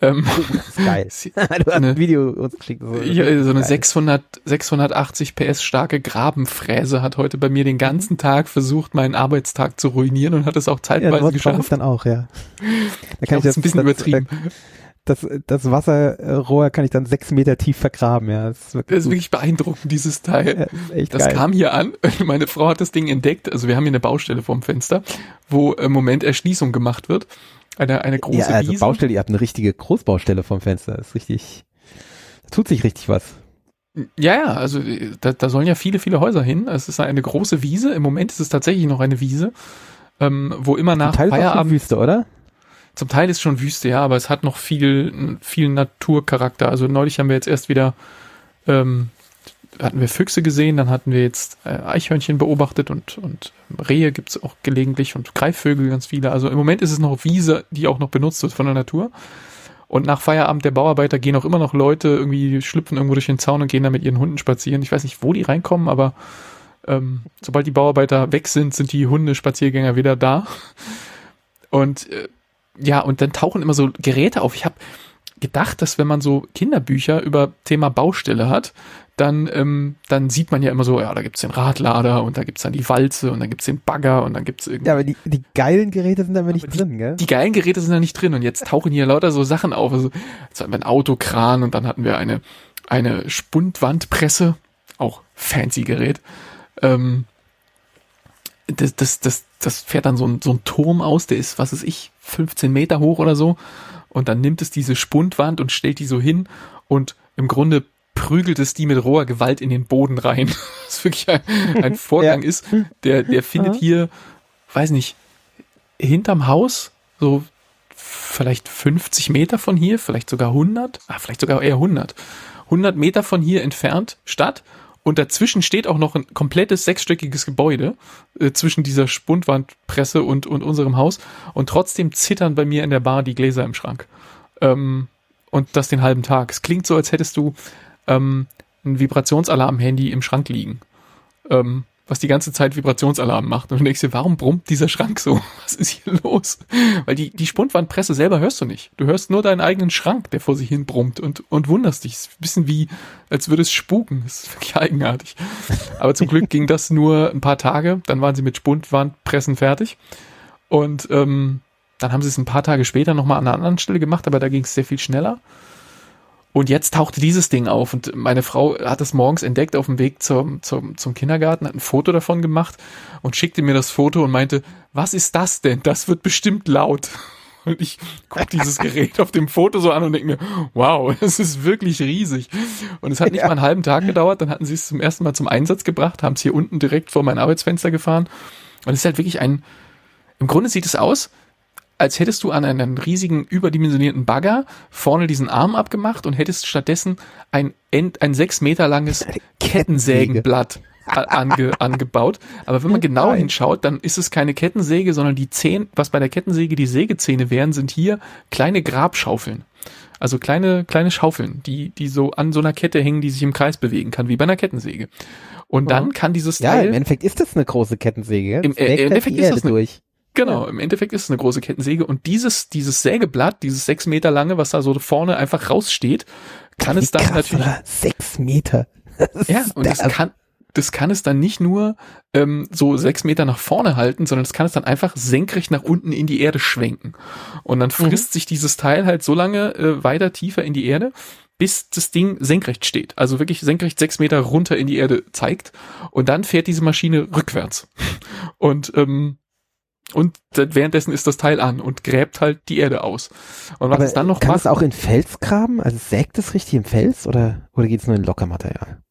Ähm, Das ist geil. du hast Eine- ein Video uns geschickt. So, ja, so eine geil. 600, 680 PS starke Grabenfräse hat heute bei mir den ganzen Tag versucht, meinen Arbeitstag zu ruinieren und hat es auch Ja, zeitweise das brauche ich geschafft. dann auch, ja. Da Ich kann ich das ist ein bisschen das, übertrieben. Das, das Wasserrohr kann ich dann sechs Meter tief vergraben, ja. Das ist wirklich, Das ist wirklich beeindruckend, dieses Teil. ja, Das geil. kam hier an. Meine Frau hat das Ding entdeckt. Also wir haben hier eine Baustelle vorm Fenster, wo im Moment Erschließung gemacht wird. Eine, eine große ja, also Wiese. Baustelle, ihr habt eine richtige Großbaustelle vom Fenster. Das ist richtig, da tut sich richtig was. Ja, ja, also da, da sollen ja viele, viele Häuser hin. Es ist eine große Wiese. Im Moment ist es tatsächlich noch eine Wiese, ähm, wo immer nach Teil Feierabend. Wüste, oder? Zum Teil ist schon Wüste, ja, aber es hat noch viel, viel Naturcharakter. Also neulich haben wir jetzt erst wieder, ähm, hatten wir Füchse gesehen, dann hatten wir jetzt äh, Eichhörnchen beobachtet und, und Rehe gibt's auch gelegentlich und Greifvögel ganz viele. Also im Moment ist es noch Wiese, die auch noch benutzt wird von der Natur. Und nach Feierabend der Bauarbeiter gehen auch immer noch Leute irgendwie schlüpfen irgendwo durch den Zaun und gehen da mit ihren Hunden spazieren. Ich weiß nicht, wo die reinkommen, aber ähm, sobald die Bauarbeiter weg sind, sind die Hundespaziergänger wieder da. Und äh, ja, und dann tauchen immer so Geräte auf. Ich habe gedacht, dass wenn man so Kinderbücher über Thema Baustelle hat, dann, ähm, dann sieht man ja immer so, ja, da gibt's den Radlader und da gibt's dann die Walze und dann gibt's den Bagger und dann gibt's irgendwie. Ja, aber die, die geilen Geräte sind da immer nicht Aber drin, gell? Die geilen Geräte sind da nicht drin und jetzt tauchen hier lauter so Sachen auf. Also jetzt hatten wir ein Autokran und dann hatten wir eine, eine Spundwandpresse, auch fancy Gerät. Ähm, das, das, das, das fährt dann so ein, so ein Turm aus, der ist, was weiß ich, 15 Meter hoch oder so. Und dann nimmt es diese Spundwand und stellt die so hin und im Grunde prügelt es die mit roher Gewalt in den Boden rein. Was wirklich ein, ein Vorgang Ja. ist, der, der findet Ja. hier, weiß nicht, hinterm Haus, so vielleicht 50 Meter von hier, vielleicht sogar 100, ah, vielleicht sogar eher 100, 100 Meter von hier entfernt statt. Und dazwischen steht auch noch ein komplettes sechsstöckiges Gebäude äh, zwischen dieser Spundwandpresse und, und unserem Haus. Und trotzdem zittern bei mir in der Bar die Gläser im Schrank. Ähm, und das den halben Tag. Es klingt so, als hättest du ähm, ein Vibrationsalarm-Handy im Schrank liegen. Ähm, was die ganze Zeit Vibrationsalarm macht. Und du denkst dir, warum brummt dieser Schrank so? Was ist hier los? Weil die, die Spundwandpresse selber hörst du nicht. Du hörst nur deinen eigenen Schrank, der vor sich hin brummt und, und wunderst dich. Ist ein bisschen wie, als würde es spuken. Das ist wirklich eigenartig. Aber zum Glück ging das nur ein paar Tage. Dann waren sie mit Spundwandpressen fertig. Und ähm, dann haben sie es ein paar Tage später nochmal an einer anderen Stelle gemacht, aber da ging es sehr viel schneller. Und jetzt tauchte dieses Ding auf und meine Frau hat es morgens entdeckt auf dem Weg zum, zum, zum Kindergarten, hat ein Foto davon gemacht und schickte mir das Foto und meinte, was ist das denn? Das wird bestimmt laut. Und ich gucke dieses Gerät auf dem Foto so an und denke mir, wow, das ist wirklich riesig. Und es hat nicht Ja. mal einen halben Tag gedauert, dann hatten sie es zum ersten Mal zum Einsatz gebracht, haben es hier unten direkt vor mein Arbeitsfenster gefahren. Und es ist halt wirklich ein, im Grunde sieht es aus, als hättest du an einen riesigen überdimensionierten Bagger vorne diesen Arm abgemacht und hättest stattdessen ein, End, ein sechs Meter langes Kettensägenblatt ange, angebaut. Aber wenn man genau Nein. hinschaut, dann ist es keine Kettensäge, sondern die Zehen, was bei der Kettensäge die Sägezähne wären, sind hier kleine Grabschaufeln. Also kleine, kleine Schaufeln, die, die so an so einer Kette hängen, die sich im Kreis bewegen kann, wie bei einer Kettensäge. Und dann kann dieses Ja, Teil im Endeffekt ist das eine große Kettensäge. Im- äh, im halt Endeffekt ist das eine- durch. Genau, im Endeffekt ist es eine große Kettensäge und dieses, dieses Sägeblatt, dieses sechs Meter lange, was da so vorne einfach raussteht, kann Wie es dann krass, natürlich? Sechs Meter. Ja, und das kann, das kann es dann nicht nur ähm, so sechs Meter nach vorne halten, sondern es kann es dann einfach senkrecht nach unten in die Erde schwenken. Und dann frisst sich dieses Teil halt so lange äh, weiter tiefer in die Erde, bis das Ding senkrecht steht. Also wirklich senkrecht sechs Meter runter in die Erde zeigt. Und dann fährt diese Maschine rückwärts. Und ähm, und währenddessen ist das Teil an und gräbt halt die Erde aus. Und was Aber es dann noch kann macht, es auch in Fels graben? Also sägt es richtig im Fels oder, oder geht es nur in Lockermaterial?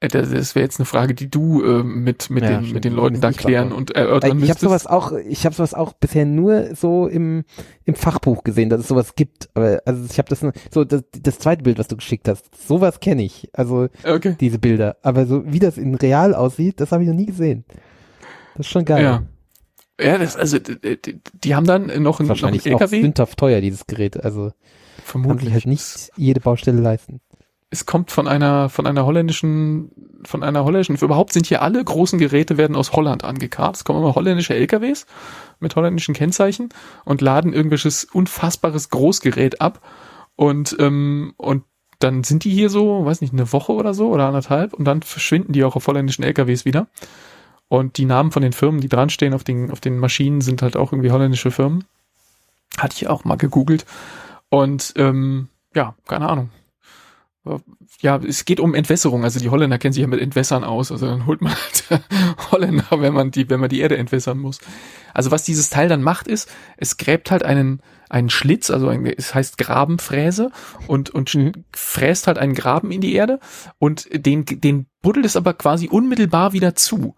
äh, das, das wäre jetzt eine Frage, die du äh, mit mit Ja, den stimmt. mit den Leuten da klären und erörtern ich habe müsstest. sowas auch, ich habe sowas auch bisher nur so im, im Fachbuch gesehen, dass es sowas gibt. Aber also ich habe das so das, das zweite Bild, was du geschickt hast, sowas kenne ich. Also okay. diese Bilder. Aber so wie das in real aussieht, das habe ich noch nie gesehen. Das ist schon geil. Ja. Ja, das, also die, die, haben dann noch einen, noch einen Wahrscheinlich auch LKW. sündhaft teuer, dieses Gerät. Also Vermutlich. halt nicht jede Baustelle leisten. Es kommt von einer von einer holländischen von einer holländischen. Überhaupt sind hier alle großen Geräte werden aus Holland angekarrt. Es kommen immer holländische LKWs mit holländischen Kennzeichen und laden irgendwelches unfassbares Großgerät ab und ähm, und dann sind die hier so, weiß nicht, eine Woche oder so oder anderthalb und dann verschwinden die auch auf holländischen LKWs wieder. Und die Namen von den Firmen, die dran stehen auf den, auf den Maschinen, sind halt auch irgendwie holländische Firmen. Hatte ich auch mal gegoogelt. Und ähm, ja, keine Ahnung. ja, es geht um Entwässerung. Also die Holländer kennen sich ja mit Entwässern aus. Also dann holt man halt Holländer, wenn man die, wenn man die Erde entwässern muss. Also was dieses Teil dann macht, ist, es gräbt halt einen, einen Schlitz, also ein, es heißt Grabenfräse und, und mhm. fräst halt einen Graben in die Erde und den, den buddelt es aber quasi unmittelbar wieder zu.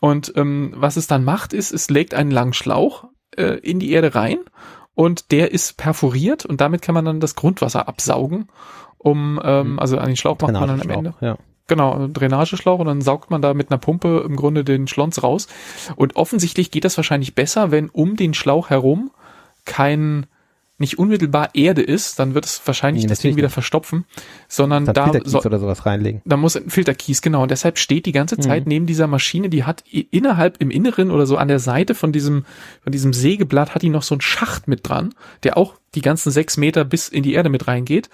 Und ähm, was es dann macht, ist, es legt einen langen Schlauch äh, in die Erde rein und der ist perforiert und damit kann man dann das Grundwasser absaugen um, ähm, mhm. also an den Schlauch macht man dann am Ende. Ja. Genau, Drainageschlauch und dann saugt man da mit einer Pumpe im Grunde den Schlons raus. Und offensichtlich geht das wahrscheinlich besser, wenn um den Schlauch herum kein nicht unmittelbar Erde ist, dann wird es wahrscheinlich nee, das Ding wieder verstopfen, sondern da Filterkies oder sowas reinlegen. Da muss ein Filterkies genau und deshalb steht die ganze Zeit mhm. neben dieser Maschine, die hat innerhalb im Inneren oder so an der Seite von diesem von diesem Sägeblatt hat die noch so einen Schacht mit dran, der auch die ganzen sechs Meter bis in die Erde mit reingeht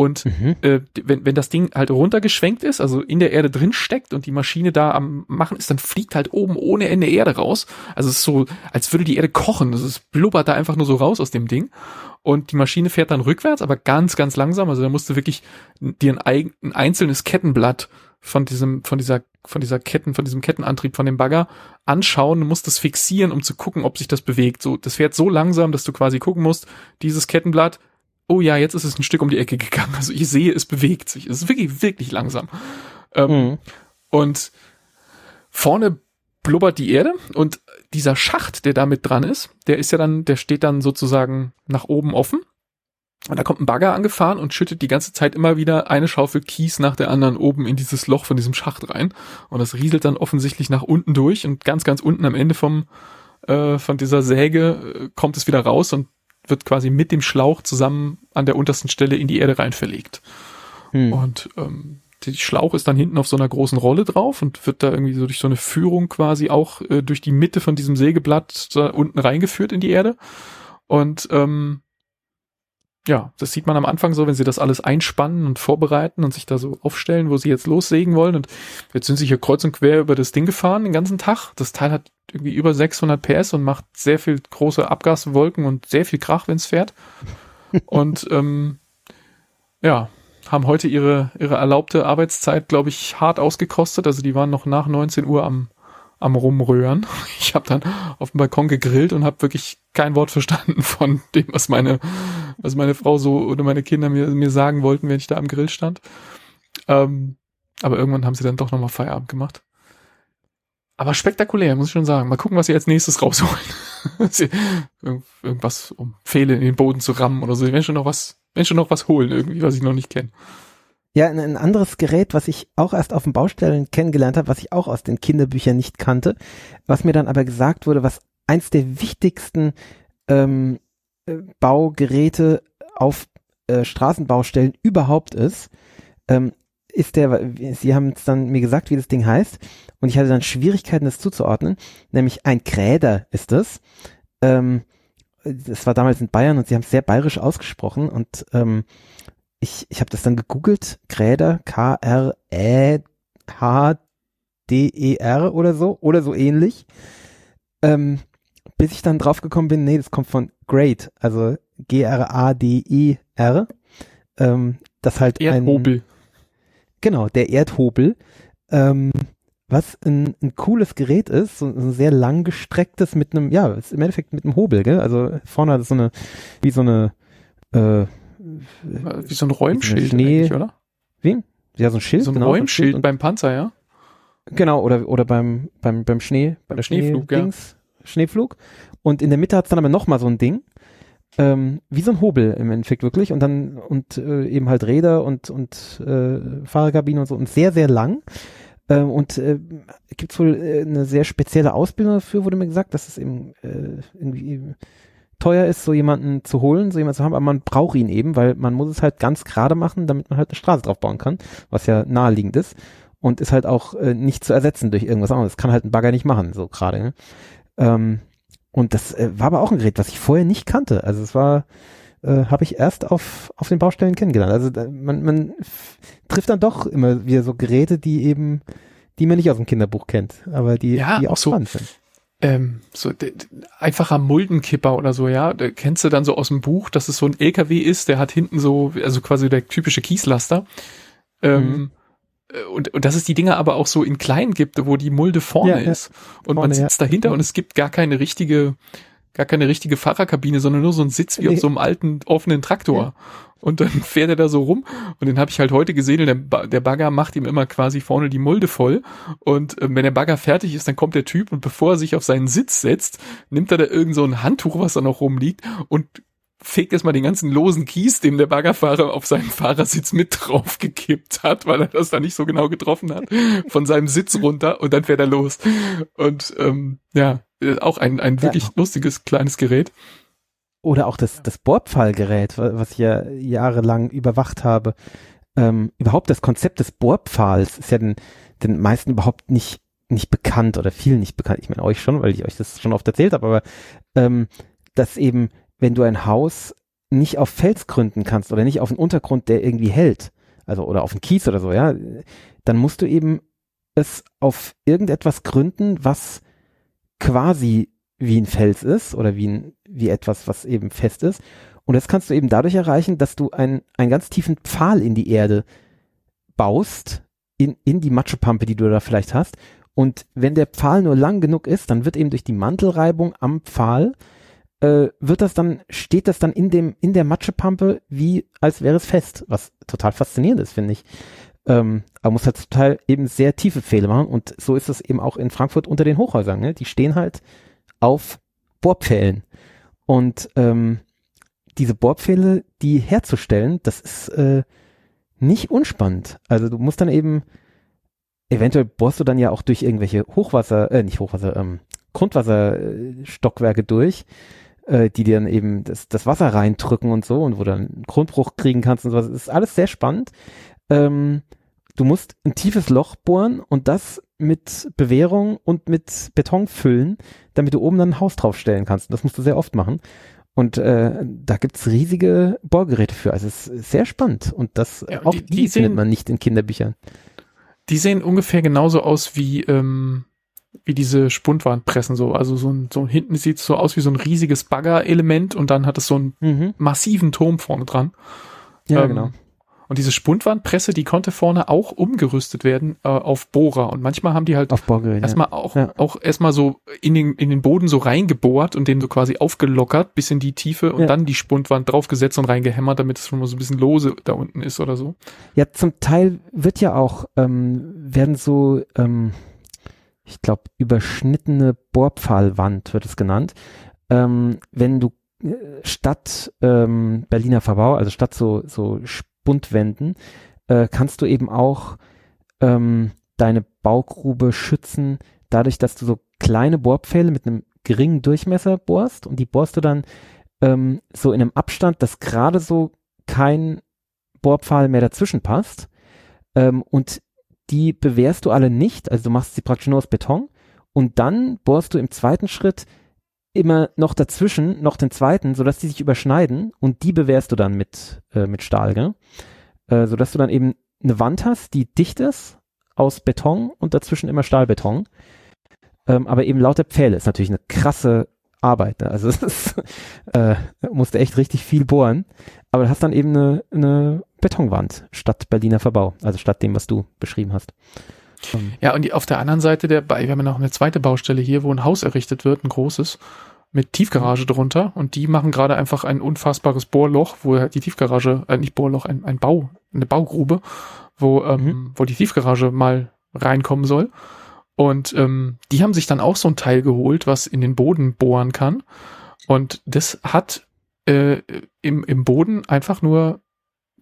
und mhm. äh, wenn, wenn das Ding halt runtergeschwenkt ist, also in der Erde drin steckt und die Maschine da am machen ist, dann fliegt halt oben ohne Ende Erde raus. Also es ist so, als würde die Erde kochen. Ist blubbert da einfach nur so raus aus dem Ding. Und die Maschine fährt dann rückwärts, aber ganz, ganz langsam. Also da musst du wirklich dir ein, ein einzelnes Kettenblatt von diesem, von dieser, von dieser Ketten, von diesem Kettenantrieb von dem Bagger anschauen, du musst das fixieren, um zu gucken, ob sich das bewegt. So, das fährt so langsam, dass du quasi gucken musst, dieses Kettenblatt oh ja, jetzt ist es ein Stück um die Ecke gegangen. Also ich sehe, es bewegt sich. Es ist wirklich, wirklich langsam. Ähm, mhm. Und vorne blubbert die Erde und dieser Schacht, der da mit dran ist, der ist ja dann, der steht dann sozusagen nach oben offen. Und da kommt ein Bagger angefahren und schüttet die ganze Zeit immer wieder eine Schaufel Kies nach der anderen oben in dieses Loch von diesem Schacht rein. Und das rieselt dann offensichtlich nach unten durch und ganz, ganz unten am Ende vom, äh, von dieser Säge äh, kommt es wieder raus und wird quasi mit dem Schlauch zusammen an der untersten Stelle in die Erde rein verlegt. Hm. Und ähm, der Schlauch ist dann hinten auf so einer großen Rolle drauf und wird da irgendwie so durch so eine Führung quasi auch äh, durch die Mitte von diesem Sägeblatt da unten reingeführt in die Erde. Und ähm, ja, das sieht man am Anfang so, wenn sie das alles einspannen und vorbereiten und sich da so aufstellen, wo sie jetzt lossägen wollen. Und jetzt sind sie hier kreuz und quer über das Ding gefahren den ganzen Tag. Das Teil hat irgendwie über 600 PS und macht sehr viel große Abgaswolken und sehr viel Krach, wenn es fährt. und ähm, ja, haben heute ihre ihre erlaubte Arbeitszeit, glaube ich, hart ausgekostet. Also die waren noch nach 19 Uhr am am Rumröhren. Ich habe dann auf dem Balkon gegrillt und habe wirklich kein Wort verstanden von dem, was meine, was meine Frau so oder meine Kinder mir, mir sagen wollten, wenn ich da am Grill stand. Ähm, aber irgendwann haben sie dann doch nochmal Feierabend gemacht. Aber spektakulär, muss ich schon sagen. Mal gucken, was sie als nächstes rausholen. Irgendwas, um Pfähle in den Boden zu rammen oder so. Die werden schon noch was, werden schon noch was holen irgendwie, was ich noch nicht kenne. Ja, ein, anderes Gerät, was ich auch erst auf den Baustellen kennengelernt habe, was ich auch aus den Kinderbüchern nicht kannte, was mir dann aber gesagt wurde, was eins der wichtigsten ähm, äh, Baugeräte auf äh, Straßenbaustellen überhaupt ist, ähm, ist der, Sie haben es dann mir gesagt, wie das Ding heißt, und ich hatte dann Schwierigkeiten, das zuzuordnen, nämlich ein Kräder ist es. Ähm, das war damals in Bayern und sie haben es sehr bayerisch ausgesprochen und ähm, ich, ich habe das dann gegoogelt, Kräder, K-R-E-H-D-E-R oder so, oder so ähnlich, ähm, bis ich dann drauf gekommen bin, nee, das kommt von Great, also G-R-A-D-E-R, ähm, das halt Erdhobel. Ein, genau, der Erdhobel, ähm, was ein, ein cooles Gerät ist, so, so ein sehr lang gestrecktes mit einem, ja, ist im Endeffekt mit einem Hobel, gell? Also vorne hat es so eine, wie so eine, äh, wie so ein Räumschild Schnee, oder? Wie? Ja, so ein Schild. So ein genau, Räumschild so beim Panzer, ja? Genau, oder, oder beim, beim, beim Schnee, beim der Schneeflug, Schnee ja. Schneeflug. Und in der Mitte hat es dann aber nochmal so ein Ding, ähm, wie so ein Hobel im Endeffekt wirklich. Und dann, und äh, eben halt Räder und, und äh, Fahrerkabine und so und sehr, sehr lang. Ähm, und äh, gibt wohl äh, eine sehr spezielle Ausbildung dafür, wurde mir gesagt, dass es eben äh, irgendwie teuer ist, so jemanden zu holen, so jemanden zu haben, aber man braucht ihn eben, weil man muss es halt ganz gerade machen, damit man halt eine Straße drauf bauen kann, was ja naheliegend ist und ist halt auch äh, nicht zu ersetzen durch irgendwas anderes. Das kann halt ein Bagger nicht machen, so gerade. Ne? Ähm, und das äh, war aber auch ein Gerät, was ich vorher nicht kannte. Also es war, äh, habe ich erst auf, auf den Baustellen kennengelernt. Also da, man, man trifft dann doch immer wieder so Geräte, die eben, die man nicht aus dem Kinderbuch kennt, aber die, ja, die auch so, spannend sind ähm, so einfacher Muldenkipper oder so, ja, da kennst du dann so aus dem Buch, dass es so ein LKW ist, der hat hinten so, also quasi der typische Kieslaster, Ähm, mhm. Äh, und, und dass es die Dinger aber auch so in klein gibt, wo die Mulde vorne ja, ist. Und vorne, man sitzt ja. dahinter und es gibt gar keine richtige, gar keine richtige Fahrerkabine, sondern nur so ein Sitz wie nee. auf so einem alten offenen Traktor. Und dann fährt er da so rum und den habe ich halt heute gesehen und der, der Bagger macht ihm immer quasi vorne die Mulde voll und äh, wenn der Bagger fertig ist, dann kommt der Typ und bevor er sich auf seinen Sitz setzt, nimmt er da irgend so ein Handtuch, was da noch rumliegt und fegt erstmal den ganzen losen Kies, den der Baggerfahrer auf seinen Fahrersitz mit draufgekippt hat, weil er das da nicht so genau getroffen hat, von seinem Sitz runter und dann fährt er los. Und ähm, ja, auch ein, ein wirklich ja. lustiges kleines Gerät. Oder auch das, das Bohrpfahlgerät, was ich ja jahrelang überwacht habe. Ähm, überhaupt das Konzept des Bohrpfahls ist ja den, den meisten überhaupt nicht, nicht bekannt oder vielen nicht bekannt. Ich meine euch schon, weil ich euch das schon oft erzählt habe, aber ähm, dass eben wenn du ein Haus nicht auf Fels gründen kannst oder nicht auf einen Untergrund, der irgendwie hält, also oder auf einen Kies oder so, ja, dann musst du eben es auf irgendetwas gründen, was quasi wie ein Fels ist oder wie, ein, wie etwas, was eben fest ist. Und das kannst du eben dadurch erreichen, dass du einen, einen ganz tiefen Pfahl in die Erde baust, in, in die Matschepampe, die du da vielleicht hast. Und wenn der Pfahl nur lang genug ist, dann wird eben durch die Mantelreibung am Pfahl äh, wird das dann, steht das dann in dem, in der Matschepampe wie, als wäre es fest, was total faszinierend ist, finde ich. Ähm, aber muss halt zum Teil eben sehr tiefe Pfähle machen und so ist es eben auch in Frankfurt unter den Hochhäusern, ne? Die stehen halt auf Bohrpfählen und ähm, diese Bohrpfähle, die herzustellen, das ist äh, nicht unspannend. Also du musst dann eben, eventuell bohrst du dann ja auch durch irgendwelche Hochwasser, äh, nicht Hochwasser, ähm, Grundwasserstockwerke durch äh, die dir dann eben das, das Wasser reindrücken und so und wo du dann einen Grundbruch kriegen kannst und so. Das ist alles sehr spannend. Ähm, du musst ein tiefes Loch bohren und das mit Bewährung und mit Beton füllen, damit du oben dann ein Haus draufstellen kannst. Das musst du sehr oft machen. Und äh, da gibt's riesige Bohrgeräte für. Also es ist sehr spannend. Und das ja, auch die, die, die findet man nicht in Kinderbüchern. Die sehen ungefähr genauso aus wie ähm, wie diese Spundwandpressen so. Also so, ein, so hinten sieht es so aus wie so ein riesiges Bagger-Element und dann hat es so einen mhm. massiven Turm vorne dran. Ja, ähm, genau. Und diese Spundwandpresse, die konnte vorne auch umgerüstet werden äh, auf Bohrer. Und manchmal haben die halt erstmal ja. auch, ja. auch erstmal so in den, in den Boden so reingebohrt und den so quasi aufgelockert bis in die Tiefe und ja. dann die Spundwand draufgesetzt und reingehämmert, damit es schon mal so ein bisschen lose da unten ist oder so. Ja, zum Teil wird ja auch, ähm, werden so, ähm, ich glaube, überschnittene Bohrpfahlwand wird es genannt. Ähm, wenn du äh, statt ähm, Berliner Verbau, also statt so, so Spundwänden, äh, kannst du eben auch ähm, deine Baugrube schützen, dadurch, dass du so kleine Bohrpfähle mit einem geringen Durchmesser bohrst und die bohrst du dann ähm, so in einem Abstand, dass gerade so kein Bohrpfahl mehr dazwischen passt. Ähm, und die bewehrst du alle nicht, also du machst sie praktisch nur aus Beton. Und dann bohrst du im zweiten Schritt immer noch dazwischen, noch den zweiten, sodass die sich überschneiden und die bewehrst du dann mit, äh, mit Stahl, gell? Äh, sodass du dann eben eine Wand hast, die dicht ist, aus Beton und dazwischen immer Stahlbeton. Ähm, aber eben lauter Pfähle ist natürlich eine krasse Arbeit. Ne? Also es ist, äh, musste echt richtig viel bohren. Aber du hast dann eben eine, eine Betonwand statt Berliner Verbau, also statt dem, was du beschrieben hast. Ja, und die, auf der anderen Seite der, wir haben ja noch eine zweite Baustelle hier, wo ein Haus errichtet wird, ein großes, mit Tiefgarage drunter und die machen gerade einfach ein unfassbares Bohrloch, wo die Tiefgarage, äh, nicht Bohrloch, ein, ein Bau, eine Baugrube, wo, ähm, mhm. wo die Tiefgarage mal reinkommen soll. Und ähm, die haben sich dann auch so ein Teil geholt, was in den Boden bohren kann. Und das hat äh, im, im Boden einfach nur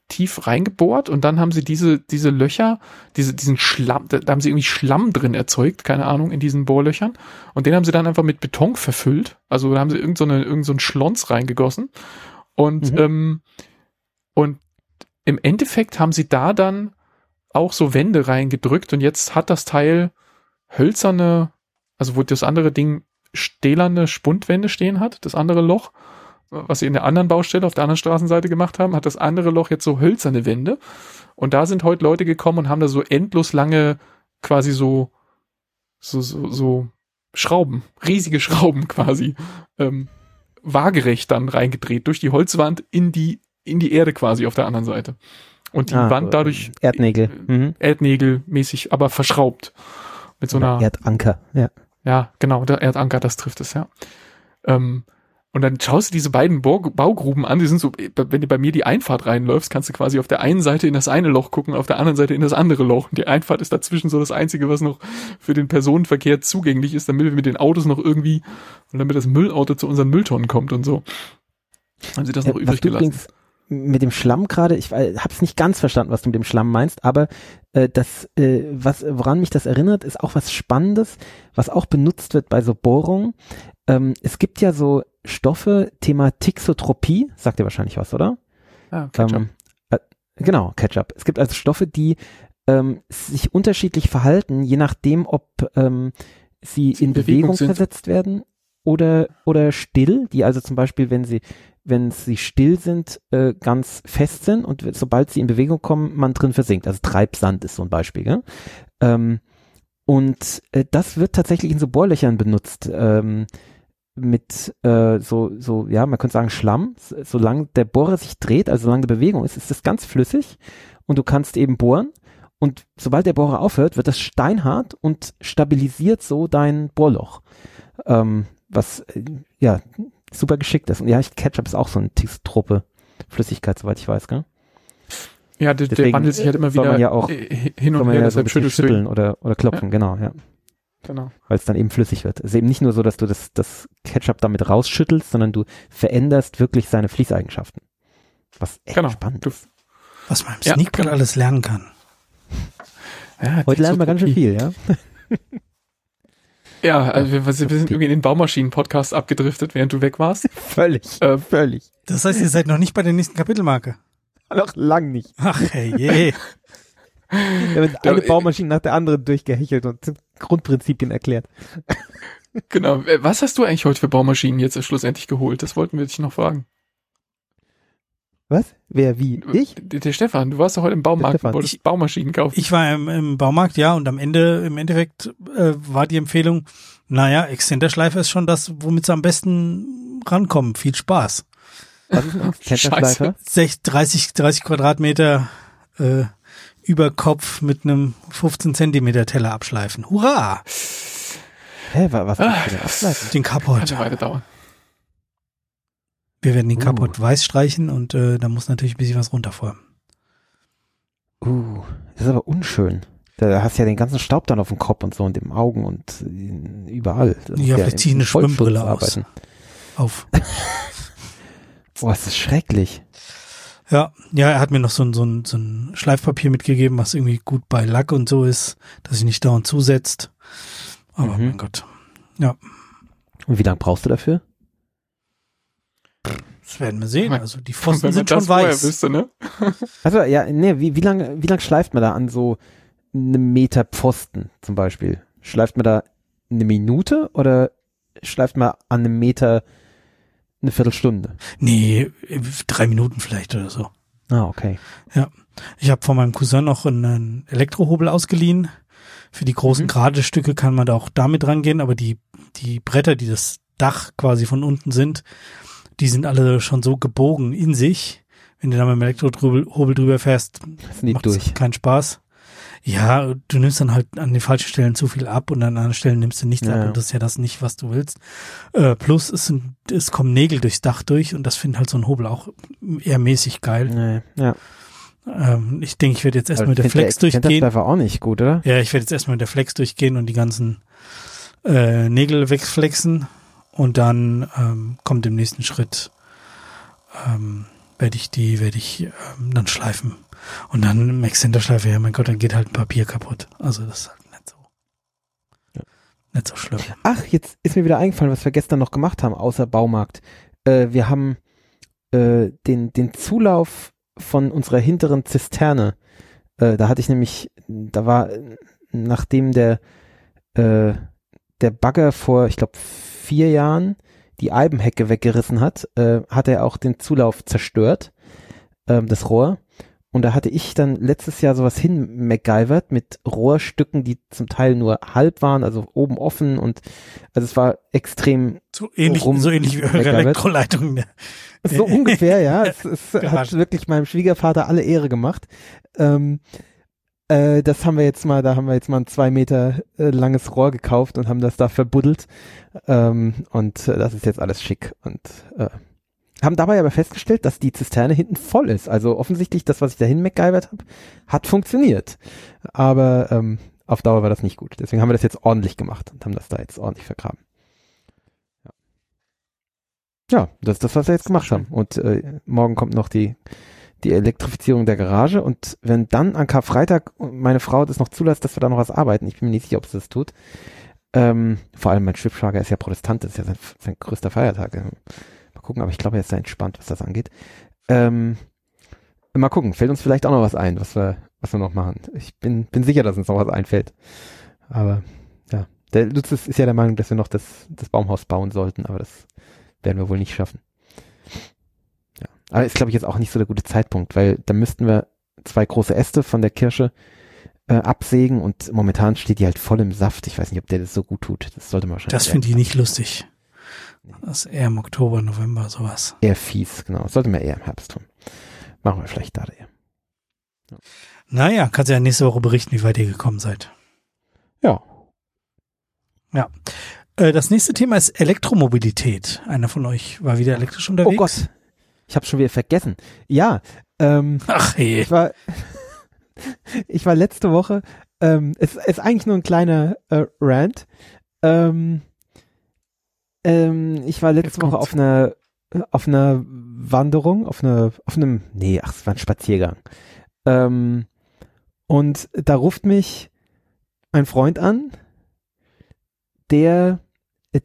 tief reingebohrt und dann haben sie diese, diese Löcher, diese, diesen Schlamm, da haben sie irgendwie Schlamm drin erzeugt, keine Ahnung, in diesen Bohrlöchern. Und den haben sie dann einfach mit Beton verfüllt. Also da haben sie irgendeinen so irgend so einen Schlons reingegossen. Und, mhm. ähm, und im Endeffekt haben sie da dann auch so Wände reingedrückt und jetzt hat das Teil hölzerne, also wo das andere Ding stählerne Spundwände stehen hat, das andere Loch was sie in der anderen Baustelle auf der anderen Straßenseite gemacht haben, hat das andere Loch jetzt so hölzerne Wände. Und da sind heute Leute gekommen und haben da so endlos lange quasi so, so, so, so Schrauben, riesige Schrauben quasi, ähm, waagerecht dann reingedreht durch die Holzwand in die, in die Erde quasi auf der anderen Seite. Und die Ah, Wand dadurch Erdnägel. Mhm. Erdnägelmäßig, aber verschraubt. Mit so einer, Erdanker, ja. ja, genau, der Erdanker, das trifft es, ja. Ähm, und dann schaust du diese beiden Bau Baugruben an, die sind so, wenn du bei mir die Einfahrt reinläufst, kannst du quasi auf der einen Seite in das eine Loch gucken, auf der anderen Seite in das andere Loch. Und die Einfahrt ist dazwischen so das Einzige, was noch für den Personenverkehr zugänglich ist, damit wir mit den Autos noch irgendwie, und damit das Müllauto zu unseren Mülltonnen kommt und so. Haben sie das noch Ja, übrig was du gelassen. mit dem Schlamm gerade, ich habe es nicht ganz verstanden, was du mit dem Schlamm meinst, aber äh, das, äh, was, woran mich das erinnert, ist auch was Spannendes, was auch benutzt wird bei so Bohrungen. Ähm, es gibt ja so Stoffe, Thema Tixotropie, sagt dir wahrscheinlich was, oder? Ah, Ketchup. Ähm, äh, genau, Ketchup. Es gibt also Stoffe, die ähm, sich unterschiedlich verhalten, je nachdem, ob ähm, sie Sie in in Bewegung Bewegung versetzt werden oder, oder still, die also zum Beispiel, wenn sie, wenn sie still sind, äh, ganz fest sind und sobald sie in Bewegung kommen, man drin versinkt. Also Treibsand ist so ein Beispiel. Gell? Ähm, und äh, das wird tatsächlich in so Bohrlöchern benutzt. Ähm, mit äh, so, so, ja, man könnte sagen Schlamm. Solange der Bohrer sich dreht, also solange die Bewegung ist, ist das ganz flüssig und du kannst eben bohren. Und sobald der Bohrer aufhört, wird das steinhart und stabilisiert so dein Bohrloch. Ähm, was, äh, ja, super geschickt ist. Und ja, ich- Ketchup ist auch so eine Truppe Flüssigkeit, soweit ich weiß, gell? Ja, der, der wandelt sich halt immer wieder man ja auch- hin und her, ja so ein deshalb schüttelst du ihn. schütteln oder, oder klopfen, genau, ja. Genau. Weil es dann eben flüssig wird. Es ist eben nicht nur so, dass du das, das Ketchup damit rausschüttelst, sondern du veränderst wirklich seine Fließeigenschaften. Was echt Genau. spannend Du, ist. Was man im Ja, Sneakpot genau. alles lernen kann. ja, Heute lernen wir ganz schön viel, ja? Ja, also wir, wir sind irgendwie in den Baumaschinen-Podcast abgedriftet, während du weg warst. Völlig, Äh, völlig. Das heißt, ihr seid noch nicht bei der nächsten Kapitelmarke. Noch lang nicht. Ach hey, je. Da wird Da- eine Baumaschine nach der anderen durchgehechelt und Grundprinzipien erklärt. Genau. Äh, Was hast du eigentlich heute für Baumaschinen jetzt schlussendlich geholt? Das wollten wir dich noch fragen. Was? Wer, wie? Ich? Der, der Stefan, du warst doch heute im Baumarkt Stefan. und wolltest Ich- Baumaschinen kaufen. Ich war im, im Baumarkt, ja, und am Ende, im Endeffekt, äh, war die Empfehlung, naja, Exzenterschleifer ist schon das, womit sie am besten rankommen. Viel Spaß. Was ist ein Exzenterschleifer? Sech- 30, 30 Quadratmeter äh, über Kopf mit einem 15 Zentimeter Teller abschleifen. Hurra! Hä, wa- was Ah, ist denn abschleifen? Den Kann Kapport. eine Weile dauern. Wir werden den Uh. Kapport weiß streichen und äh, da muss natürlich ein bisschen was runterfallen. Uh, das ist aber unschön. Da hast du ja den ganzen Staub dann auf dem Kopf und so und im Augen und äh, überall. Da musst Ja, vielleicht zieh ich im eine Schwimmbrille aus. Auf. Boah, ist das schrecklich. Ja, ja, er hat mir noch so ein, so ein, so ein Schleifpapier mitgegeben, was irgendwie gut bei Lack und so ist, dass sich nicht dauernd zusetzt. Aber Mhm. mein Gott, Und wie lange brauchst du dafür? das werden wir sehen. Also die Pfosten sind schon weiß. wüsste, ne? Also ja, nee, wie, wie lange wie lang schleift man da an so einem Meter Pfosten zum Beispiel? Schleift man da eine Minute oder schleift man an einem Meter eine Viertelstunde? Nee, drei Minuten vielleicht oder so. Ah, okay. Ich habe von meinem Cousin noch einen Elektrohobel ausgeliehen. Für die großen Mhm. gerade Stücke kann man da auch damit rangehen, aber die, die Bretter, die das Dach quasi von unten sind, die sind alle schon so gebogen in sich. Wenn du da mit dem Elektrohobel drüber fährst, macht durch. keinen Spaß. Ja, du nimmst dann halt an den falschen Stellen zu viel ab und an anderen Stellen nimmst du nichts Ja, ab und das ist ja das nicht, was du willst. Äh, plus es, sind, es kommen Nägel durchs Dach durch und das findet halt so ein Hobel auch eher mäßig geil. Nee, ja. Ähm, ich denke, ich werde jetzt erstmal mit der Flex durchgehen. Exzenterschleifer auch nicht gut, oder? Ja, ich werde jetzt erstmal mit der Flex durchgehen und die ganzen äh, Nägel wegflexen und dann ähm, kommt im nächsten Schritt ähm, werde ich die, werde ich ähm, dann schleifen. Und dann im Exzenterschleifer, ja mein Gott, dann geht halt ein Papier kaputt. Also das ist halt nicht so, Ja. nicht so schlimm. Ach, jetzt ist mir wieder eingefallen, was wir gestern noch gemacht haben, außer Baumarkt. Äh, wir haben äh, den, den Zulauf von unserer hinteren Zisterne. Äh, da hatte ich nämlich, da war, nachdem der, äh, der Bagger vor, ich glaube, vier Jahren die Eibenhecke weggerissen hat, äh, hat er auch den Zulauf zerstört, ähm, das Rohr. Und da hatte ich dann letztes Jahr sowas hin MacGyvert mit Rohrstücken, die zum Teil nur halb waren, also oben offen und also es war extrem so ähnlich, rum so ähnlich wie eure. Elektroleitung. ne? so ungefähr, ja. Es, es hat wirklich meinem Schwiegervater alle Ehre gemacht. Ähm, äh, das haben wir jetzt mal, da haben wir jetzt mal ein zwei Meter äh, langes Rohr gekauft und haben das da verbuddelt. Ähm, und äh, das ist jetzt alles schick. Und äh, haben dabei aber festgestellt, dass die Zisterne hinten voll ist. Also offensichtlich das, was ich dahin MacGyvert habe, hat funktioniert. Aber ähm, auf Dauer war das nicht gut. Deswegen haben wir das jetzt ordentlich gemacht und haben das da jetzt ordentlich vergraben. Ja, das ist das, was wir jetzt gemacht haben. Und äh, morgen kommt noch die, die Elektrifizierung der Garage. Und wenn dann an Karfreitag meine Frau das noch zulässt, dass wir da noch was arbeiten, ich bin mir nicht sicher, ob sie das tut. Ähm, vor allem mein Schwibschwager ist ja Protestant, das ist ja sein, sein größter Feiertag. Gucken, aber ich glaube, er ist da entspannt, was das angeht. Ähm, mal gucken, fällt uns vielleicht auch noch was ein, was wir, was wir noch machen. Ich bin, bin sicher, dass uns noch was einfällt. Aber ja, der Lutz ist, ist ja der Meinung, dass wir noch das, das Baumhaus bauen sollten, aber das werden wir wohl nicht schaffen. Ja. Aber ist, glaube ich, jetzt auch nicht so der gute Zeitpunkt, weil da müssten wir zwei große Äste von der Kirsche äh, absägen und momentan steht die halt voll im Saft. Ich weiß nicht, ob der das so gut tut. Das sollte man wahrscheinlich. Das finde ich nicht lustig. Das ist eher im Oktober, November, sowas. Eher fies, genau. Das sollte man eher im Herbst tun. Machen wir vielleicht da eher. Naja, kannst ja nächste Woche berichten, wie weit ihr gekommen seid. Ja. Äh, das nächste Thema ist Elektromobilität. Einer von euch war wieder elektrisch unterwegs. Oh Gott. Ich habe schon wieder vergessen. Ja, ähm, Ach hey. ich war, ich war letzte Woche, ähm, es ist eigentlich nur ein kleiner äh, Rant. Ähm, ähm, ich war letzte Woche auf einer auf einer Wanderung, auf einer, auf einem, nee, ach, es war ein Spaziergang. Ähm, und da ruft mich ein Freund an, der,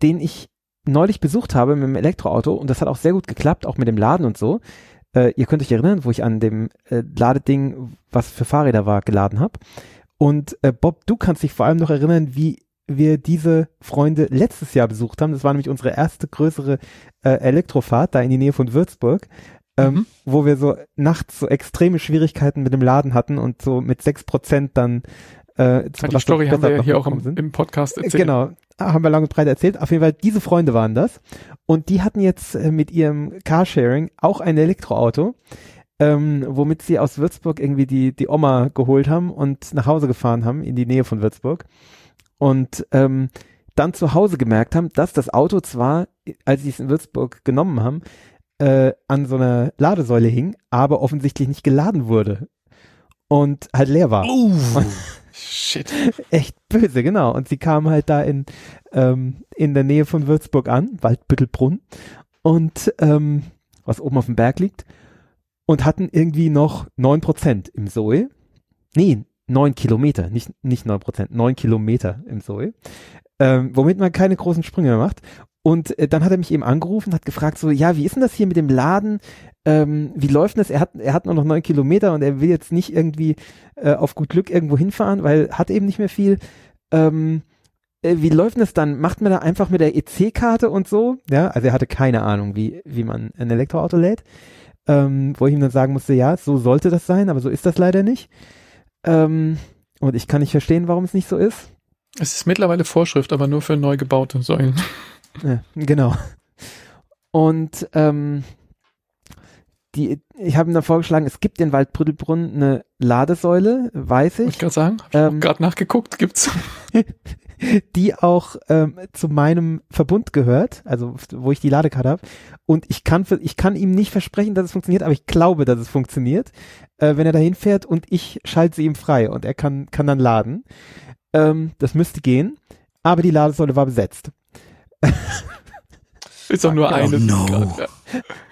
den ich neulich besucht habe mit dem Elektroauto und das hat auch sehr gut geklappt, auch mit dem Laden und so. Äh, ihr könnt euch erinnern, wo ich an dem äh, Ladeding, was für Fahrräder war, geladen habe. Und äh, Bob, du kannst dich vor allem noch erinnern, wie wir diese Freunde letztes Jahr besucht haben. Das war nämlich unsere erste größere äh, Elektrofahrt da in die Nähe von Würzburg, ähm, Mhm. wo wir so nachts so extreme Schwierigkeiten mit dem Laden hatten und so mit sechs Prozent dann äh, zum Ja, die Story haben wir hier auch im, im Podcast erzählt. Genau, haben wir lang und breit erzählt. Auf jeden Fall, diese Freunde waren das. Und die hatten jetzt äh, mit ihrem Carsharing auch ein Elektroauto, ähm, womit sie aus Würzburg irgendwie die, die Oma geholt haben und nach Hause gefahren haben, in die Nähe von Würzburg. Und ähm, dann zu Hause gemerkt haben, dass das Auto zwar, als sie es in Würzburg genommen haben, äh, an so einer Ladesäule hing, aber offensichtlich nicht geladen wurde. Und halt leer war Uh, Shit. echt böse, genau. Und sie kamen halt da in, ähm, in der Nähe von Würzburg an, Waldbüttelbrunn, und ähm, was oben auf dem Berg liegt, und hatten irgendwie noch neun Prozent im Zoe. Nee, neun Kilometer, nicht, nicht neun Prozent, neun Kilometer im Zoe. Ähm, womit man keine großen Sprünge mehr macht. Und äh, dann hat er mich eben angerufen, hat gefragt so, ja, wie ist denn das hier mit dem Laden? Ähm, wie läuft denn das? Er hat, er hat nur noch neun Kilometer und er will jetzt nicht irgendwie äh, auf gut Glück irgendwo hinfahren, weil hat eben nicht mehr viel. Ähm, äh, wie läuft denn das dann? Macht man da einfach mit der EC-Karte und so? Ja, also er hatte keine Ahnung, wie, wie man ein Elektroauto lädt. Ähm, wo ich ihm dann sagen musste, ja, so sollte das sein, aber so ist das leider nicht. Ähm, und ich kann nicht verstehen, warum es nicht so ist. Es ist mittlerweile Vorschrift, aber nur für neu gebaute Säulen. Ja, genau. Und ähm, die, ich habe ihm dann vorgeschlagen, es gibt in Waldbrüttelbrunn eine Ladesäule, weiß Wollte ich, ich gerade sagen, hab ich Ähm, gerade nachgeguckt, gibt's. die auch ähm, zu meinem Verbund gehört, also wo ich die Ladekarte habe. Und ich kann, ich kann ihm nicht versprechen, dass es funktioniert, aber ich glaube, dass es funktioniert, äh, wenn er dahin fährt und ich schalte sie ihm frei und er kann, kann dann laden. Ähm, das müsste gehen, aber die Ladesäule war besetzt. Ist auch nur Genau. eine. Oh no. ja.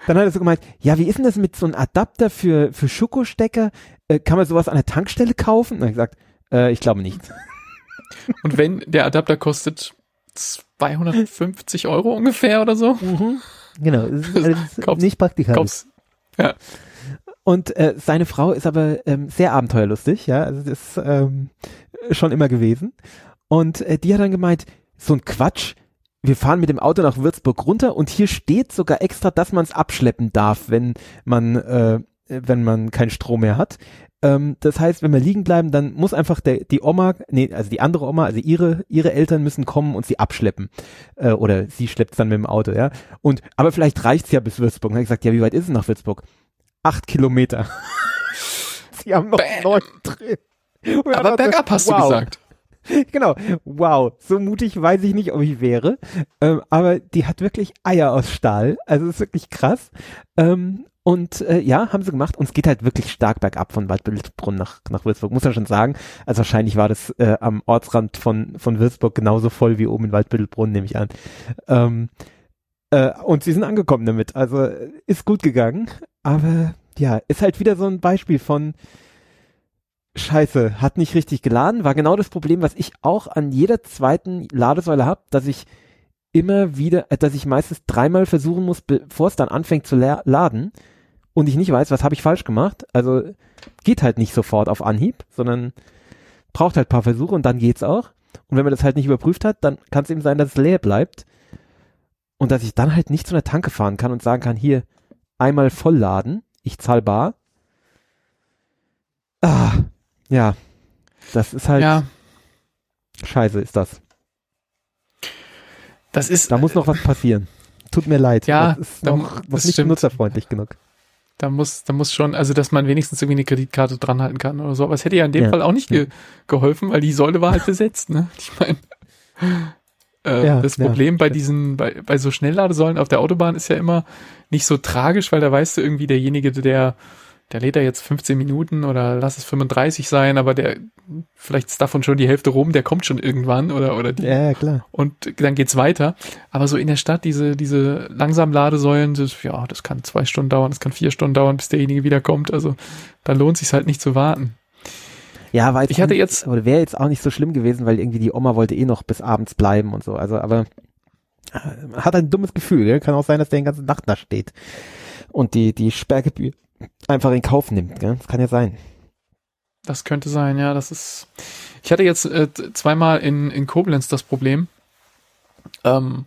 Dann hat er so gemeint, ja, wie ist denn das mit so einem Adapter für, für Schokostecker? Äh, kann man sowas an der Tankstelle kaufen? Und hab ich gesagt, äh, ich glaube nicht. Und wenn der Adapter kostet 250 Euro ungefähr oder so, Genau, es ist, Kauf's- nicht praktikabel. kauf's. Und äh, seine Frau ist aber ähm, sehr abenteuerlustig, ja, also das ist ähm, schon immer gewesen. Und äh, die hat dann gemeint, so ein Quatsch, wir fahren mit dem Auto nach Würzburg runter und hier steht sogar extra, dass man es abschleppen darf, wenn man äh, wenn man keinen Strom mehr hat. Ähm, das heißt, wenn wir liegen bleiben, dann muss einfach der, die Oma, nee, also die andere Oma, also ihre, ihre Eltern müssen kommen und sie abschleppen. Äh, oder sie schleppt dann mit dem Auto, ja. Und, aber vielleicht reicht's ja bis Würzburg. Und dann habe ich gesagt, ja, wie weit ist es nach Würzburg? Acht Kilometer. sie haben noch Bam. neun drin. Aber bergab hast du wow. gesagt. Genau. Wow. So mutig weiß ich nicht, ob ich wäre. Ähm, aber die hat wirklich Eier aus Stahl. Also ist wirklich krass. Ähm, und äh, ja, haben sie gemacht. Und es geht halt wirklich stark bergab von Waldbildbrunn nach, nach Würzburg, muss man schon sagen. Also wahrscheinlich war das äh, am Ortsrand von, von Würzburg genauso voll wie oben in Waldbildbrunn, nehme ich an. Ähm, äh, und sie sind angekommen damit. Also äh, ist gut gegangen. Aber ja, ist halt wieder so ein Beispiel von Scheiße, hat nicht richtig geladen, war genau das Problem, was ich auch an jeder zweiten Ladesäule habe, dass ich immer wieder, äh, dass ich meistens dreimal versuchen muss, bevor es dann anfängt zu la- laden und ich nicht weiß, was habe ich falsch gemacht. Also geht halt nicht sofort auf Anhieb, sondern braucht halt paar Versuche und dann geht's auch. Und wenn man das halt nicht überprüft hat, dann kann es eben sein, dass es leer bleibt und dass ich dann halt nicht zu einer Tanke fahren kann und sagen kann, hier einmal vollladen, ich zahl bar. Ah, ja, das ist halt Ja, scheiße, ist das. das ist, Da muss noch was passieren. Tut mir leid. Ja, das ist da- noch, noch das nicht stimmt. nutzerfreundlich genug. da muss, da muss schon, also dass man wenigstens irgendwie eine Kreditkarte dranhalten kann oder so. Aber es hätte ja in dem Ja. Fall auch nicht ge geholfen, weil die Säule war halt besetzt, ne? Ich meine, äh, Ja, das ja. Problem bei diesen, bei, bei so Schnellladesäulen auf der Autobahn ist ja immer nicht so tragisch, weil da weißt du irgendwie derjenige, der, der lädt da jetzt 15 Minuten oder lass es 35 sein, aber der, vielleicht ist davon schon die Hälfte rum, der kommt schon irgendwann oder, oder die, Ja, klar. und dann geht's weiter. Aber so in der Stadt, diese, diese langsam Ladesäulen, das, ja, das kann zwei Stunden dauern, das kann vier Stunden dauern, bis derjenige wiederkommt. Also da lohnt sich halt nicht zu warten. Ja, jetzt Ich hatte jetzt- oder wäre jetzt auch nicht so schlimm gewesen, weil irgendwie die Oma wollte eh noch bis abends bleiben und so. Also, aber äh, hat ein dummes Gefühl. Gell? Kann auch sein, dass der den ganzen Nacht da steht und die die Sperrgebühr einfach in Kauf nimmt. Gell? Das kann ja sein. Das könnte sein, ja. Das ist. Ich hatte jetzt äh, zweimal in, in Koblenz das Problem. Ähm,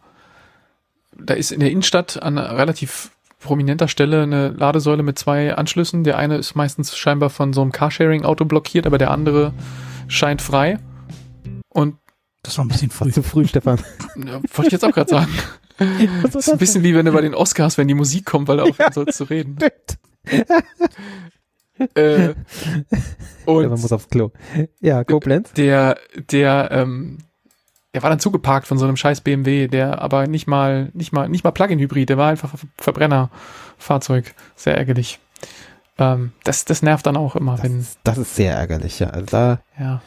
da ist in der Innenstadt an relativ prominenter Stelle eine Ladesäule mit zwei Anschlüssen. Der eine ist meistens scheinbar von so einem Carsharing-Auto blockiert, aber der andere scheint frei. Und Das war ein bisschen früh. Zu früh, Stefan. ja, wollte ich jetzt auch gerade sagen. Das ist ein bisschen wie wenn du bei den Oscars, wenn die Musik kommt, weil du aufhören sollst zu reden. Äh, und muss aufs Klo. Ja, Koblenz. der, der, ähm, der war dann zugeparkt von so einem scheiß BMW, der aber nicht mal, nicht mal, nicht mal Plug-in-Hybrid, der war einfach Ver- Verbrennerfahrzeug. Sehr ärgerlich. Ähm, das, das nervt dann auch immer, Das, wenn, ist- das ist sehr ärgerlich, ja. Also da ja,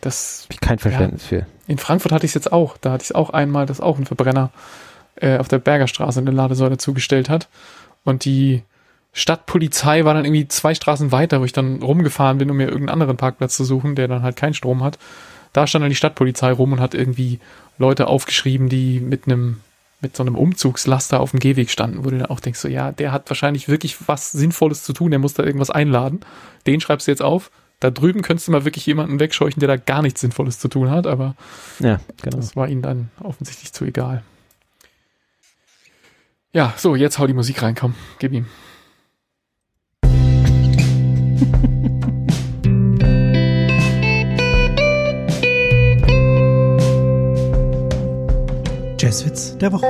das, ich kein Verständnis für. in Frankfurt hatte ich es jetzt auch. Da hatte ich es auch einmal, dass auch ein Verbrenner äh, auf der Bergerstraße eine Ladesäule zugestellt hat. Und die Stadtpolizei war dann irgendwie zwei Straßen weiter, wo ich dann rumgefahren bin, um mir irgendeinen anderen Parkplatz zu suchen, der dann halt keinen Strom hat. Da stand dann die Stadtpolizei rum und hat irgendwie Leute aufgeschrieben, die mit einem mit so einem Umzugslaster auf dem Gehweg standen, wo du dann auch denkst, so ja, der hat wahrscheinlich wirklich was Sinnvolles zu tun, der muss da irgendwas einladen. Den schreibst du jetzt auf. Da drüben könntest du mal wirklich jemanden wegscheuchen, der da gar nichts Sinnvolles zu tun hat, aber Ja, genau. das war ihnen dann offensichtlich zu egal. Ja, so, jetzt hau die Musik rein, komm, gib ihm. Jazzwitz der Woche.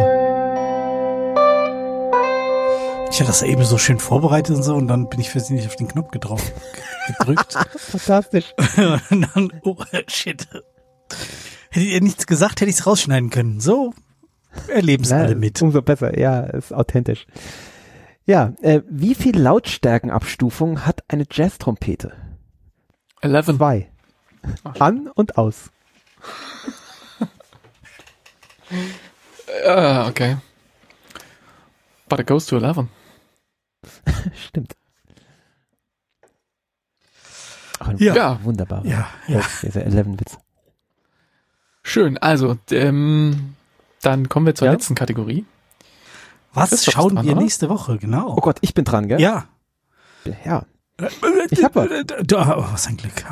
Ich hatte das eben so schön vorbereitet und so und dann bin ich versehentlich auf den Knopf gedrauf, ge- gedrückt. Fantastisch. und dann, oh shit. Hättet ihr nichts gesagt, hätte ich es rausschneiden können. So erleben es alle mit. Umso besser, ja, ist authentisch. Ja, äh, wie viel Lautstärkenabstufung hat eine Jazz-Trompete? Eleven. Zwei. An und aus. Ah, okay. But it goes to eleven. Stimmt. Ach, Ja. Ja. Wunderbar. Ja, ja. Dieser Eleven-Witz. Schön, also, ähm, dann kommen wir zur Ja? letzten Kategorie. Was schauen dran, wir oder? nächste Woche, genau. Oh Gott, ich bin dran, gell? Ja. Ja. Ich hab was. Da, oh, was ein Glück.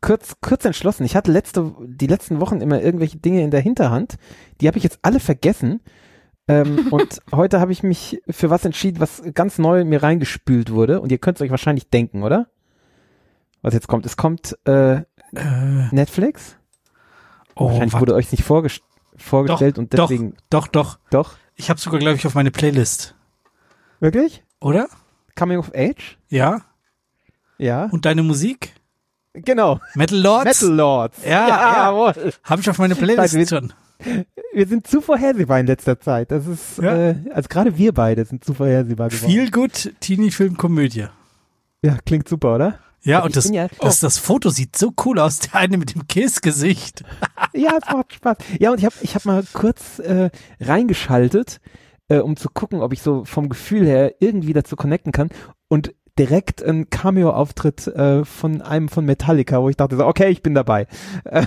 Kurz, kurz entschlossen. Ich hatte letzte, die letzten Wochen immer irgendwelche Dinge in der Hinterhand. Die habe ich jetzt alle vergessen. Ähm, und heute habe ich mich für was entschieden, was ganz neu mir reingespült wurde. Und ihr könnt es euch wahrscheinlich denken, oder? Was jetzt kommt. Es kommt äh, Äh, Netflix. oh, wahrscheinlich warte. wurde euch nicht vorges vorgestellt und deswegen Doch, doch. doch. Ich habe sogar, glaube ich, auf meine Playlist. Wirklich? Oder? Coming of Age? Ja. Ja. Und deine Musik? Genau. Metal Lords? Metal Lords. Ja, ja. jawohl. Habe ich auf meine Playlist Scheiße, schon. Wir sind zu vorhersehbar in letzter Zeit. Das ist, Ja. äh, also gerade wir beide sind zu vorhersehbar geworden. Feel Good Teenie-Film Komödie. Ja, klingt super, oder? Ja, und das, ja- das, das Foto sieht so cool aus. Der eine mit dem Kiss-Gesicht. Ja, es macht Spaß. Ja, und ich habe ich hab mal kurz äh, reingeschaltet, äh, um zu gucken, ob ich so vom Gefühl her irgendwie dazu connecten kann. Und direkt ein Cameo-Auftritt äh, von einem von Metallica, wo ich dachte so, okay, ich bin dabei. Äh,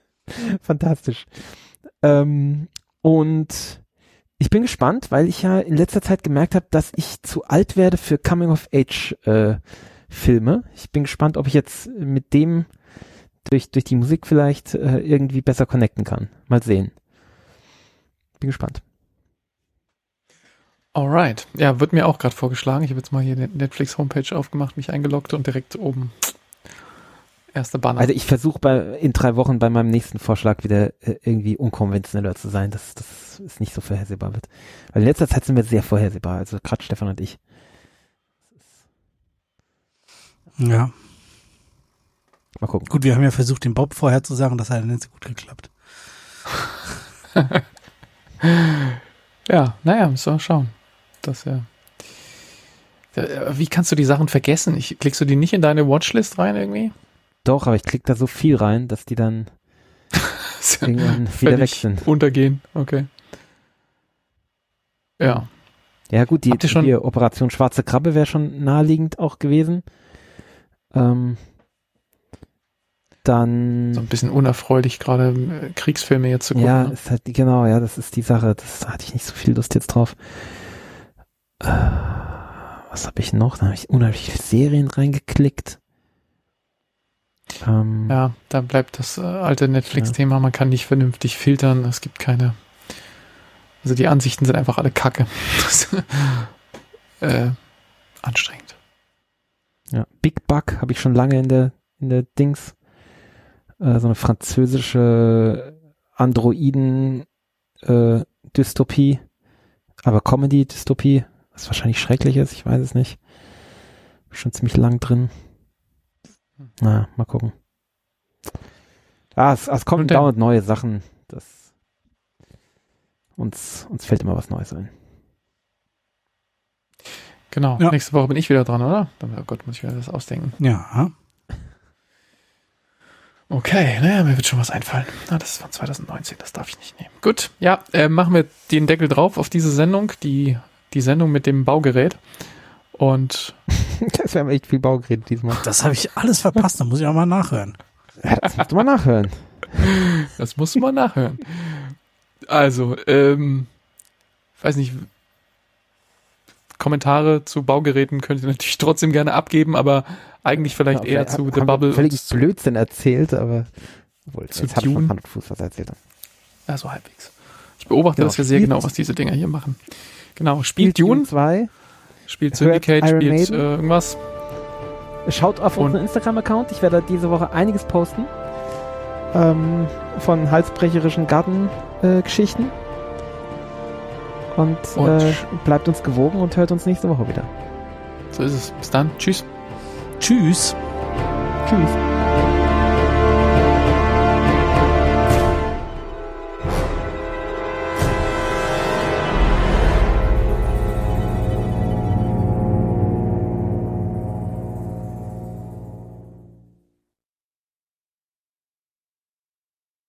Fantastisch. Ähm, und ich bin gespannt, weil ich ja in letzter Zeit gemerkt habe, dass ich zu alt werde für Coming-of-Age-Filme. ich bin gespannt, ob ich jetzt mit dem durch, durch die Musik vielleicht äh, irgendwie besser connecten kann. Mal sehen. Bin gespannt. Alright. Ja, wird mir auch gerade vorgeschlagen. Ich habe jetzt mal hier die Netflix Homepage aufgemacht, mich eingeloggt und direkt oben erster Banner. Also ich versuche bei in drei Wochen bei meinem nächsten Vorschlag wieder äh, irgendwie unkonventioneller zu sein, dass das ist nicht so vorhersehbar wird. Weil in letzter Zeit sind wir sehr vorhersehbar, also gerade Stefan und ich. Ja. Mal gucken. Gut, wir haben ja versucht, den Bob vorher zu sagen, das hat ja nicht so gut geklappt. ja, naja, müssen wir schauen. Das ja. Ja, Wie kannst du die Sachen vergessen? Ich, klickst du die nicht in deine Watchlist rein irgendwie? Doch, aber ich klicke da so viel rein, dass die dann irgendwann wieder weg sind. Untergehen, okay. Ja. Ja gut, die, die Operation Schwarze Krabbe wäre schon naheliegend auch gewesen. Ähm, dann So ein bisschen unerfreulich, gerade äh, Kriegsfilme jetzt zu gucken. Ja, ne? ist halt, genau, ja, das ist die Sache. Das da hatte ich nicht so viel Lust jetzt drauf. Äh, was habe ich noch? Da habe ich unheimlich viele Serien reingeklickt. Ähm, Ja, da bleibt das äh, alte Netflix-Thema. Man kann nicht vernünftig filtern. Es gibt keine. Also die Ansichten sind einfach alle Kacke. Das, äh, anstrengend. Ja. Big Bug habe ich schon lange in der, in der Dings. Äh, so eine französische Androiden-Dystopie. aber Comedy-Dystopie. Was wahrscheinlich schrecklich ist, ich weiß es nicht. Schon ziemlich lang drin. Na, mal gucken. Ah, es, es kommen dauernd neue Sachen. Das uns, uns fällt immer was Neues ein. Genau. Ja. Nächste Woche bin ich wieder dran, oder? Dann, oh Gott, muss ich wieder das ausdenken. Ja. Okay, naja, mir wird schon was einfallen. Na, das ist von 2019, das darf ich nicht nehmen. Gut, ja, äh, machen wir den Deckel drauf auf diese Sendung, die, die Sendung mit dem Baugerät. Und Das wäre echt viel Baugerät diesmal. Das habe ich alles verpasst, da muss ich auch mal nachhören. Ja, das musst du mal nachhören. das musst du mal nachhören. Also, ähm, weiß nicht, Kommentare zu Baugeräten könnt ihr natürlich trotzdem gerne abgeben, aber eigentlich vielleicht Ja, eher vielleicht zu The Bubble. Völlig Blödsinn erzählt, aber obwohl, Zu jetzt hat Dune. Und Fuß, was er erzählt hat. Ja, so halbwegs. Ich beobachte Genau, das ja sehr genau, was diese Dinger hier machen. Genau, spielt Dune, 2. spielt Syndicate, spielt äh, Maiden. irgendwas. Schaut auf Und- unseren Instagram-Account. Ich werde diese Woche einiges posten. Ähm, von halsbrecherischen Gartengeschichten. Und Und- äh, bleibt uns gewogen und hört uns nächste Woche wieder. So ist es. Bis dann. Tschüss. Tschüss. Tschüss.